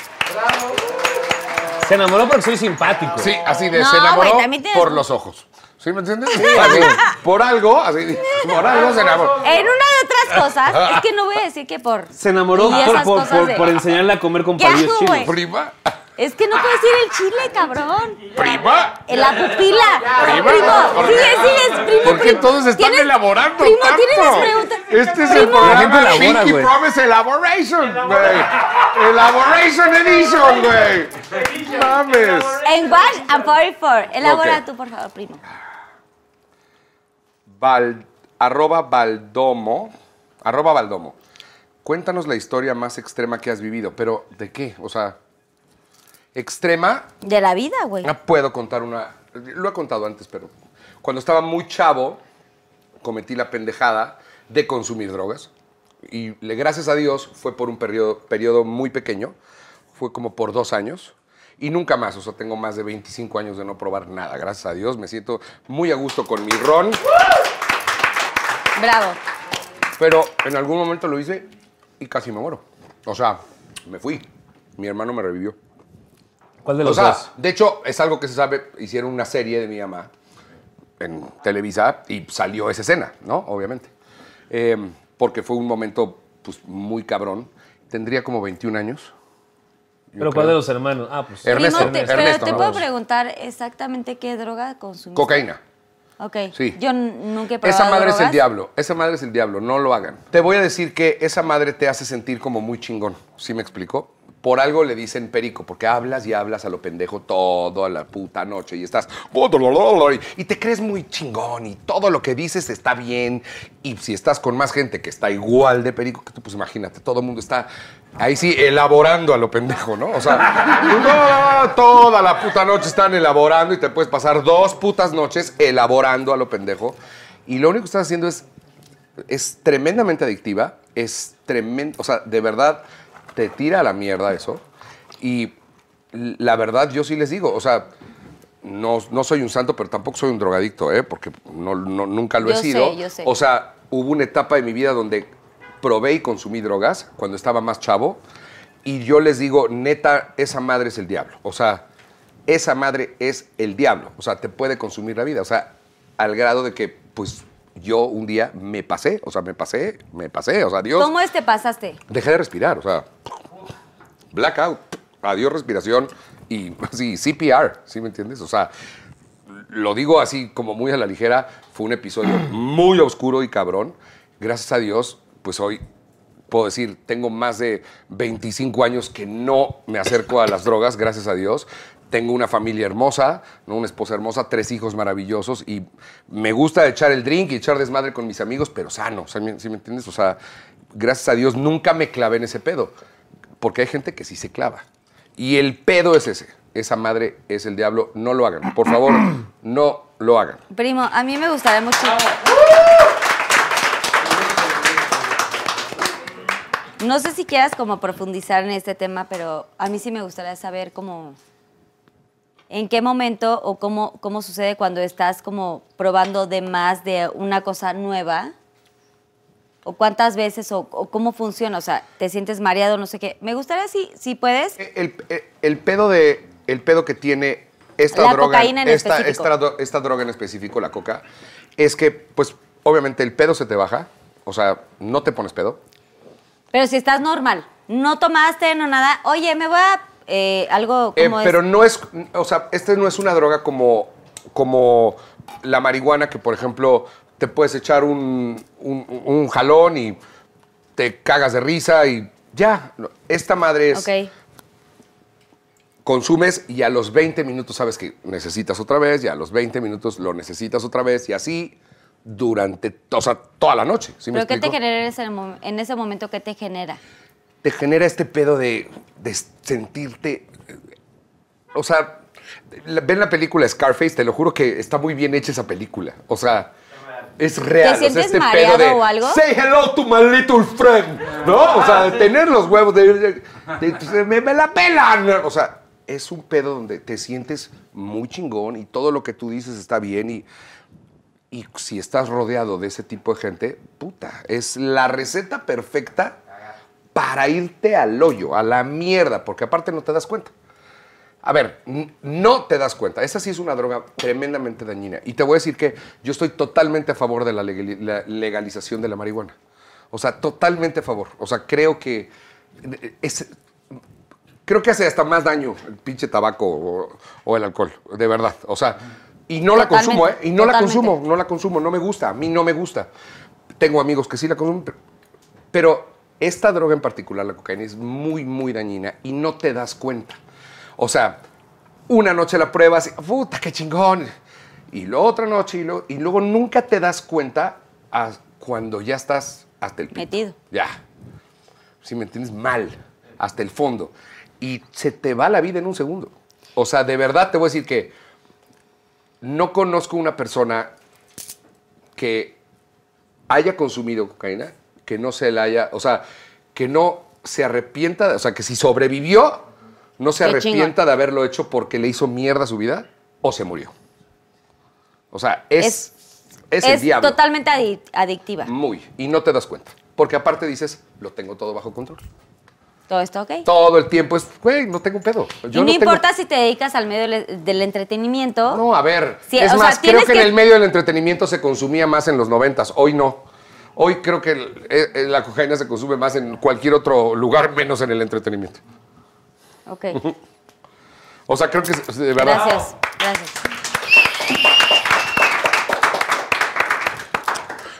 Se enamoró porque soy simpático. Sí, así de No, se enamoró güey, también tienes- por los ojos. ¿Sí me entiendes? Así, por algo, así, por algo se enamoró. En una de otras cosas, es que no voy a decir que por. Se enamoró por, por, por- de- por enseñarle a comer con ¿Qué palillos chinos. Prima. Es que no puedes decir el chile, cabrón. ¡Prima! En la pupila. Prima, Primo, ¿por sigue, sigue, primo. ¿Por qué primo. todos están ¿Tienes- elaborando Primo, tanto? tienes las preguntas. Este es el Primo. La gente programa elabora, Pinky. Promise Elaboration, güey. Elaboration Edition, güey. Mames. En Wash and 44. Elabora tú, por favor, primo. Val- arroba Valdomo. Arroba Valdomo. Cuéntanos la historia más extrema que has vivido, pero ¿de qué? O sea, extrema, De la vida, güey. no puedo contar una, lo he contado antes, pero cuando estaba muy chavo, cometí la pendejada de consumir drogas. Y le, gracias a Dios fue por un periodo, periodo muy pequeño, fue como por dos años. Y nunca más, o sea, tengo más de 25 años de no probar nada. Gracias a Dios, me siento muy a gusto con mi ron. Bravo. Pero en algún momento lo hice y casi me muero. O sea, me fui. Mi hermano me revivió. ¿Cuál de O los sea, dos? de hecho, es algo que se sabe. Hicieron una serie de mi mamá en Televisa y salió esa escena, ¿no? Obviamente. Eh, porque fue un momento pues, muy cabrón. Tendría como 21 años. yo ¿Pero cuál de los hermanos? Ah, pues. Ernesto, Primo, te- Ernesto, pero te ¿no? puedo preguntar exactamente qué droga consumiste. Cocaína. Ok. Sí. Yo nunca he probado Esa madre es el diablo. Esa madre es el diablo. No lo hagan. Te voy a decir que esa madre te hace sentir como muy chingón. ¿Sí me explico? Por algo le dicen perico, porque hablas y hablas a lo pendejo toda la puta noche y estás. Y te crees muy chingón y todo lo que dices está bien. Y si estás con más gente que está igual de perico que tú, pues imagínate, todo el mundo está ahí sí elaborando a lo pendejo, ¿no? O sea, no, toda la puta noche están elaborando y te puedes pasar dos putas noches elaborando a lo pendejo. Y lo único que estás haciendo es es tremendamente adictiva, es tremendo, o sea, de verdad te tira a la mierda eso. Y la verdad, yo sí les digo, o sea, no, no soy un santo, pero tampoco soy un drogadicto, ¿eh? Porque no, no- nunca lo he Yo sé, sido. yo sé. O sea, hubo una etapa de mi vida donde probé y consumí drogas cuando estaba más chavo. Y yo les digo, neta, esa madre es el diablo. O sea, esa madre es el diablo. O sea, te puede consumir la vida. O sea, al grado de que, pues, yo un día me pasé. O sea, me pasé, me pasé. O sea, Dios. ¿Cómo es te pasaste? Dejé de respirar. O sea, blackout. Adiós respiración. Y sí, CPR. ¿Sí me entiendes? O sea, lo digo así como muy a la ligera. Fue un episodio muy oscuro y cabrón. Gracias a Dios, pues hoy puedo decir, tengo más de 25 años que no me acerco a las drogas, gracias a Dios. Tengo una familia hermosa, ¿no? una esposa hermosa, tres hijos maravillosos y me gusta echar el drink y echar desmadre con mis amigos, pero sano, ¿sí me, sí me entiendes? O sea, gracias a Dios nunca me clavé en ese pedo, porque hay gente que sí se clava. Y el pedo es ese, esa madre es el diablo, no lo hagan, por favor, no lo hagan. Primo, a mí me gustaría mucho. No sé si quieras como profundizar en este tema, pero a mí sí me gustaría saber cómo, en qué momento o cómo, cómo sucede cuando estás como probando de más de una cosa nueva. O cuántas veces o, o cómo funciona, o sea, te sientes mareado, no sé qué. Me gustaría si, si puedes. El, el- el pedo de el pedo que tiene esta La droga cocaína en esta, esta esta droga en específico la coca es que pues obviamente el pedo se te baja o sea no te pones pedo Pero si estás normal, no tomaste, no nada, oye, me voy a eh, algo Eh, como es- pero no es o sea este no es una droga como como la marihuana que por ejemplo te puedes echar un, un- un jalón y te cagas de risa y ya esta madre es Ok. consumes y a los 20 minutos sabes que necesitas otra vez y a los 20 minutos lo necesitas otra vez y así durante o sea, toda la noche. ¿sí me ¿Pero qué te genera en ese momento? ¿Qué te genera? Te genera este pedo de, de sentirte... O sea, ven la película Scarface, te lo juro que está muy bien hecha esa película. O sea, es real. o sea, sientes este mareado pedo de, o algo? Say hello to my little friend. ¿No? O sea, de tener los huevos de... de- de- me, me la pelan. O sea, es un pedo donde te sientes muy chingón y todo lo que tú dices está bien y... Y si estás rodeado de ese tipo de gente, puta, es la receta perfecta para irte al hoyo, a la mierda, porque aparte no te das cuenta. A ver, no te das cuenta. Esa sí es una droga tremendamente dañina. Y te voy a decir que yo estoy totalmente a favor de la, legali- la legalización de la marihuana. O sea, totalmente a favor. O sea, creo que es, creo que hace hasta más daño el pinche tabaco o, o el alcohol, de verdad. O sea, y no la consumo, ¿eh? Y no la consumo, no la consumo, no me gusta, a mí no me gusta. Tengo amigos que sí la consumen, pero, pero esta droga en particular, la cocaína, es muy, muy dañina y no te das cuenta. O sea, una noche la pruebas, y, puta, qué chingón. Y la otra noche, y, luego- y luego nunca te das cuenta a- cuando ya estás hasta el pito. Metido. Ya. Si me entiendes, mal, hasta el fondo. Y se te va la vida en un segundo. O sea, de verdad te voy a decir que no conozco una persona que haya consumido cocaína, que no se la haya, o sea, que no se arrepienta, de- o sea, que si sobrevivió, no se Qué arrepienta de haberlo hecho porque le hizo mierda a su vida o se murió. O sea, es, es, el es diablo. totalmente adi- adictiva. Muy. Y no te das cuenta. Porque aparte dices, lo tengo todo bajo control. Todo está ok. Todo el tiempo es, güey, no tengo pedo. y no, tengo- importa si te dedicas al medio del, del entretenimiento. No, a ver. Sí, es sea, más, creo que- en el medio del entretenimiento se consumía más en los noventas. Hoy no. Hoy creo que el- eh, eh, la cocaína se consume más en cualquier otro lugar, menos en el entretenimiento. Ok. O sea, creo que es- de verdad. Gracias. Gracias.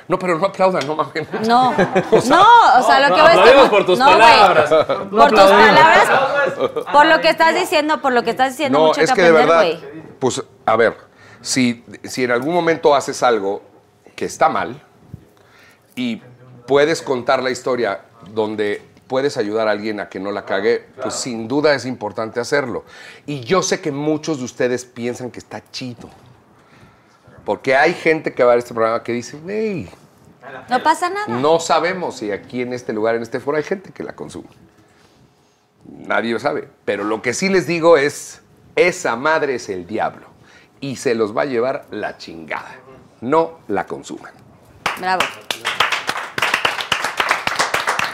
No, pero no aplaudan, no mames. No, no, o sea, lo que voy a aplaudimos por tus no, palabras. Por tus palabras, por lo que estás diciendo, por lo que estás diciendo, No, mucho es que que de aprender, verdad, güey. pues, a ver, si, si en algún momento haces algo que está mal y puedes contar la historia donde puedes ayudar a alguien a que no la cague, pues sin duda es importante hacerlo. Y yo sé que muchos de ustedes piensan que está chido. Porque hay gente que va a ver este programa que dice, hey, No pasa nada. no sabemos si aquí en este lugar, en este foro, hay gente que la consume. Nadie lo sabe. Pero lo que sí les digo es, esa madre es el diablo. Y se los va a llevar la chingada. No la consuman. Bravo.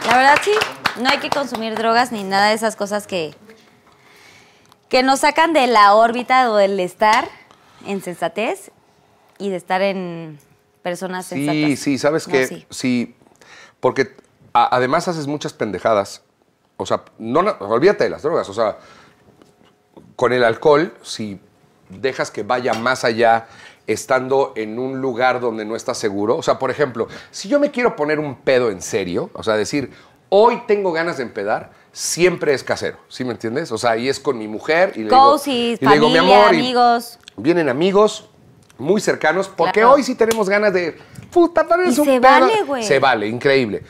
La verdad sí, no hay que consumir drogas ni nada de esas cosas que, que nos sacan de la órbita o del estar en sensatez y de estar en personas Sí, sensatas. sí, ¿sabes No, qué? sí. Sí, porque a- además haces muchas pendejadas. O sea, no, no, olvídate de las drogas. O sea, con el alcohol, si dejas que vaya más allá estando en un lugar donde no estás seguro. O sea, por ejemplo, si yo me quiero poner un pedo en serio, o sea, decir, hoy tengo ganas de empedar, siempre es casero, ¿sí me entiendes? O sea, y es con mi mujer y le digo, Cozy, y le digo, familia, mi amor, y- amigos. vienen amigos muy cercanos, porque Claro. hoy sí tenemos ganas de puta, Y un se pedo. vale, güey. Se vale, increíble.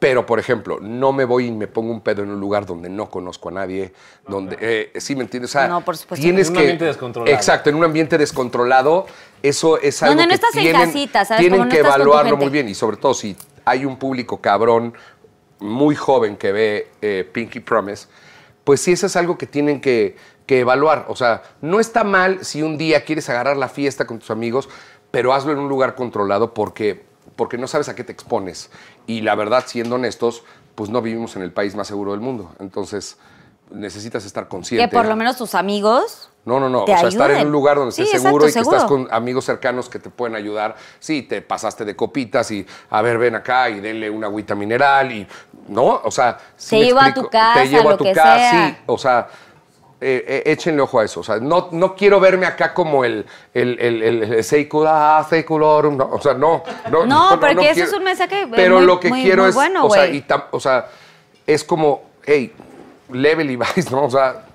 Pero, por ejemplo, no me voy y me pongo un pedo en un lugar donde no conozco a nadie, donde, eh, ¿sí me entiendes? O sea, No, por supuesto. Tienes En un que, ambiente descontrolado. Exacto, en un ambiente descontrolado, eso es algo Donde no que estás en tienen, casita, ¿sabes? tienen Como no que estás evaluarlo muy bien. Y sobre todo si hay un público cabrón, muy joven que ve eh, Pinky Promise, pues sí, eso es algo que tienen que, que evaluar. O sea, no está mal si un día quieres agarrar la fiesta con tus amigos, pero hazlo en un lugar controlado porque, porque no sabes a qué te expones. Y la verdad, siendo honestos, pues no vivimos en el país más seguro del mundo. Entonces, necesitas estar consciente. Que por lo menos tus amigos. No, no, no. te o sea, estar en un lugar donde Sí, estés exacto, seguro y que estás con amigos cercanos que te pueden ayudar. Sí, te pasaste de copitas y, a ver, ven acá y denle una agüita mineral y, ¿no? O sea, sí Te llevo a tu casa, Te llevo a lo tu que casa, sea. sí. O sea, eh, eh, échenle ojo a eso. O sea, no, no quiero verme acá como el, el, el, el, seicula, seculorum, no, o sea, no. No, No, porque eso es un mensaje, muy- lo que muy- quiero muy es, bueno, o sea, y tam- o sea, es como, hey, level y vice, ¿no? O sea,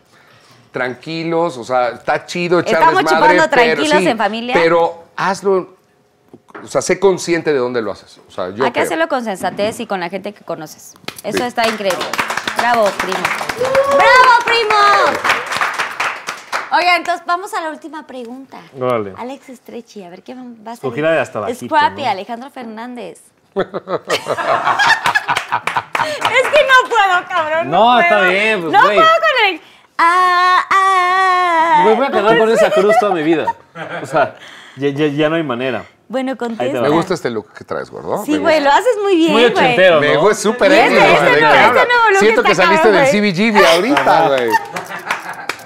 tranquilos, o sea, está chido echar Estamos desmadre, chupando pero- tranquilos sí, en familia. Pero hazlo, o sea, sé consciente de dónde lo haces. O sea, yo Hay que creo. hacerlo con sensatez y con la gente que conoces. Eso Sí. está increíble. Bravo, primo. ¡Bravo, primo! Oiga, entonces vamos a la última pregunta. Órale. Alex Estrechi, a ver qué va a salir. de hasta bajito, Scrappy, ¿no? Alejandro Fernández. es que no puedo, cabrón. No, No, está puedo. bien, pues, No güey. puedo con el. Ah, ah. Güey, voy a quedar con esa cruz toda mi vida. O sea, ya, ya- ya no hay manera. Bueno, contesta. Me gusta este look que traes, gordo. Sí, güey, lo haces muy bien, Muy güey. ochentero, Me ¿no? gusta súper Y este- épico, este ¿de nuevo- este nuevo look Siento que saliste cabrón, del güey. CBGB ahorita, güey.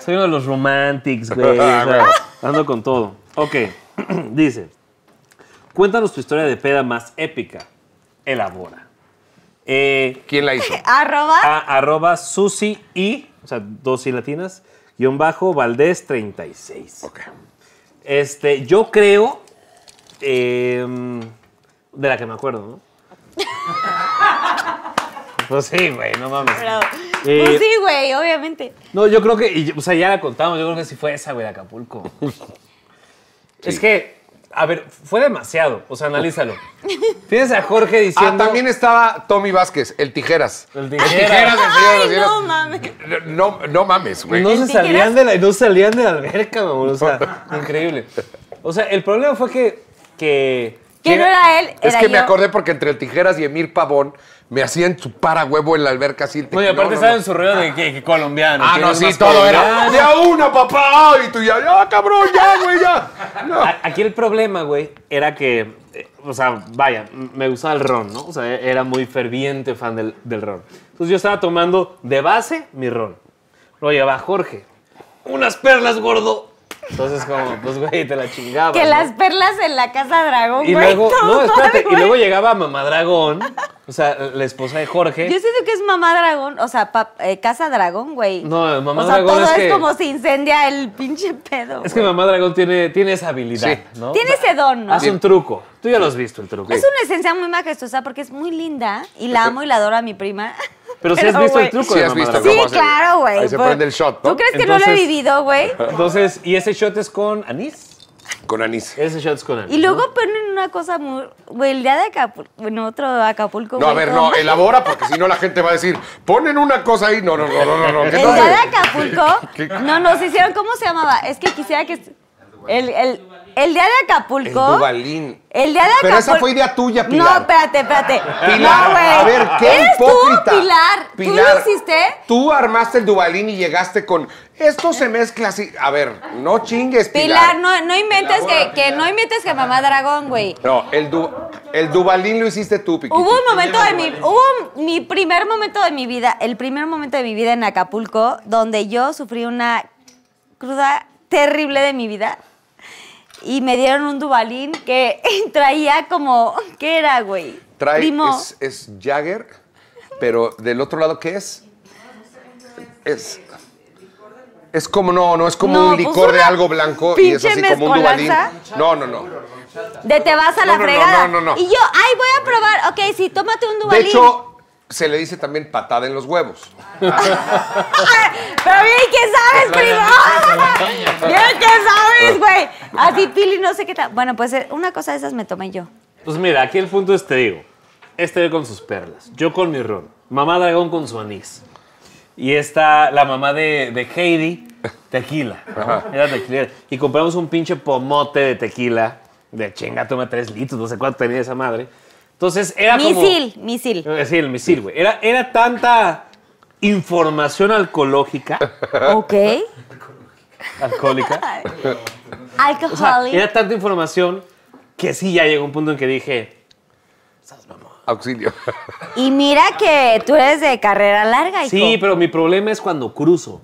Soy uno de los romantics, güey. o sea, ando con todo. Ok, dice. Cuéntanos tu historia de peda más épica. Elabora. Eh, ¿Quién la hizo? Arroba. a- arroba Susi y o sea, dos y latinas, guion bajo, Valdés 36. Ok. Este, yo creo, em, de la que me acuerdo, ¿no? pues sí, güey, no mames. Pero, Eh, pues sí, güey, obviamente. No, yo creo que, y- o sea, ya la contamos, yo creo que sí fue esa, güey, de Acapulco. Es que, a ver, fue demasiado, o sea, analízalo. Tienes a Jorge Ah, diciendo... también estaba Tommy Vázquez, el tijeras. El tijeras, Tijeras. el señor de los Ay, cielos. no mames. No, no mames, güey. No se, tijeras? salían de la, no salían de la alberca, mamón, o sea, increíble. O sea, el problema fue que... Que, Que no era él, Es era que me acordé porque entre el tijeras y Emir Pavón me hacían chupar a huevo en la alberca así. No, y aparte no, saben no. su rollo de que, que colombiano. Ah, que no, sí, todo era. colombiano. De a una, papá. Y tú ya, ya, cabrón, ya, güey, ya. No. Aquí el problema, güey, era que, eh, o sea, vaya, me gustaba el ron, ¿no? O sea, era muy ferviente fan del, del ron. Entonces yo estaba tomando de base mi ron. Luego llevaba Jorge. Unas perlas, gordo. Entonces, como, pues, güey, te la chingaba. Que ¿no? las perlas en la casa dragón, Y güey. luego, todo no, espérate, y luego llegaba Mamá Dragón, o sea, la esposa de Jorge. Yo siento que es mamá dragón, o sea, pap- eh, casa dragón, güey. No, mamá o sea, dragón todo es es, que- como se incendia el pinche pedo. Es que. Mamá Dragón tiene, tiene esa habilidad, Sí. ¿no? Tiene O sea, ese don, ¿no? Hace un truco. Tú ya lo has visto, el truco. Es una esencia muy majestuosa porque es muy linda y la amo y la adoro a mi prima. Pero si has visto güey, el truco Sí de has Mamá visto Dragón. Sí, claro, güey. Ahí se Pues, prende el shot, ¿no? ¿Tú crees que no lo he vivido, güey? Entonces, ¿y ese shot es con anís? Con anís. Ese shot es con anís. Y luego ponen una cosa muy... Güey, el día de Acapulco... Bueno, otro Acapulco, No, a ver, no, elabora porque si no la gente va a decir, ponen una cosa ahí. No, no, no, no, no. no. ¿Qué El día de Acapulco... No, nos hicieron... ¿Cómo se llamaba? Es que quisiera que... El, el, el día de El Acapulco... Dubalín. El día de Acapulco... Pero esa fue idea tuya, Pilar. No, espérate, espérate. Pilar, no, güey. a ver, qué ¿Eres hipócrita. tú, Pilar? ¿Tú Pilar, lo hiciste? Tú armaste el Dubalín y llegaste con, esto se mezcla así. A ver, no chingues, Pilar. Pilar, no, no inventes que, que no inventes que mamá dragón, güey. No, el, du, el Dubalín lo hiciste tú, Piquito. Hubo un momento de mi, hubo un- mi primer momento de mi vida, el primer momento de mi vida en Acapulco, donde yo sufrí una cruda terrible de mi vida y me dieron un Dubalín que traía como, ¿qué era, güey? Trae, Primo. es, es Jagger, pero del otro lado, ¿qué es? Es... Es como, no, no, es como No, un pues licor de algo blanco y es así como un Dubalín. No, no, no. De te vas a la No, no, no, fregada. no, no, no. Y yo, ay, voy a probar. Ok, sí, tómate un De Dubalín. hecho, se le dice también patada en los huevos. Pero bien que sabes, primo. Bien que sabes, güey. Así, Pili, no sé qué tal. Bueno, pues eh, una cosa de esas me tomé yo. Pues mira, aquí el punto es, te digo, este con sus perlas, yo con mi ron, mamá dragón con su anís. Y está la mamá de, de Heidi, tequila. ¿no? Era tequila. Y compramos un pinche pomote de tequila, de chinga, toma tres litros, no sé cuánto tenía esa madre. Entonces era como... Misil, misil. Eh, Sí, el misil, güey. Era, era tanta información alcohológica, Ok. alcohólica, o sea, era tanta información que sí ya llegó un punto en que dije, Auxilio. Y mira que tú eres de carrera larga, hijo. sí, pero mi problema es cuando cruzo.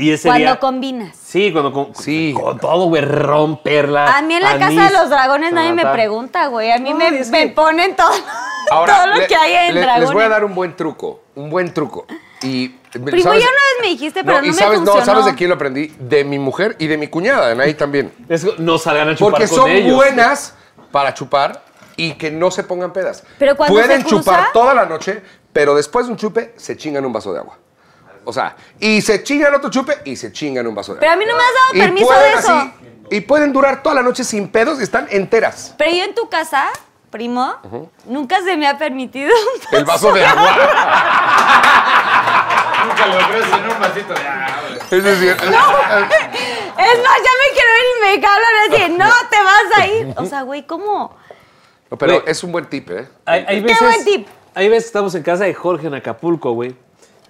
Y ese Cuando día- combinas. Sí, cuando con, Sí. con todo, güey, ron, perla. A mí en la anís, casa de los dragones nadie me pregunta, güey. A mí No, me, y me que- ponen todo, Ahora, todo lo le- que hay en le- dragones. Les voy a dar un buen truco, un buen truco. Y, Primo, ya una vez me dijiste, pero no, y me sabes, funcionó. No, ¿sabes de quién lo aprendí? De mi mujer y de mi cuñada, ahí también. Es- no salgan a chupar Porque con son ellos. buenas para chupar y que no se pongan pedas. Pero cuando Pueden se cruza- chupar toda la noche, pero después de un chupe se chingan un vaso de agua. O sea, y se chingan otro chupe y se chingan un vaso de Pero agua. a mí no me has dado Y permiso de eso. así- y pueden durar toda la noche sin pedos y están enteras. Pero yo en tu casa, primo, nunca se me ha permitido. El vaso de agua. Nunca le ofrecen un vasito de agua. Es decir, Es más, ya me quiero ir y me hablan así, no te vas a ir. O sea, güey, ¿cómo? No, pero Güey. es un buen tip, ¿eh? Hay, hay Qué buen tip. Hay veces estamos en casa de Jorge en Acapulco, güey.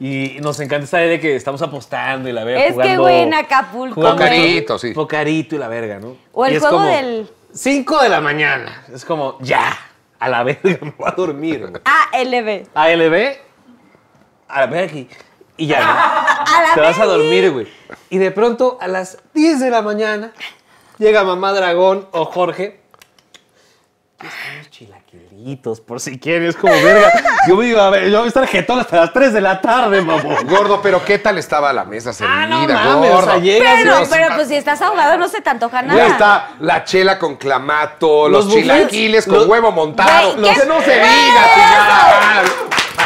Y nos encanta esta idea de que estamos apostando y la verga. Es que, güey, en Acapulco, jugando. Pocarito, sí. Pocarito y la verga, ¿no? O el Y es juego como, del- 5 de la mañana. Es como, ya, a la verga, me voy a dormir. ALB. ALB, a la verga. y- Y ya, ¿no? A la Te vas a dormir, güey. Y de pronto, a las 10 de la mañana, llega mamá Dragón o Jorge. Y están los por si quieres, como verga. Yo me iba a ver, yo voy a estar jetón hasta las 3 de la tarde, mamón. Gordo, pero ¿qué tal estaba la mesa servida, Ah, no mames, gordo? o sea, llegas y Pero, los- pero pues si estás ahogado no se te antoja Ya nada. está la chela con clamato, los, chilaquiles con los- huevo montado. Güey, ¿qué que no se diga, chingada.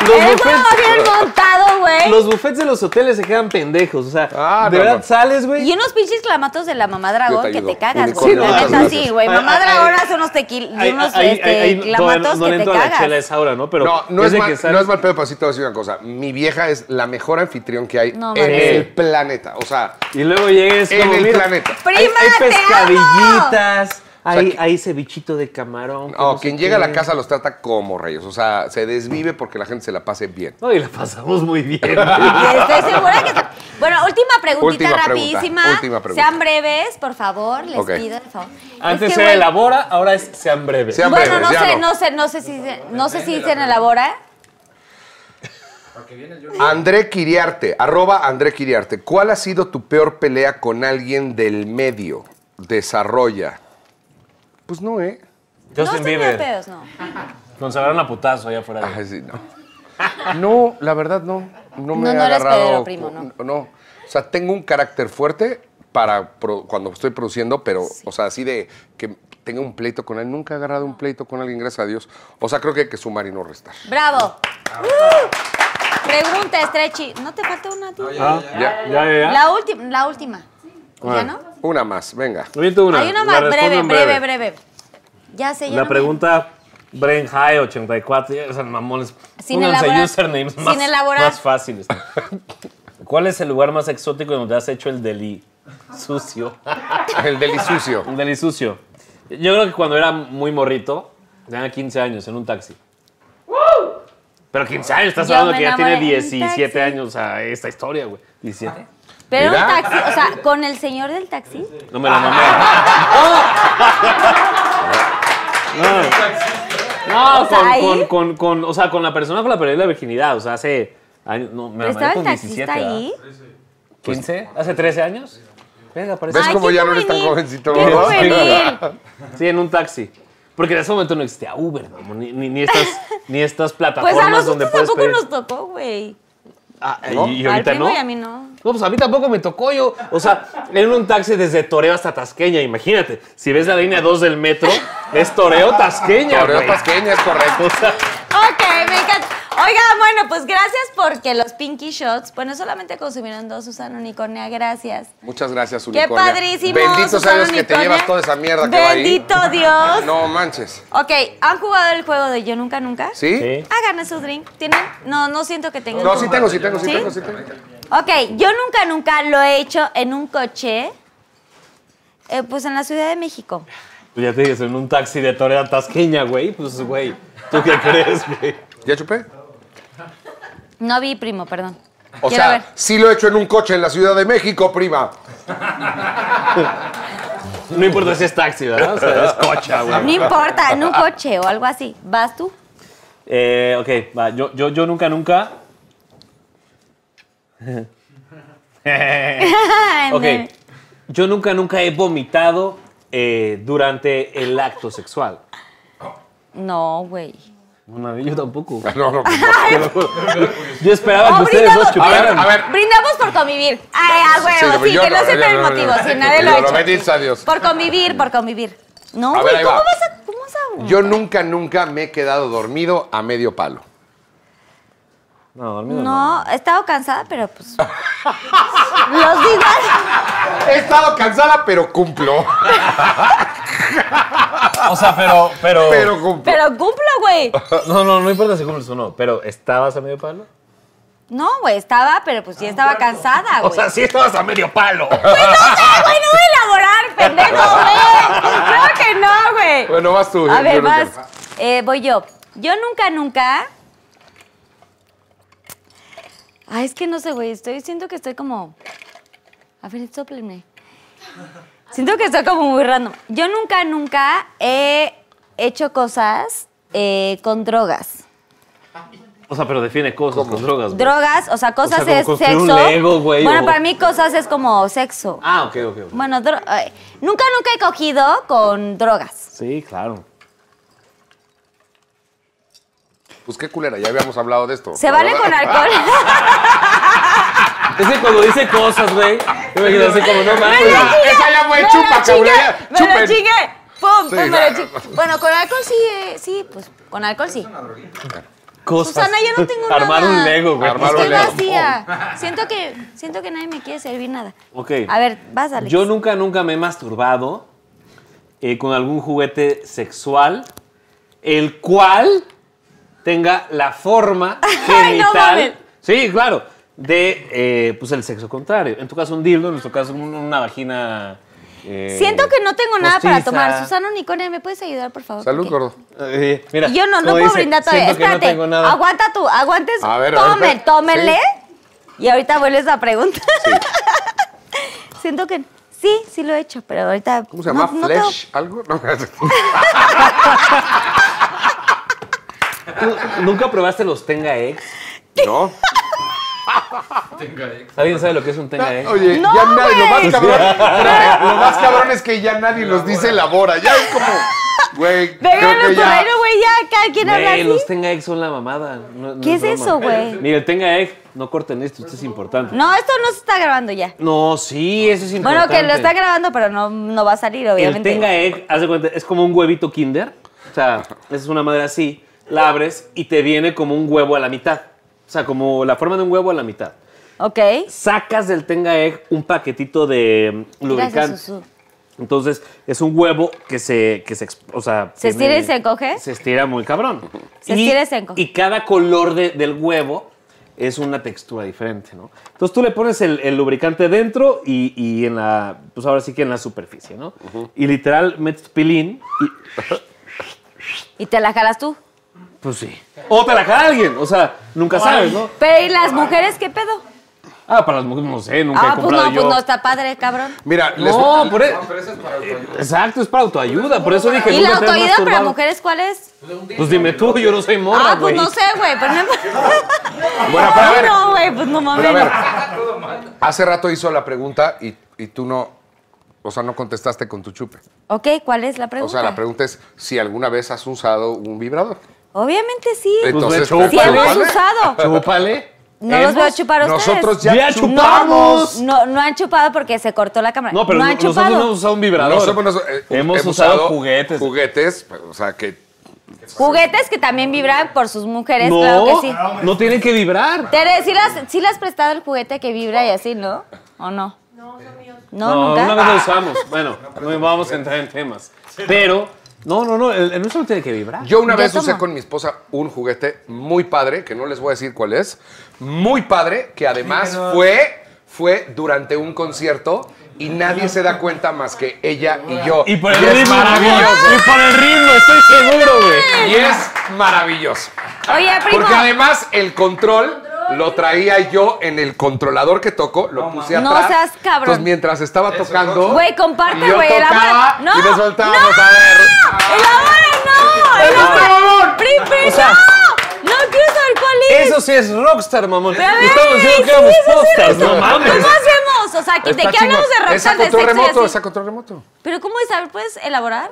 Los buffets, bien montado, güey. los buffets de los hoteles se quedan pendejos. O sea, Ah, de no, verdad no. sales, güey. Y unos pinches clamatos de la mamá dragón te que te cagas, güey. La muchas neta, gracias. sí, güey. Ay, Mamá dragón hace unos tequil, unos este, clamatos no que le te entro a la cagas. chela a esa hora, ¿no? Pero No, no es, mal, que sales- no es mal pedo, pero sí te voy a decir una cosa. Mi vieja es la mejor anfitrión que hay No, en el planeta. O sea, Y luego llegues en el planeta. Prima, hay, pescadillitas, hay, que- hay cevichito de camarón. que no, quien llega a la casa los trata como reyes. O sea, se desvive porque la gente se la pase bien. No, y la pasamos muy bien. Estoy segura que... Bueno, última preguntita Última pregunta, rapidísima. última pregunta. Sean breves, por favor. Les pido, por favor. Antes Es que, se elabora, ahora es sean breves. Sean Bueno, breves, no sé, no. no sé, no sé si se, no sé si se elabora. André Quiriarte, arroba André Quiriarte. ¿Cuál ha sido tu peor pelea con alguien del medio? Desarrolla. Pues no, ¿eh? no Justin tenido Bieber. pedos, no. Consagraron a putazo allá afuera. Ay, sí, no. No, la verdad no. No me No, he no eres agarrado. pedero, primo, no. No. O sea, tengo un carácter fuerte para pro- cuando estoy produciendo, pero, o sea, así de que tenga un pleito con él. Nunca he agarrado un pleito con alguien, gracias a Dios. O sea, creo que hay que sumar y no restar. Bravo. Uh. Pregunta, Stretchy. ¿No te falta una a ti? Ah, Ya. ya, ya, ya. La última, la última. ¿Ya Ah. no? Una más, venga. Una. Hay una más breve, en breve, breve. Ya sé, ya La no me- pregunta Brain High 84, ya, esas mamones. Sin elaborar. usernames Sin más, elaborar. más fáciles. ¿Cuál es el lugar más exótico donde has hecho el deli sucio? El delisucio. El deli sucio. Yo creo que cuando era muy morrito, tenía 15 años en un taxi. Pero 15 años, estás Yo hablando que ya tiene enamoré en un 17 taxi. años a esta historia, güey. 17. Pero Mira. un taxi, o sea, con el señor del taxi. No me la mamé. No, no O sea, con, con, con, con- o sea, con la persona con la perdí la virginidad. O sea, hace años. No, me ¿Pero la mamé estaba el con taxista 17. ahí? ¿verdad? ¿15? ¿Hace 13 años? Venga, parece. ¿Ves cómo ya no eres tan jovencito? Sí, en un taxi. Porque en ese momento no existía Uber, ¿no? ni, ni, ni estas, ni estas Pues plataformas a donde nosotros puedes tampoco pedir. nos tocó, güey. Ah, ¿No? y, Al ahorita primo no. y a mí no. No, pues a mí tampoco me tocó yo. O sea, en un taxi desde Toreo hasta Tasqueña, imagínate. Si ves la línea 2 del metro, es Toreo Tasqueña. Toreo güey. Tasqueña, es correcto. O sea, Ok, Oigan, bueno, pues gracias porque los Pinky Shots, bueno, solamente consumieron dos, Susana Unicornia, gracias. Muchas gracias, Qué Unicornia. padrísimo. Bendito Susana seas que te llevas toda esa mierda que va ahí. Bendito Dios. No manches. Ok, ¿han jugado el juego de Yo Nunca Nunca? ¿Sí? Sí. Su drink. ¿Tienen? No, no siento que tengan. No, sí tengo, sí tengo, sí, tengo, sí tengo. Ok, yo nunca, nunca lo he hecho en un coche, eh, pues en la Ciudad de México. pues ya te dices, en un taxi de Toreo a Tasqueña, güey. Pues, güey, ¿tú qué crees, güey? ¿Ya chupé? No vi, primo, perdón. O Quiero sea, ver. sí lo he hecho en un coche en la Ciudad de México, prima. No importa si es taxi, ¿verdad? O sea, es cocha, No güey. importa, en un coche o algo así. ¿Vas tú? Eh, ok, va. Yo, yo, yo nunca, nunca. ok. Yo nunca, nunca he vomitado eh, durante el acto sexual. No, güey. Una, yo tampoco. No, no, pues no. Yo esperaba que ustedes dos brindamos. A ver, chuparan. a ver. Brindamos por convivir. Ay, a huevo, Sí, que no, no, sepa el no, no, motivo, no. si nadie lo ha no, hecho. Dios. Por convivir, por convivir. No, güey, ¿cómo va. vas a...? ¿Cómo vas a...? Yo nunca, nunca me he quedado dormido a medio palo. No, dormido no. No, he estado cansada, pero pues... Los días... He estado cansada, pero cumplo. O sea, pero, pero. Pero cumplo. Pero cumplo, güey. No, no, no importa si cumples o no. Pero, ¿estabas a medio palo? No, güey, estaba, pero pues sí estaba cansada, O güey. sea, sí estabas a medio palo. Güey, no sé, güey, no voy a elaborar, pendejo, güey. Claro que no, güey. Bueno, vas tú. A ver, nunca. vas. Eh, voy yo. Yo nunca, nunca. Ay, es que no sé, güey. Estoy, siento que estoy como. A ver, sóplenme. Siento que estoy como muy random. Yo nunca, nunca he hecho cosas eh, con drogas. O sea, pero define cosas con drogas. güey. Drogas, o sea, cosas como es construir sexo. un Lego, güey, bueno, o- para mí cosas es como sexo. Ah, ok, ok. ok. Bueno, dro- eh, nunca, nunca he cogido con drogas. Sí, claro. Pues qué culera, ya habíamos hablado de esto. ¿Se vale con alcohol? Es que cuando dice cosas, güey, te imaginas así como, no mames. Esa ya fue ¡Me chupa, cabrón. ¡Me lo chingué! ¡Pum! Pum, me lo chingué. Bueno, con alcohol sí, eh, sí, pues con alcohol sí. Cosas. Susana, yo no tengo Armar nada. un Lego, güey. Armar Estoy un Lego. vacía. Siento que, siento que nadie me quiere servir nada. Ok. A ver, vas, Alex. Yo nunca, nunca me he masturbado eh, con algún juguete sexual el cual tenga la forma Ay, no genital. mames. sí, claro. De eh, pues el sexo contrario. En tu caso un dildo, en nuestro caso un- una vagina. eh, Siento que no tengo nada para tomar. Susana Nicone, ¿me puedes ayudar, por favor? Salud, gordo. Eh, mira, Yo no, no puedo dice, brindar todavía. que no Espérate, tengo nada. aguanta tú, aguantes. A ver, a ver, tómele. Sí. Y ahorita vuelves a preguntar. Siento que sí, sí lo he hecho, pero ahorita. ¿Cómo se llama? no- no ¿Flesh? ¿Algo? No. ¿Tú ¿Nunca probaste los Tenga Eggs? ¿No? ¿Alguien sabe lo que es un Tenga Egg? Oye, No, ya nadie, lo más cabrón, lo más cabrón es que ya nadie los dice elabora. Ya es como, güey, que por ya. güey, ya, cada quien habla así. los Tenga Egg son la mamada. no- no ¿Qué es eso, güey? Mira, el Tenga Egg, no corten esto, esto es importante. No, esto no se está grabando ya. No, sí, eso es Bueno, importante. que lo está grabando, pero no, no va a salir, El obviamente. Tenga Egg, haz de cuenta, es como un huevito Kinder. O sea, es una madre así, la abres y te viene como un huevo a la mitad. O sea, como la forma de un huevo a la mitad. Ok. Sacas del Tenga Egg un paquetito de mm, lubricante. Gracias, Susu. Entonces, es un huevo que se, que se, o sea... ¿Se tiene- estira y se encoge? Se estira muy cabrón. Se estira y se encoge. Y cada color de- del huevo es una textura diferente, ¿no? Entonces, tú le pones el, el lubricante dentro y, y en la, pues ahora sí que en la superficie, ¿no? Y literal metes tu pilín y, ¿Y te la jalas tú? Pues sí. O te la jala alguien, o sea, nunca sabes, ¿no? Pero ¿y las mujeres qué pedo? Ah, para las mujeres no sé, nunca he Ah, pues comprado no, yo. pues no está padre, cabrón. Mira, les No, por eso... Pero eso es para autoayuda. Exacto, es para autoayuda, por eso dije ¿Y la nunca te has autoayuda para masturbado. mujeres cuál es? Pues dime tú, yo no soy morra, ah, pues güey. no sé, güey. Pues no, Bueno, pero a ver. no, güey, pues no mames. Pero a ver, hace rato hizo la pregunta y, y tú no, o sea, no contestaste con tu chupe. Ok, ¿cuál es la O pregunta? sea, la pregunta es si alguna vez has usado un vibrador. Obviamente sí. Entonces, chúpale. Sí hemos usado. Chúpale. No los veo chupar a ustedes. Nosotros ya, Ya chupamos. No, no han chupado porque se cortó la cámara. No, pero no han nosotros chupado. no hemos usado un vibrador. Eh, hemos, usado juguetes. Juguetes, o sea, que Juguetes que también vibran por sus mujeres, no, claro que sí. no tienen que vibrar. Tere, ¿sí, las, sí le has prestado el juguete que vibra y así, ¿no? ¿O no? No, son míos. No, No, nunca. una vez lo usamos. Bueno, no vamos a entrar en temas. Pero, no, no, no, el, el nuestro no tiene que vibrar. Yo una vez usé con mi esposa un juguete muy padre, que no les voy a decir cuál es, muy padre, que además fue, fue durante un concierto y nadie se da cuenta más que ella y yo. Y por el es ritmo. maravilloso. Y por el ritmo, estoy seguro, güey. Y es maravilloso. Oye, primo. Porque además el control lo traía yo en el controlador que toco, lo puse No atrás. seas cabrón. Entonces mientras estaba tocando. Güey, comparte, güey, tocaba elabora. ¡No! y nos soltábamos ¡No! a ver. ¡Elabora, no! ¡Elabora! ¡Pri, pri, O sea- no! ¡No quiero saber cuál es! Eso sí es rockstar, mamón. Estamos diciendo que éramos postas, eso. no mames. ¿Cómo hacemos? O sea, ¿de Está qué hablamos de. Es a rockstar de control remoto, es a control remoto. Pero ¿cómo es? A ver, ¿puedes elaborar?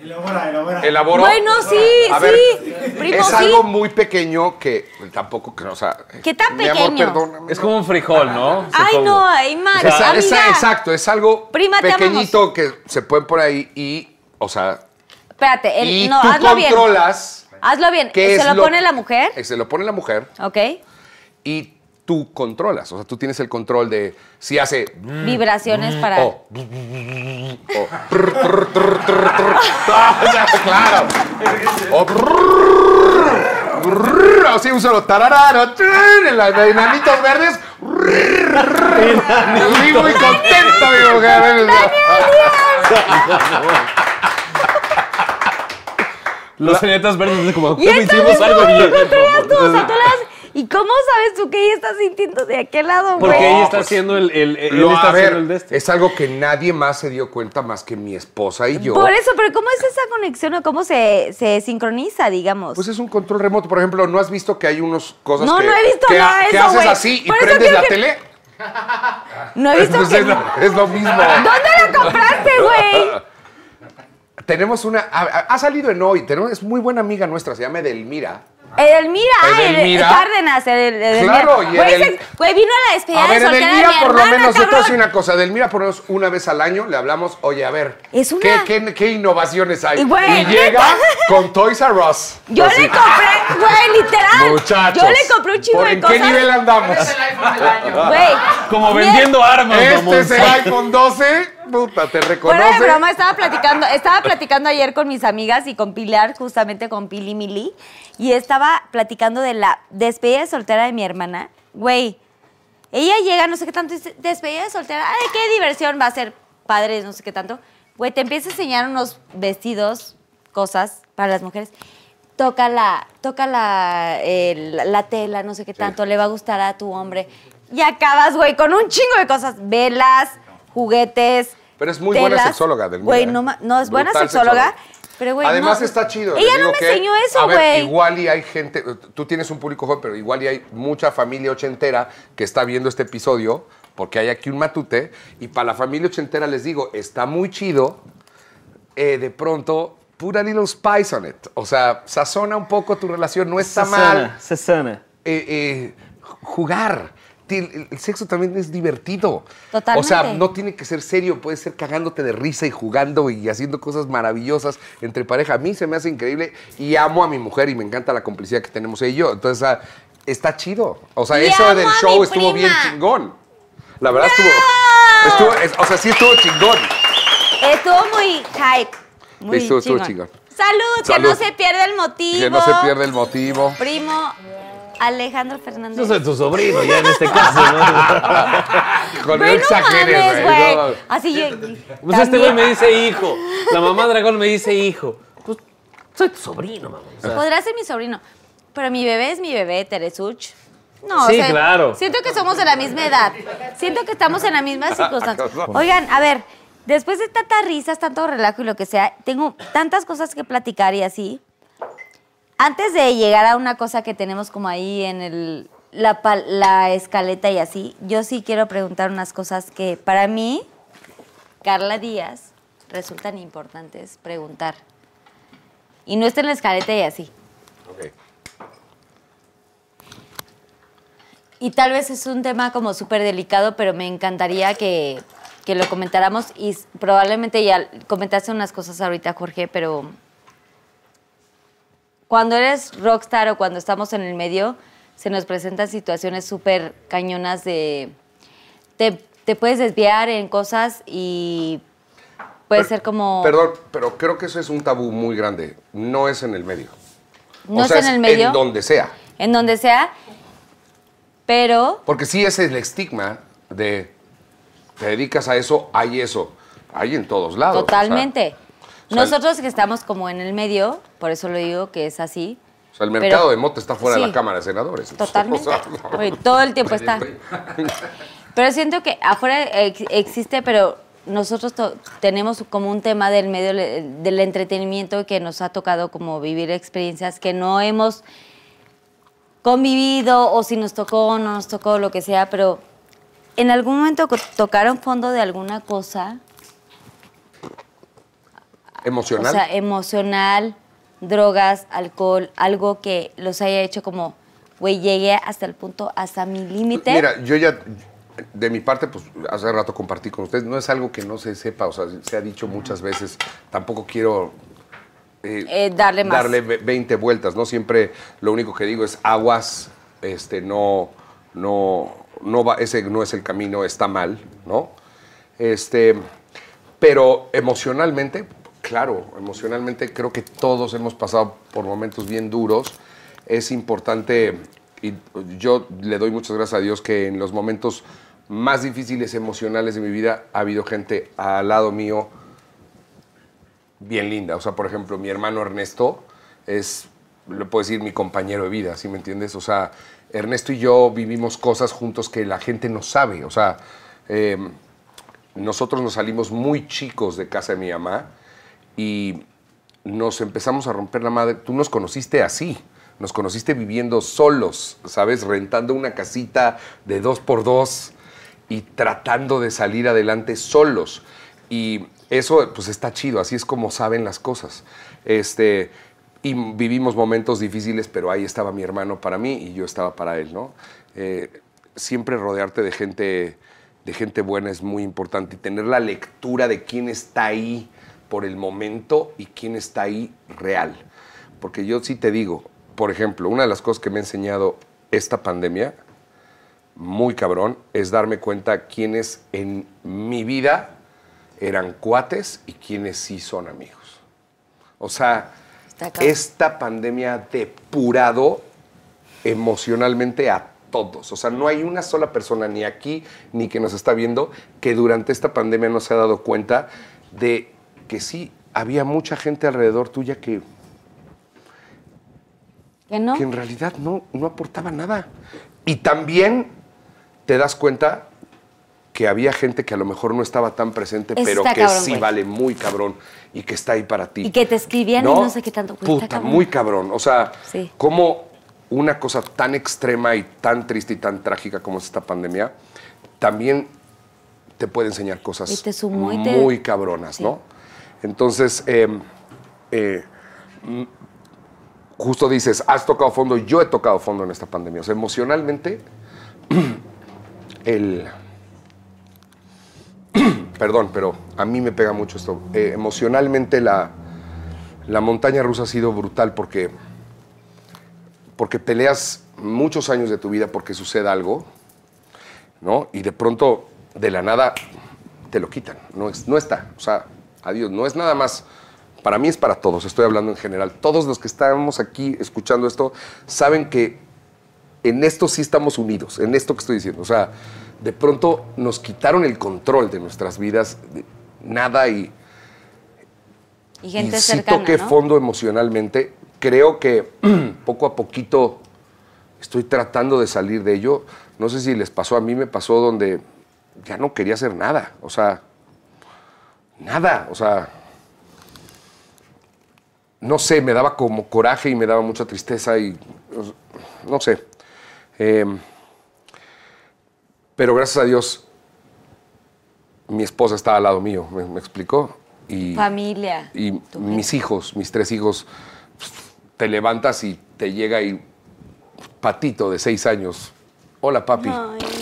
Elabora, elabora. Elaboró. Bueno, sí, A sí. ver, Primo, es sí. algo muy pequeño que tampoco, que, o sea. ¿Qué tan mi amor, pequeño? perdóname. Es como un frijol, ¿no? Ay, Supongo. no, ay, exacto, es algo Prima, pequeñito que se pueden por ahí y, o sea, Espérate, el- y no, tú hazlo bien. controlas. Hazlo bien. qué ¿Se es lo pone la mujer? Se lo pone la mujer Ok. y tú controlas. O sea, tú tienes el control de si hace Vibraciones para... o, o. Ah, claro. O así un solo tarararo, en las de enanitos verdes. Estoy muy contento, mi mujer. Los cenetas verdes es como, Y ¿cómo esta hicimos algo bien? o sea, tú las- ¿Y cómo sabes tú que ella está sintiendo de aquel lado, güey? Porque ella está haciendo el, el, él Lo, está a ver, haciendo el de este. es algo que nadie más se dio cuenta más que mi esposa y yo. Por eso, pero ¿cómo es esa conexión o cómo se, se sincroniza, digamos? Pues es un control remoto. Por ejemplo, ¿no has visto que hay unas cosas No, que, no he visto que, nada de que eso, haces así y Por prendes la que- tele? no he visto Pues que... es, lo, es lo mismo. ¿Dónde la compraste, güey? tenemos una. Ha, ha salido en hoy. Tenemos, es muy buena amiga nuestra, se llama Edelmira. Edelmira, ah, el- Edelmira. Cárdenas, el, el- Claro, y Güey, Edel- güey, vino a la despedida A ver, de soltera de Edelmira, mi por lo menos, yo te voy a decir una cosa. Edelmira, por lo menos una vez al año le hablamos, oye, a ver, Es una- ¿qué, qué, qué innovaciones hay? Y, güey, y llega con Toys R Us. Yo Así. le compré, güey, literal. Muchachos. Yo le compré un chingo ¿por de ¿En cosas. qué nivel andamos? Güey. Como vendiendo armas, Este es el iPhone 12. Puta, te reconoce. Fuera de broma, estaba platicando, estaba platicando ayer con mis amigas y con Pilar, justamente con Pili Mili, y estaba platicando de la despedida de soltera de mi hermana. Güey, ella llega, no sé qué tanto, dice, despedida de soltera, ay, qué diversión, va a ser padre, no sé qué tanto. Güey, te empieza a enseñar unos vestidos, cosas para las mujeres. Toca la, toca la, eh, la, la tela, no sé qué tanto, le va a gustar a tu hombre. Y acabas, güey, con un chingo de cosas, velas, juguetes. Pero es muy buena sexóloga, Edelmira, Güey, ¿eh? no, es buena sexóloga, sexóloga. pero güey, Además no- está chido. Ella no me que, enseñó eso, güey. igual y hay gente, tú tienes un público joven, pero igual y hay mucha familia ochentera que está viendo este episodio, porque hay aquí un matute, y para la familia ochentera les digo, está muy chido, eh, de pronto, put a little spice on it. O sea, sazona un poco tu relación, no está mal Sasana. eh, eh, jugar. El, sexo también es divertido. Totalmente. O sea, no tiene que ser serio, puede ser cagándote de risa y jugando y haciendo cosas maravillosas entre pareja. A mí se me hace increíble y amo a mi mujer y me encanta la complicidad que tenemos ella y yo. Entonces, ah, está chido. O sea, Y eso del show estuvo bien chingón. La verdad estuvo, estuvo- es- o sea, sí estuvo chingón. Estuvo muy hype. Muy Estuvo- estuvo chingón. chingón. Salud, que Salud. no se pierda el motivo. Que no se pierda el motivo. Primo Alejandro Fernández. Yo soy tu sobrino ya en este caso, ¿no? Con Güey, no exageres, mames, güey. no. Así yo. Pues este güey me dice hijo. La mamá dragón me dice hijo. Pues soy tu sobrino, mamón. O sea, Podrá ser mi sobrino. Pero mi bebé es mi bebé, Teresuch. No, Sí, claro. Siento que somos de la misma edad. Siento que estamos en la misma circunstancia. Oigan, a ver, después de tantas risas, tanto relajo y lo que sea, tengo tantas cosas que platicar y así. Antes de llegar a una cosa que tenemos como ahí en el, la, la escaleta y así, yo sí quiero preguntar unas cosas que para mí, Carla Díaz, resultan importantes preguntar. Y no está en la escaleta y así. Ok. Y tal vez es un tema como súper delicado, pero me encantaría que, que lo comentáramos y probablemente ya comentaste unas cosas ahorita, Jorge, pero cuando eres rockstar o cuando estamos en el medio, se nos presentan situaciones súper cañonas de... Te, te puedes desviar en cosas y puede ser como... Perdón, pero creo que eso es un tabú muy grande. No es en el medio. no O es en el medio, En donde sea. en donde sea, pero... Porque sí es el estigma de te dedicas a eso, hay eso. Hay en todos lados. o sea, Totalmente. O sea, Nosotros que estamos como en el medio, por eso lo digo que es así. O sea, el pero- mercado de moto está fuera de la Cámara de Senadores. Totalmente. O sea, no. Güey, todo el tiempo está. Pero siento que afuera ex- existe, pero nosotros tenemos como un tema del medio del entretenimiento que nos ha tocado como vivir experiencias que no hemos convivido o si nos tocó o no nos tocó, lo que sea, pero en algún momento tocaron fondo de alguna cosa Emocional. O sea, emocional, drogas, alcohol, algo que los haya hecho como, güey, llegué hasta el punto, hasta mi límite. Mira, yo ya, de mi parte, pues hace rato compartí con ustedes, no es algo que no se sepa, o sea, se ha dicho muchas veces, tampoco quiero eh, Eh, darle más. darle ve- 20 vueltas, ¿no? Siempre lo único que digo es aguas, este, no, no, no va, ese no es el camino, está mal, ¿no? Este, pero emocionalmente, claro, emocionalmente creo que todos hemos pasado por momentos bien duros. Es importante, y yo le doy muchas gracias a Dios que en los momentos más difíciles emocionales de mi vida ha habido gente al lado mío bien linda. O sea, por ejemplo, mi hermano Ernesto es, le puedo decir, mi compañero de vida, ¿sí me entiendes? O sea, Ernesto y yo vivimos cosas juntos que la gente no sabe. O sea, eh, nosotros nos salimos muy chicos de casa de mi mamá y nos empezamos a romper la madre. Tú nos conociste así. Nos conociste viviendo solos, ¿sabes? Rentando una casita de dos por dos y tratando de salir adelante solos. y eso pues está chido, así es como saben las cosas. Este, y vivimos momentos difíciles, pero ahí estaba mi hermano para mí y yo estaba para él, ¿no? Eh, siempre rodearte de gente, de gente buena es muy importante y tener la lectura de quién está ahí por el momento y quién está ahí real. Porque yo sí te digo, por ejemplo, una de las cosas que me ha enseñado esta pandemia, muy cabrón, es darme cuenta quiénes en mi vida eran cuates y quiénes sí son amigos. O sea, esta pandemia ha depurado emocionalmente a todos. O sea, no hay una sola persona, ni aquí, ni que nos está viendo, que durante esta pandemia no se ha dado cuenta de que sí, había mucha gente alrededor tuya que, ¿Que no? que en realidad no, no aportaba nada. Y también te das cuenta que había gente que a lo mejor no estaba tan presente, pero que cabrón, sí güey. vale muy cabrón y que está ahí para ti. Y que te escribían y no sé qué tanto. Está Puta, cabrón. muy cabrón. O sea, Sí. como una cosa tan extrema y tan triste y tan trágica como es esta pandemia, también te puede enseñar cosas Y te sumó y te- muy cabronas, Sí. ¿no? Entonces, eh, eh, justo dices, has tocado fondo, yo he tocado fondo en esta pandemia. O sea, emocionalmente, el... Perdón, pero a mí me pega mucho esto. Eh, emocionalmente la, la montaña rusa ha sido brutal porque, porque peleas muchos años de tu vida porque suceda algo, ¿no? Y de pronto, de la nada, te lo quitan. No, es, no está. O sea, adiós. No es nada más. Para mí es para todos. Estoy hablando en general. Todos los que estamos aquí escuchando esto saben que en esto sí estamos unidos. En esto que estoy diciendo. O sea, de pronto nos quitaron el control de nuestras vidas. de nada y Y gente y sí cercana, toqué ¿no? fondo emocionalmente. Creo que poco a poquito estoy tratando de salir de ello. No sé si les pasó, a mí me pasó donde ya no quería hacer nada. O sea, nada. O sea, no sé, me daba como coraje y me daba mucha tristeza y no sé. Eh, pero gracias a Dios, mi esposa estaba al lado mío, ¿me, me explicó? Y, Familia. y mis hijos, mis tres hijos, te levantas y te llega y patito de seis años. Hola, papi. Ay.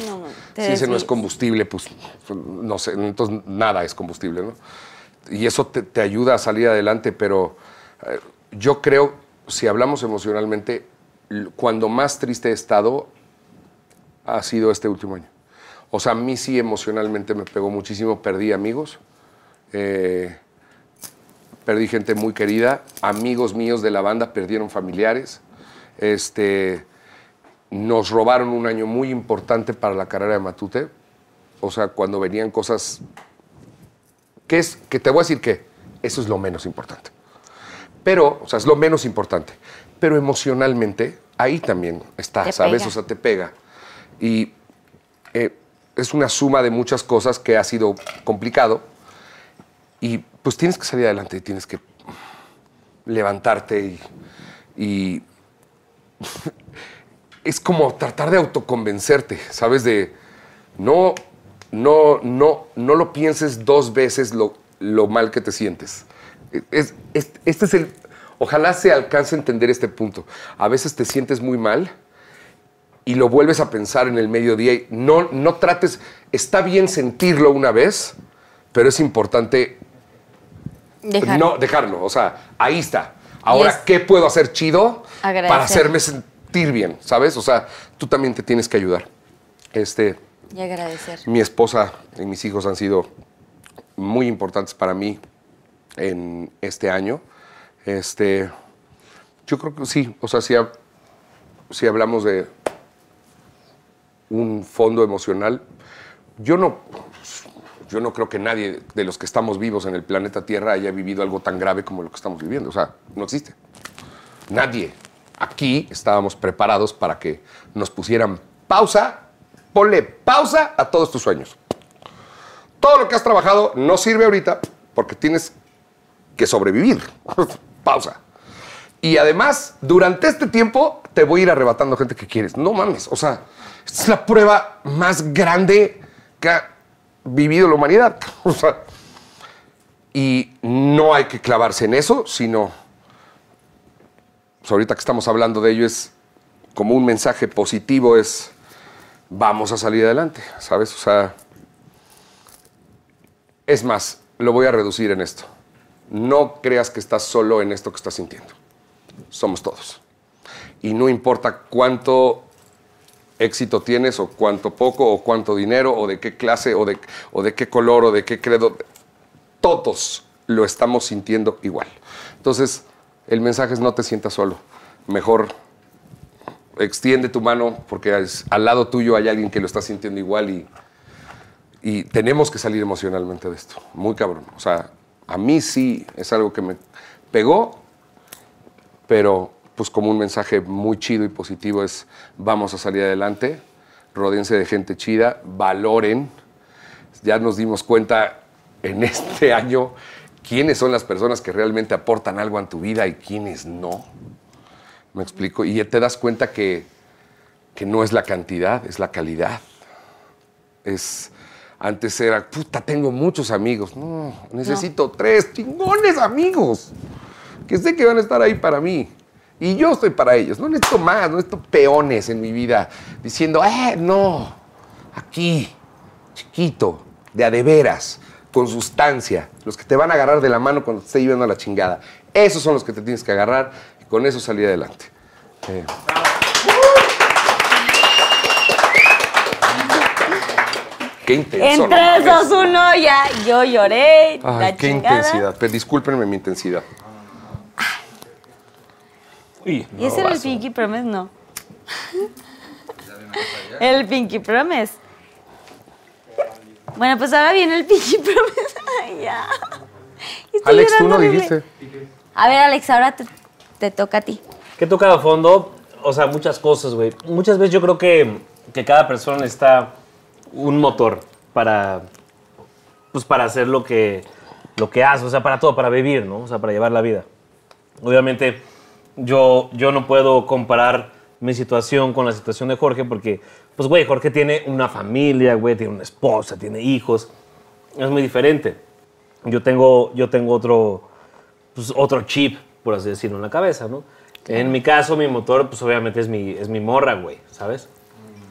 Te si ese no es combustible, pues no sé, entonces nada es combustible, ¿no? Y eso te, te ayuda a salir adelante, pero eh, yo creo, si hablamos emocionalmente, cuando más triste he estado ha sido este último año. O sea, a mí sí emocionalmente me pegó muchísimo, perdí amigos, eh, perdí gente muy querida, amigos míos de la banda perdieron familiares, este, nos robaron un año muy importante para la carrera de Matute, o sea, cuando venían cosas que es, que te voy a decir que eso es lo menos importante. Pero, o sea, es lo menos importante. Pero emocionalmente, ahí también está, Te ¿sabes? pega. O sea, te pega. Y eh, es una suma de muchas cosas que ha sido complicado. Y pues tienes que salir adelante, tienes que levantarte y, y es como tratar de autoconvencerte, ¿sabes? De no, no, no, no lo pienses dos veces lo, lo mal que te sientes. Es- es- este es el. Ojalá se alcance a entender este punto. A veces te sientes muy mal y lo vuelves a pensar en el mediodía y no, no trates. Está bien sentirlo una vez, pero es importante Dejar. no dejarlo. O sea, ahí está. Ahora, ¿qué puedo hacer chido Agradecer. para hacerme sentir bien? ¿Sabes? O sea, tú también te tienes que ayudar. Este, Y agradecer. mi esposa y mis hijos han sido muy importantes para mí en este año. Este, yo creo que sí, o sea, si, si hablamos de un fondo emocional, yo no, yo no creo que nadie de los que estamos vivos en el planeta Tierra haya vivido algo tan grave como lo que estamos viviendo. O sea, no existe. Nadie. Aquí estábamos preparados para que nos pusieran pausa, ponle pausa a todos tus sueños. Todo lo que has trabajado no sirve ahorita porque tienes que sobrevivir. pausa. Y además, durante este tiempo te voy a ir arrebatando gente que quieres. No mames, o sea, esta es la prueba más grande que ha vivido la humanidad. O sea, Y no hay que clavarse en eso, sino, pues ahorita que estamos hablando de ello, es como un mensaje positivo, es vamos a salir adelante, ¿sabes? O sea, es más, lo voy a reducir en esto. No creas que estás solo en esto que estás sintiendo. Somos todos. Y no importa cuánto éxito tienes o cuánto poco o cuánto dinero o de qué clase o de, o de qué color o de qué credo, todos lo estamos sintiendo igual. Entonces, el mensaje es no te sientas solo. Mejor extiende tu mano porque al lado tuyo hay alguien que lo está sintiendo igual y, y tenemos que salir emocionalmente de esto. Muy cabrón. O sea, a mí sí es algo que me pegó, pero pues como un mensaje muy chido y positivo es vamos a salir adelante, rodeense de gente chida, valoren. Ya nos dimos cuenta en este año quiénes son las personas que realmente aportan algo a tu vida y quiénes no. ¿Me explico? Y te das cuenta que, que no es la cantidad, es la calidad. Es, antes era, puta, tengo muchos amigos. No, necesito tres chingones amigos que sé que van a estar ahí para mí. Y yo estoy para ellos. No necesito más, no necesito peones en mi vida diciendo, eh, no, aquí, chiquito, de a de veras, con sustancia, los que te van a agarrar de la mano cuando te esté llevando a la chingada. Esos son los que te tienes que agarrar y con eso salir adelante. Eh, Qué intenso. En no 3, mames. 2, 1, ya yo lloré. la Ay, qué chingada. intensidad. Pero discúlpenme mi intensidad. Uy, ¿Y ese era el Pinky Promise? No. el Pinky Promise. Bueno, pues ahora viene el Pinky Promise. Ay, ya. Estoy Alex, tú no horrible. dijiste. A ver, Alex, ahora te, te toca a ti. Que he tocado a fondo, o sea, muchas cosas, güey. Muchas veces yo creo que, que cada persona necesita un motor para, pues, para hacer lo que, lo que hace, o sea, para todo, para vivir, ¿no? O sea, para llevar la vida. Obviamente, yo, yo no puedo comparar mi situación con la situación de Jorge porque, pues, güey, Jorge tiene una familia, güey, tiene una esposa, tiene hijos. Es muy diferente. Yo tengo, yo tengo otro, pues, otro chip, por así decirlo, en la cabeza, ¿no? En mi caso, mi motor, pues obviamente es mi, es mi morra, güey, ¿sabes?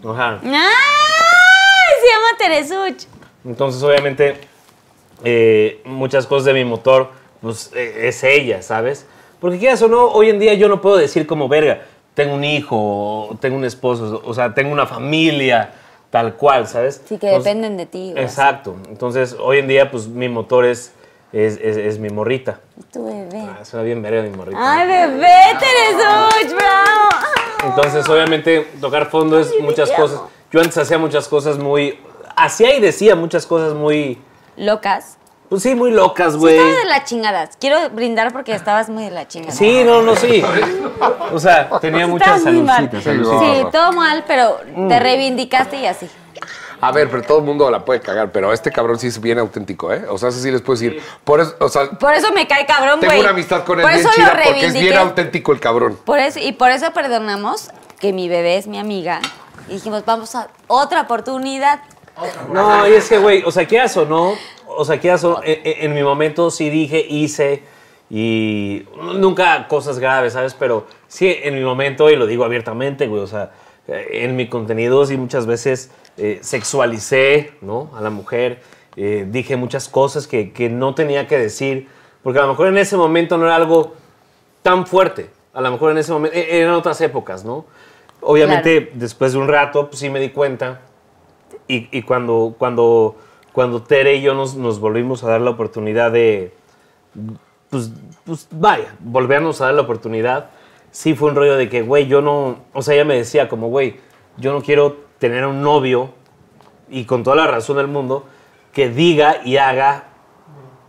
Ajá. ¡Ay! Se llama Teresuch. Entonces, obviamente, eh, muchas cosas de mi motor, pues eh, es ella, ¿sabes? Porque quieras o no, hoy en día yo no puedo decir como, verga, tengo un hijo, tengo un esposo, o sea, tengo una familia, tal cual, ¿sabes? Sí, que Entonces- dependen de ti. así. Exacto. Entonces, hoy en día, pues mi motor es, es, es- es mi morrita. Tu bebé. Ah, suena bien verga mi morrita. ¡Ay, bebé, Teresuch! ¡Bravo! Entonces, obviamente, tocar fondo es muchas cosas. Yo antes hacía muchas cosas muy. Hacía y decía muchas cosas muy. Locas. Pues sí, muy locas, Sí, güey. estabas de la chingada. Quiero brindar porque estabas muy de la chingada. Sí, no, no, sí. O sea, tenía muchas saludcitas. Sí, todo mal, pero te reivindicaste y así. A ver, pero todo el mundo la puede cagar, pero este cabrón sí es bien auténtico, ¿eh? O sea, ese sí les puedo decir. Por eso, o sea, Por eso me cae cabrón, güey. tengo una amistad con él Por bien eso lo chida porque es bien auténtico el cabrón. Por eso, y por eso perdonamos que mi bebé es mi amiga. Y dijimos, vamos a otra oportunidad. No, y es que, güey, o sea, quieras o no, o sea, quieras o no, en, mi momento sí dije, hice, y nunca cosas graves, ¿sabes? Pero sí, en mi momento, y lo digo abiertamente, güey, o sea, eh, en mi contenido sí muchas veces eh, sexualicé, ¿no? A la mujer, eh, dije muchas cosas que, que no tenía que decir, porque a lo mejor en ese momento no era algo tan fuerte, a lo mejor en ese momento, eh, eran otras épocas, ¿no? Obviamente, después de un rato, pues sí me di cuenta y, y cuando, cuando, cuando Tere y yo nos, nos volvimos a dar la oportunidad de, pues, pues vaya, volvernos a dar la oportunidad, sí fue un rollo de que, güey, yo no, o sea, ella me decía como, güey, yo no quiero tener un novio, y con toda la razón del mundo, que diga y haga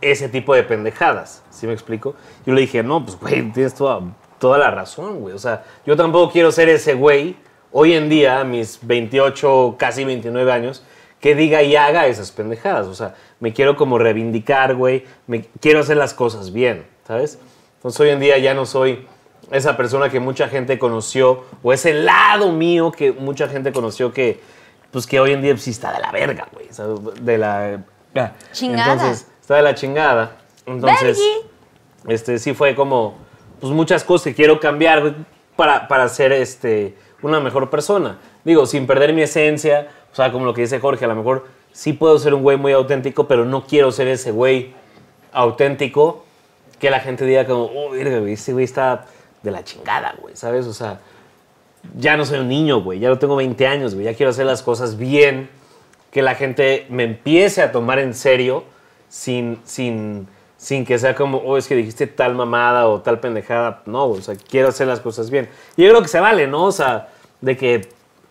ese tipo de pendejadas, ¿sí me explico? Yo le dije, no, pues, güey, tienes toda, toda la razón, güey, o sea, yo tampoco quiero ser ese güey, hoy en día, a mis 28, casi 29 años, que diga y haga esas pendejadas, o sea, me quiero como reivindicar, güey, me quiero hacer las cosas bien, ¿sabes? Entonces hoy en día ya no soy esa persona que mucha gente conoció, o ese lado mío que mucha gente conoció que, pues que hoy en día sí está de la verga, güey, de la... Chingada. Entonces, está de la chingada. Entonces, este, sí fue como, pues muchas cosas que quiero cambiar güey, para, para ser este, una mejor persona. Digo, sin perder mi esencia, sea, como lo que dice Jorge, a lo mejor sí puedo ser un güey muy auténtico, pero no quiero ser ese güey auténtico que la gente diga como, oh, verga, güey, ese güey está de la chingada, güey, ¿sabes? O sea, ya no soy un niño, güey, ya no tengo 20 años, güey, ya quiero hacer las cosas bien, que la gente me empiece a tomar en serio sin, sin, sin que sea como, oh, es que dijiste tal mamada o tal pendejada. No, o sea, quiero hacer las cosas bien. Y yo creo que se vale, ¿no? O sea, de que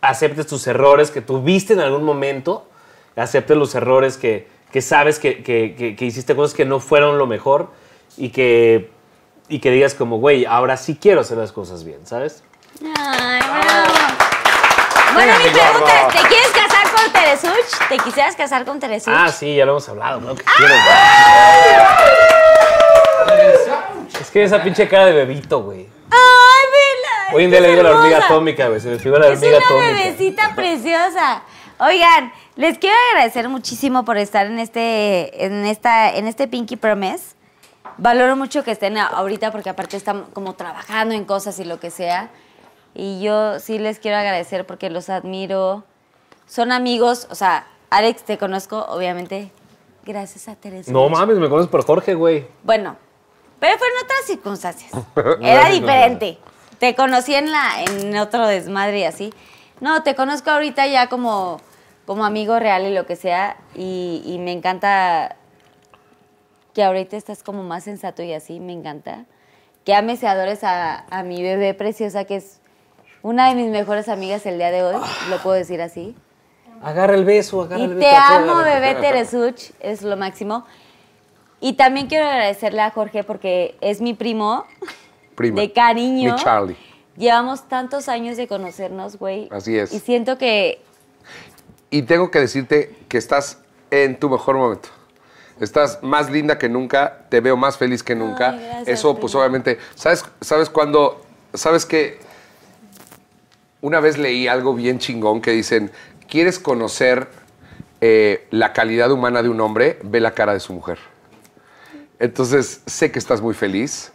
aceptes tus errores que tuviste en algún momento, aceptes los errores que, que sabes que, que- que- que hiciste cosas que no fueron lo mejor y que, y que digas como, güey, ahora sí quiero hacer las cosas bien, ¿sabes? Ay, bravo. Bueno, mi pregunta es, ¿te quieres casar con Teresuch? ¿Te quisieras casar con Teresuch? Ah, sí, ya lo hemos hablado, ¿no? Que quiero, güey. Es que esa pinche cara de bebito, güey. Hoy en día le digo la hormiga atómica, güey. Se me figura la Es hormiga una atómica. bebecita preciosa. Oigan, les quiero agradecer muchísimo por estar en este, en esta, en este Pinky Promise. Valoro mucho que estén ahorita porque aparte están como trabajando en cosas y lo que sea. Y yo sí les quiero agradecer porque los admiro. Son amigos, o sea, Alex, te conozco, obviamente, gracias a Teresa. No mames, me conoces por Jorge, güey. Bueno, pero fue en otras circunstancias. Era diferente. Te conocí en, la, en otro desmadre y así. No, te conozco ahorita ya como, como amigo real y lo que sea. Y, y me encanta que ahorita estás como más sensato y así. Me encanta. Que ames y adores a, a mi bebé preciosa, que es una de mis mejores amigas el día de hoy. Lo puedo decir así. Agarra el beso, agarra Y el beso. te amo, bebé Teresuch, es lo máximo. Y también quiero agradecerle a Jorge porque es mi primo Prima. de cariño. Mi Charlie. Llevamos tantos años de conocernos, güey. Así es. Y siento que Y tengo que decirte que estás en tu mejor momento. Estás más linda que nunca, te veo más feliz que nunca. Ay, gracias, Eso, pues obviamente, ¿sabes, ¿sabes cuándo? ¿Sabes que Una vez leí algo bien chingón que dicen, ¿quieres conocer eh, la calidad humana de un hombre? Ve la cara de su mujer. Entonces, sé que estás muy feliz.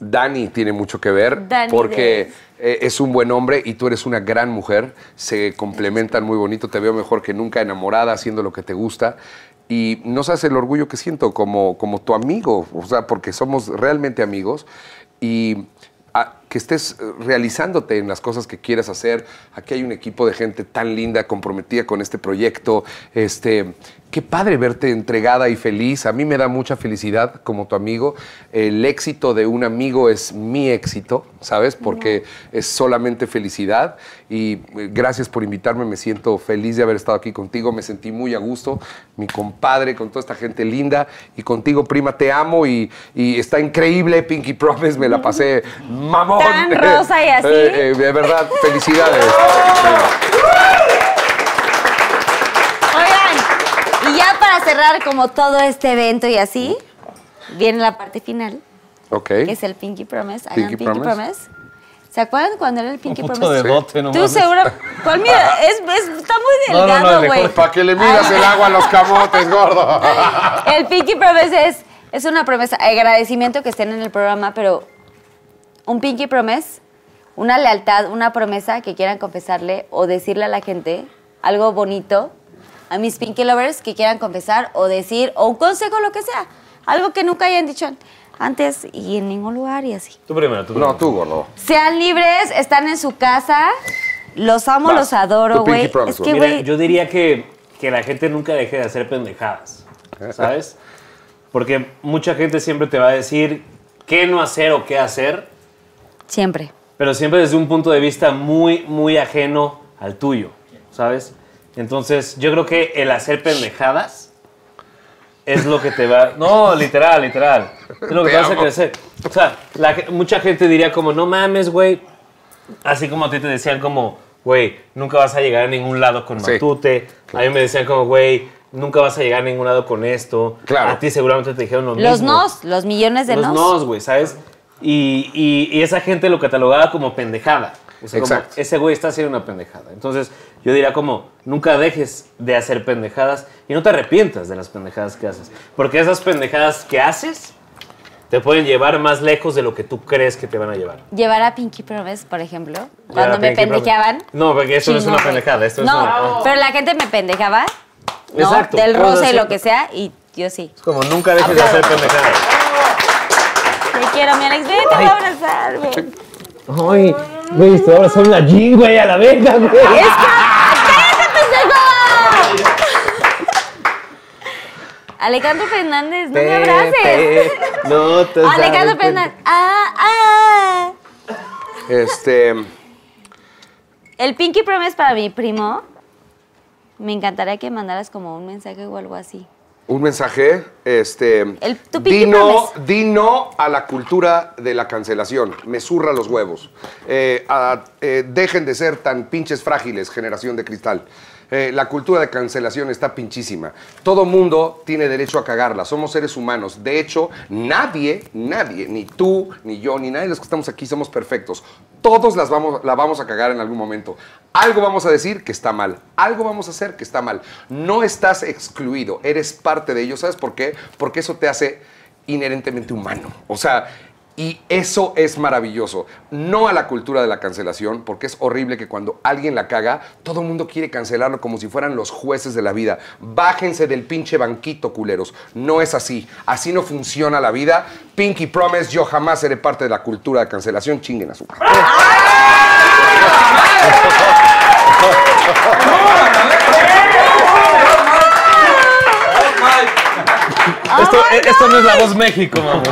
Dani tiene mucho que ver Dani porque eh, es un buen hombre y tú eres una gran mujer. Se complementan muy bonito. Te veo mejor que nunca enamorada, haciendo lo que te gusta. Y no sabes el orgullo que siento como, como tu amigo, o sea, porque somos realmente amigos. Y ah, que estés eh, realizándote en las cosas que quieras hacer. Aquí hay un equipo de gente tan linda, comprometida con este proyecto. Este, qué padre verte entregada y feliz. A mí me da mucha felicidad como tu amigo. El éxito de un amigo es mi éxito, ¿sabes? Porque es solamente felicidad. Y eh, gracias por invitarme. Me siento feliz de haber estado aquí contigo. Me sentí muy a gusto. Mi compadre, con toda esta gente linda. Y contigo, prima, te amo. Y, y está increíble Pinky Promise. Me la pasé mamón. Tan rosa y así. Eh, eh, de verdad, felicidades. Oigan, y ya para cerrar como todo este evento y así, viene la parte final, Ok. que es el Pinky Promise. Pinky Pinky, Promise. Promise. ¿Se acuerdan cuando era el Pinky Puto Promise? dedote, no Tú mames. seguro. ¿Cuál mira? Es, es- está muy No, no, no, delgado, el de güey. Jorge, Para que le midas el agua a los camotes, gordo. El Pinky Promise es, es una promesa, agradecimiento que estén en el programa, pero un Pinky Promise, una lealtad, una promesa que quieran confesarle o decirle a la gente algo bonito, a mis Pinky Lovers que quieran confesar o decir, o un consejo, lo que sea, algo que nunca hayan dicho antes y en ningún lugar y así. Tú primero, tú primero. No, tú, gordo. Sean libres, están en su casa, los amo, Vas, los adoro, güey. Promise, Es que, Mira, güey, yo diría que, que la gente nunca deje de hacer pendejadas, ¿sabes? Porque mucha gente siempre te va a decir qué no hacer o qué hacer, siempre. pero siempre desde un punto de vista muy, muy ajeno al tuyo, ¿sabes? Entonces, yo creo que el hacer pendejadas es lo que te va... No, literal, literal. Es lo que Te te, hace amo. crecer. O sea, la mucha gente diría como, no mames, güey. Así como a ti te decían como, güey, nunca vas a llegar a ningún lado con Sí. Matute. A mí me decían como, güey, nunca vas a llegar a ningún lado con esto. Claro. A ti seguramente te dijeron lo Los mismo. nos, los millones de Los nos. nos, güey, ¿sabes? Y, y- y esa gente lo catalogaba como pendejada. O sea, como, Exacto. ese güey está haciendo una pendejada. Entonces, yo diría como, nunca dejes de hacer pendejadas y no te arrepientas de las pendejadas que haces. Porque esas pendejadas que haces te pueden llevar más lejos de lo que tú crees que te van a llevar. Llevar a Pinky Promise, por ejemplo, cuando me Pinky Promise. pendejeaban. No, porque eso no es una pendejada, esto es no, una- pero la gente me pendejaba, ¿no? Exacto, Del puedes rosa y lo que sea, y yo sí. Es como, nunca dejes de hacer pendejadas. Te quiero, mi Alex, ven, te voy a abrazar, ven. Ay, güey, estoy son la G, güey, a la verga, güey. ¡Cállate, pendejo! Alejandro Fernández, no me abraces. No te Alejandro Fernández. Ah, ah. Este, El Pinky Promise para mi primo. Me encantaría que mandaras como un mensaje o algo así. Un mensaje, este, El- di no, Promise. di no a la cultura de la cancelación, me zurra los huevos. Eh, a- eh, dejen de ser tan pinches frágiles, generación de cristal. Eh, la cultura de cancelación está pinchísima. Todo mundo tiene derecho a cagarla. Somos seres humanos. De hecho, nadie, nadie, ni tú, ni yo, ni nadie de los que estamos aquí somos perfectos. Todos las vamos, la vamos a cagar en algún momento. Algo vamos a decir que está mal. Algo vamos a hacer que está mal. No estás excluido. Eres parte de ello. ¿Sabes por qué? Porque eso te hace inherentemente humano. O sea, y eso es maravilloso. No a la cultura de la cancelación, porque es horrible que cuando alguien la caga, todo el mundo quiere cancelarlo como si fueran los jueces de la vida. Bájense del pinche banquito, culeros. No es así. Así no funciona la vida. Pinky Promise, yo jamás seré parte de la cultura de cancelación. Chinguen a su madre. Esto, eh, esto no es la voz México, mamá.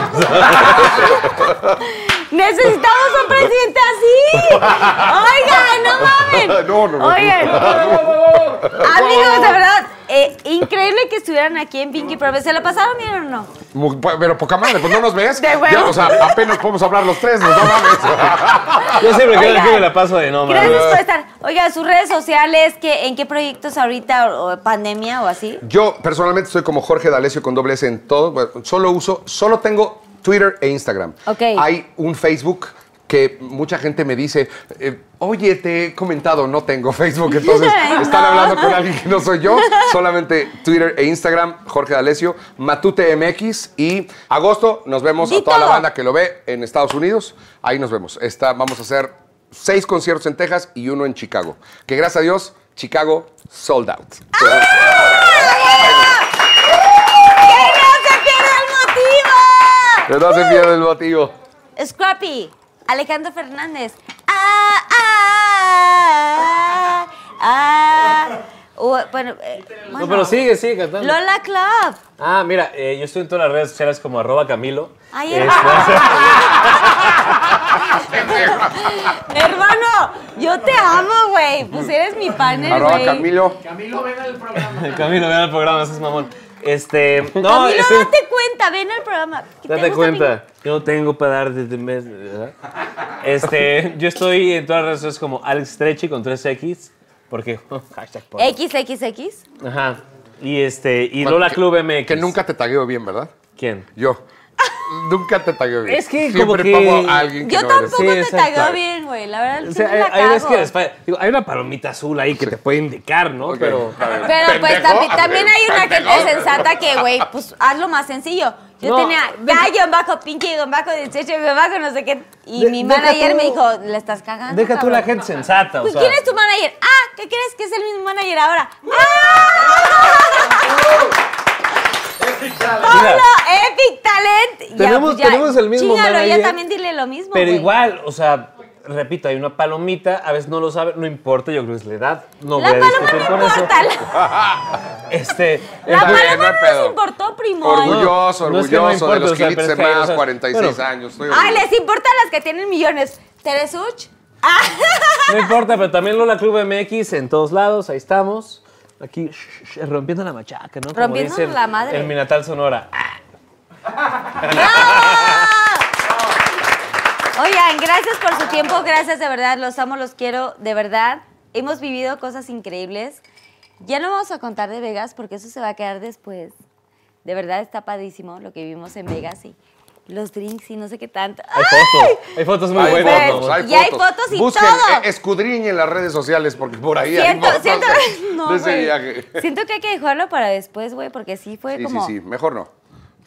Necesitamos un presidente así. Oigan, no mamen. No, no, no. Oigan. Amigos, de verdad, eh, increíble que estuvieran aquí en Pinky Promise. ¿Se lo pasaron bien o no? Mu- Pero poca madre, pues no nos ves. De huevo. Ya, o sea, apenas podemos hablar los tres, nos no mames. Yo siempre quiero Oigan. que me la paso de no, mames. Gracias por estar. Oigan, sus redes sociales, ¿qué, ¿en qué proyectos ahorita o, o pandemia o así? Yo personalmente estoy como Jorge D'Alessio con doble S en todo. Solo uso, solo tengo Twitter e Instagram. Ok. Hay un Facebook que mucha gente me dice, eh, oye, te he comentado, no tengo Facebook, entonces están hablando con alguien que no soy yo. Solamente Twitter e Instagram, Jorge D'Alessio, Matute MX y agosto nos vemos a toda la banda que lo ve en Estados Unidos. Ahí nos vemos. Está, vamos a hacer seis conciertos en Texas y uno en Chicago. Que gracias a Dios, Chicago sold out. ¡Que no se pierda el motivo! Que no se pierda el motivo. Scrappy, Alejandro Fernández. Ah, ah, ah, ah. Uh, bueno, eh, No, pero sigue, sigue cantando. Lola Club. Ah, mira, eh, yo estoy en todas las redes sociales como arroba Camilo. Ay, Este, Hermano, yo te amo, güey. Pues eres mi panel, Arroba güey. Camilo. Camilo, ven al programa. Camilo, ven al programa, ese es mamón. Este, no, Camilo, estoy- date cuenta, ven al programa. ¿Te Date cuenta, yo no tengo para dar desde mes, ¿verdad? Este, yo estoy en todas las redes sociales como Alex Trechi con 3X, porque hashtag por- XXX. Ajá. Y este, y Lola Que- Club MX. Que nunca te tagueo bien, ¿verdad? ¿Quién? Yo. Nunca te tagueo bien. Es que Siempre como que- pongo a alguien que Yo no eres. tampoco Sí, te exacto. tagueo bien, güey. La verdad, O sea, la hay, hay veces que digo, hay una palomita azul ahí que te puede indicar, ¿no? Ok, Pero. Pero pues Pendejo, también, hay una pendejo. gente sensata que, güey, pues hazlo más sencillo. Yo No, tenía ya guion bajo, pinche guion bajo, 18 guion bajo, no sé qué. Y De- mi deja manager tú- me dijo, le estás cagando. deja tú cabrón". la gente sensata, o Pues, sea. ¿quién es tu manager? Ah, ¿qué crees que es el mismo manager ahora? ¡Ah! Pablo, Epic Talent. Ya, Tenemos- pues, ya, tenemos el mismo Chíngalo, manager, ya también dile lo mismo, Pero güey. igual, o sea, repito, hay una palomita, a veces no lo sabe, no importa, yo creo que es la edad, no La voy a paloma discutir no con eso. importa. La, Este, la entonces- bien, no paloma no pedo. nos importó, primo. Orgulloso, No, no es que no orgulloso de importa, los o sea, kilitos pero que, o más, sea, 46 bueno. años. Estoy Ay, orgulloso. les importan las que tienen millones. ¿Teresuch? Ah. No importa, pero también Lola Club MX en todos lados, ahí estamos. Aquí sh- sh- rompiendo la machaca, ¿no? Como Rompiendo dicen la madre. En mi natal Sonora. Oigan, gracias por su tiempo, gracias de verdad, los amo, los quiero, de verdad. Hemos vivido cosas increíbles. Ya no vamos a contar de Vegas porque eso se va a quedar después. De verdad está padísimo lo que vivimos en Vegas y los drinks y no sé qué tanto. Hay fotos. Hay fotos muy Hay buenas, mamón. fotos, hay Y hay fotos. fotos y Busquen, todo. eh, escudriñen las redes sociales porque por ahí Siento, hay fotos siento, de, no, de ese güey. viaje. Siento que hay que dejarlo para después, güey, porque sí fue Sí, como. sí, sí. Mejor no.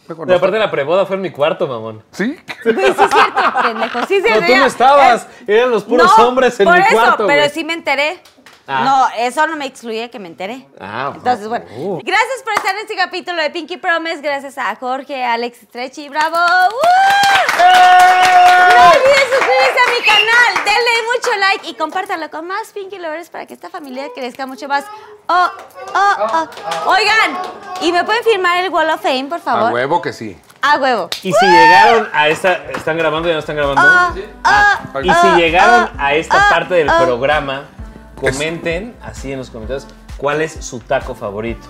Mejor Y no. aparte la preboda fue en mi cuarto, mamón. ¿Sí? Güey, sí es cierto, pendejo. Sí, sí, No, tú sí, no estabas. Eran los puros no, hombres en por mi eso, cuarto, pero sí me enteré. Ah. No, eso no me excluye que me enteré. Ah, Entonces, bueno, uh. gracias por estar en este capítulo de Pinky Promise. Gracias a Jorge, Alex Stretchy, bravo. ¡Uh! No olviden suscribirse a mi canal, denle mucho like y compártanlo con más Pinky Lovers para que esta familia crezca mucho más. Oh, oh, oh. Oigan, ¿y me pueden firmar el Wall of Fame, por A favor? huevo que sí. A huevo. Y si llegaron a esta. ¿Están grabando ya no están grabando? Ah, ah, Y ah, si llegaron ah, a esta ah, parte del ah. programa, comenten así en los comentarios cuál es su taco favorito.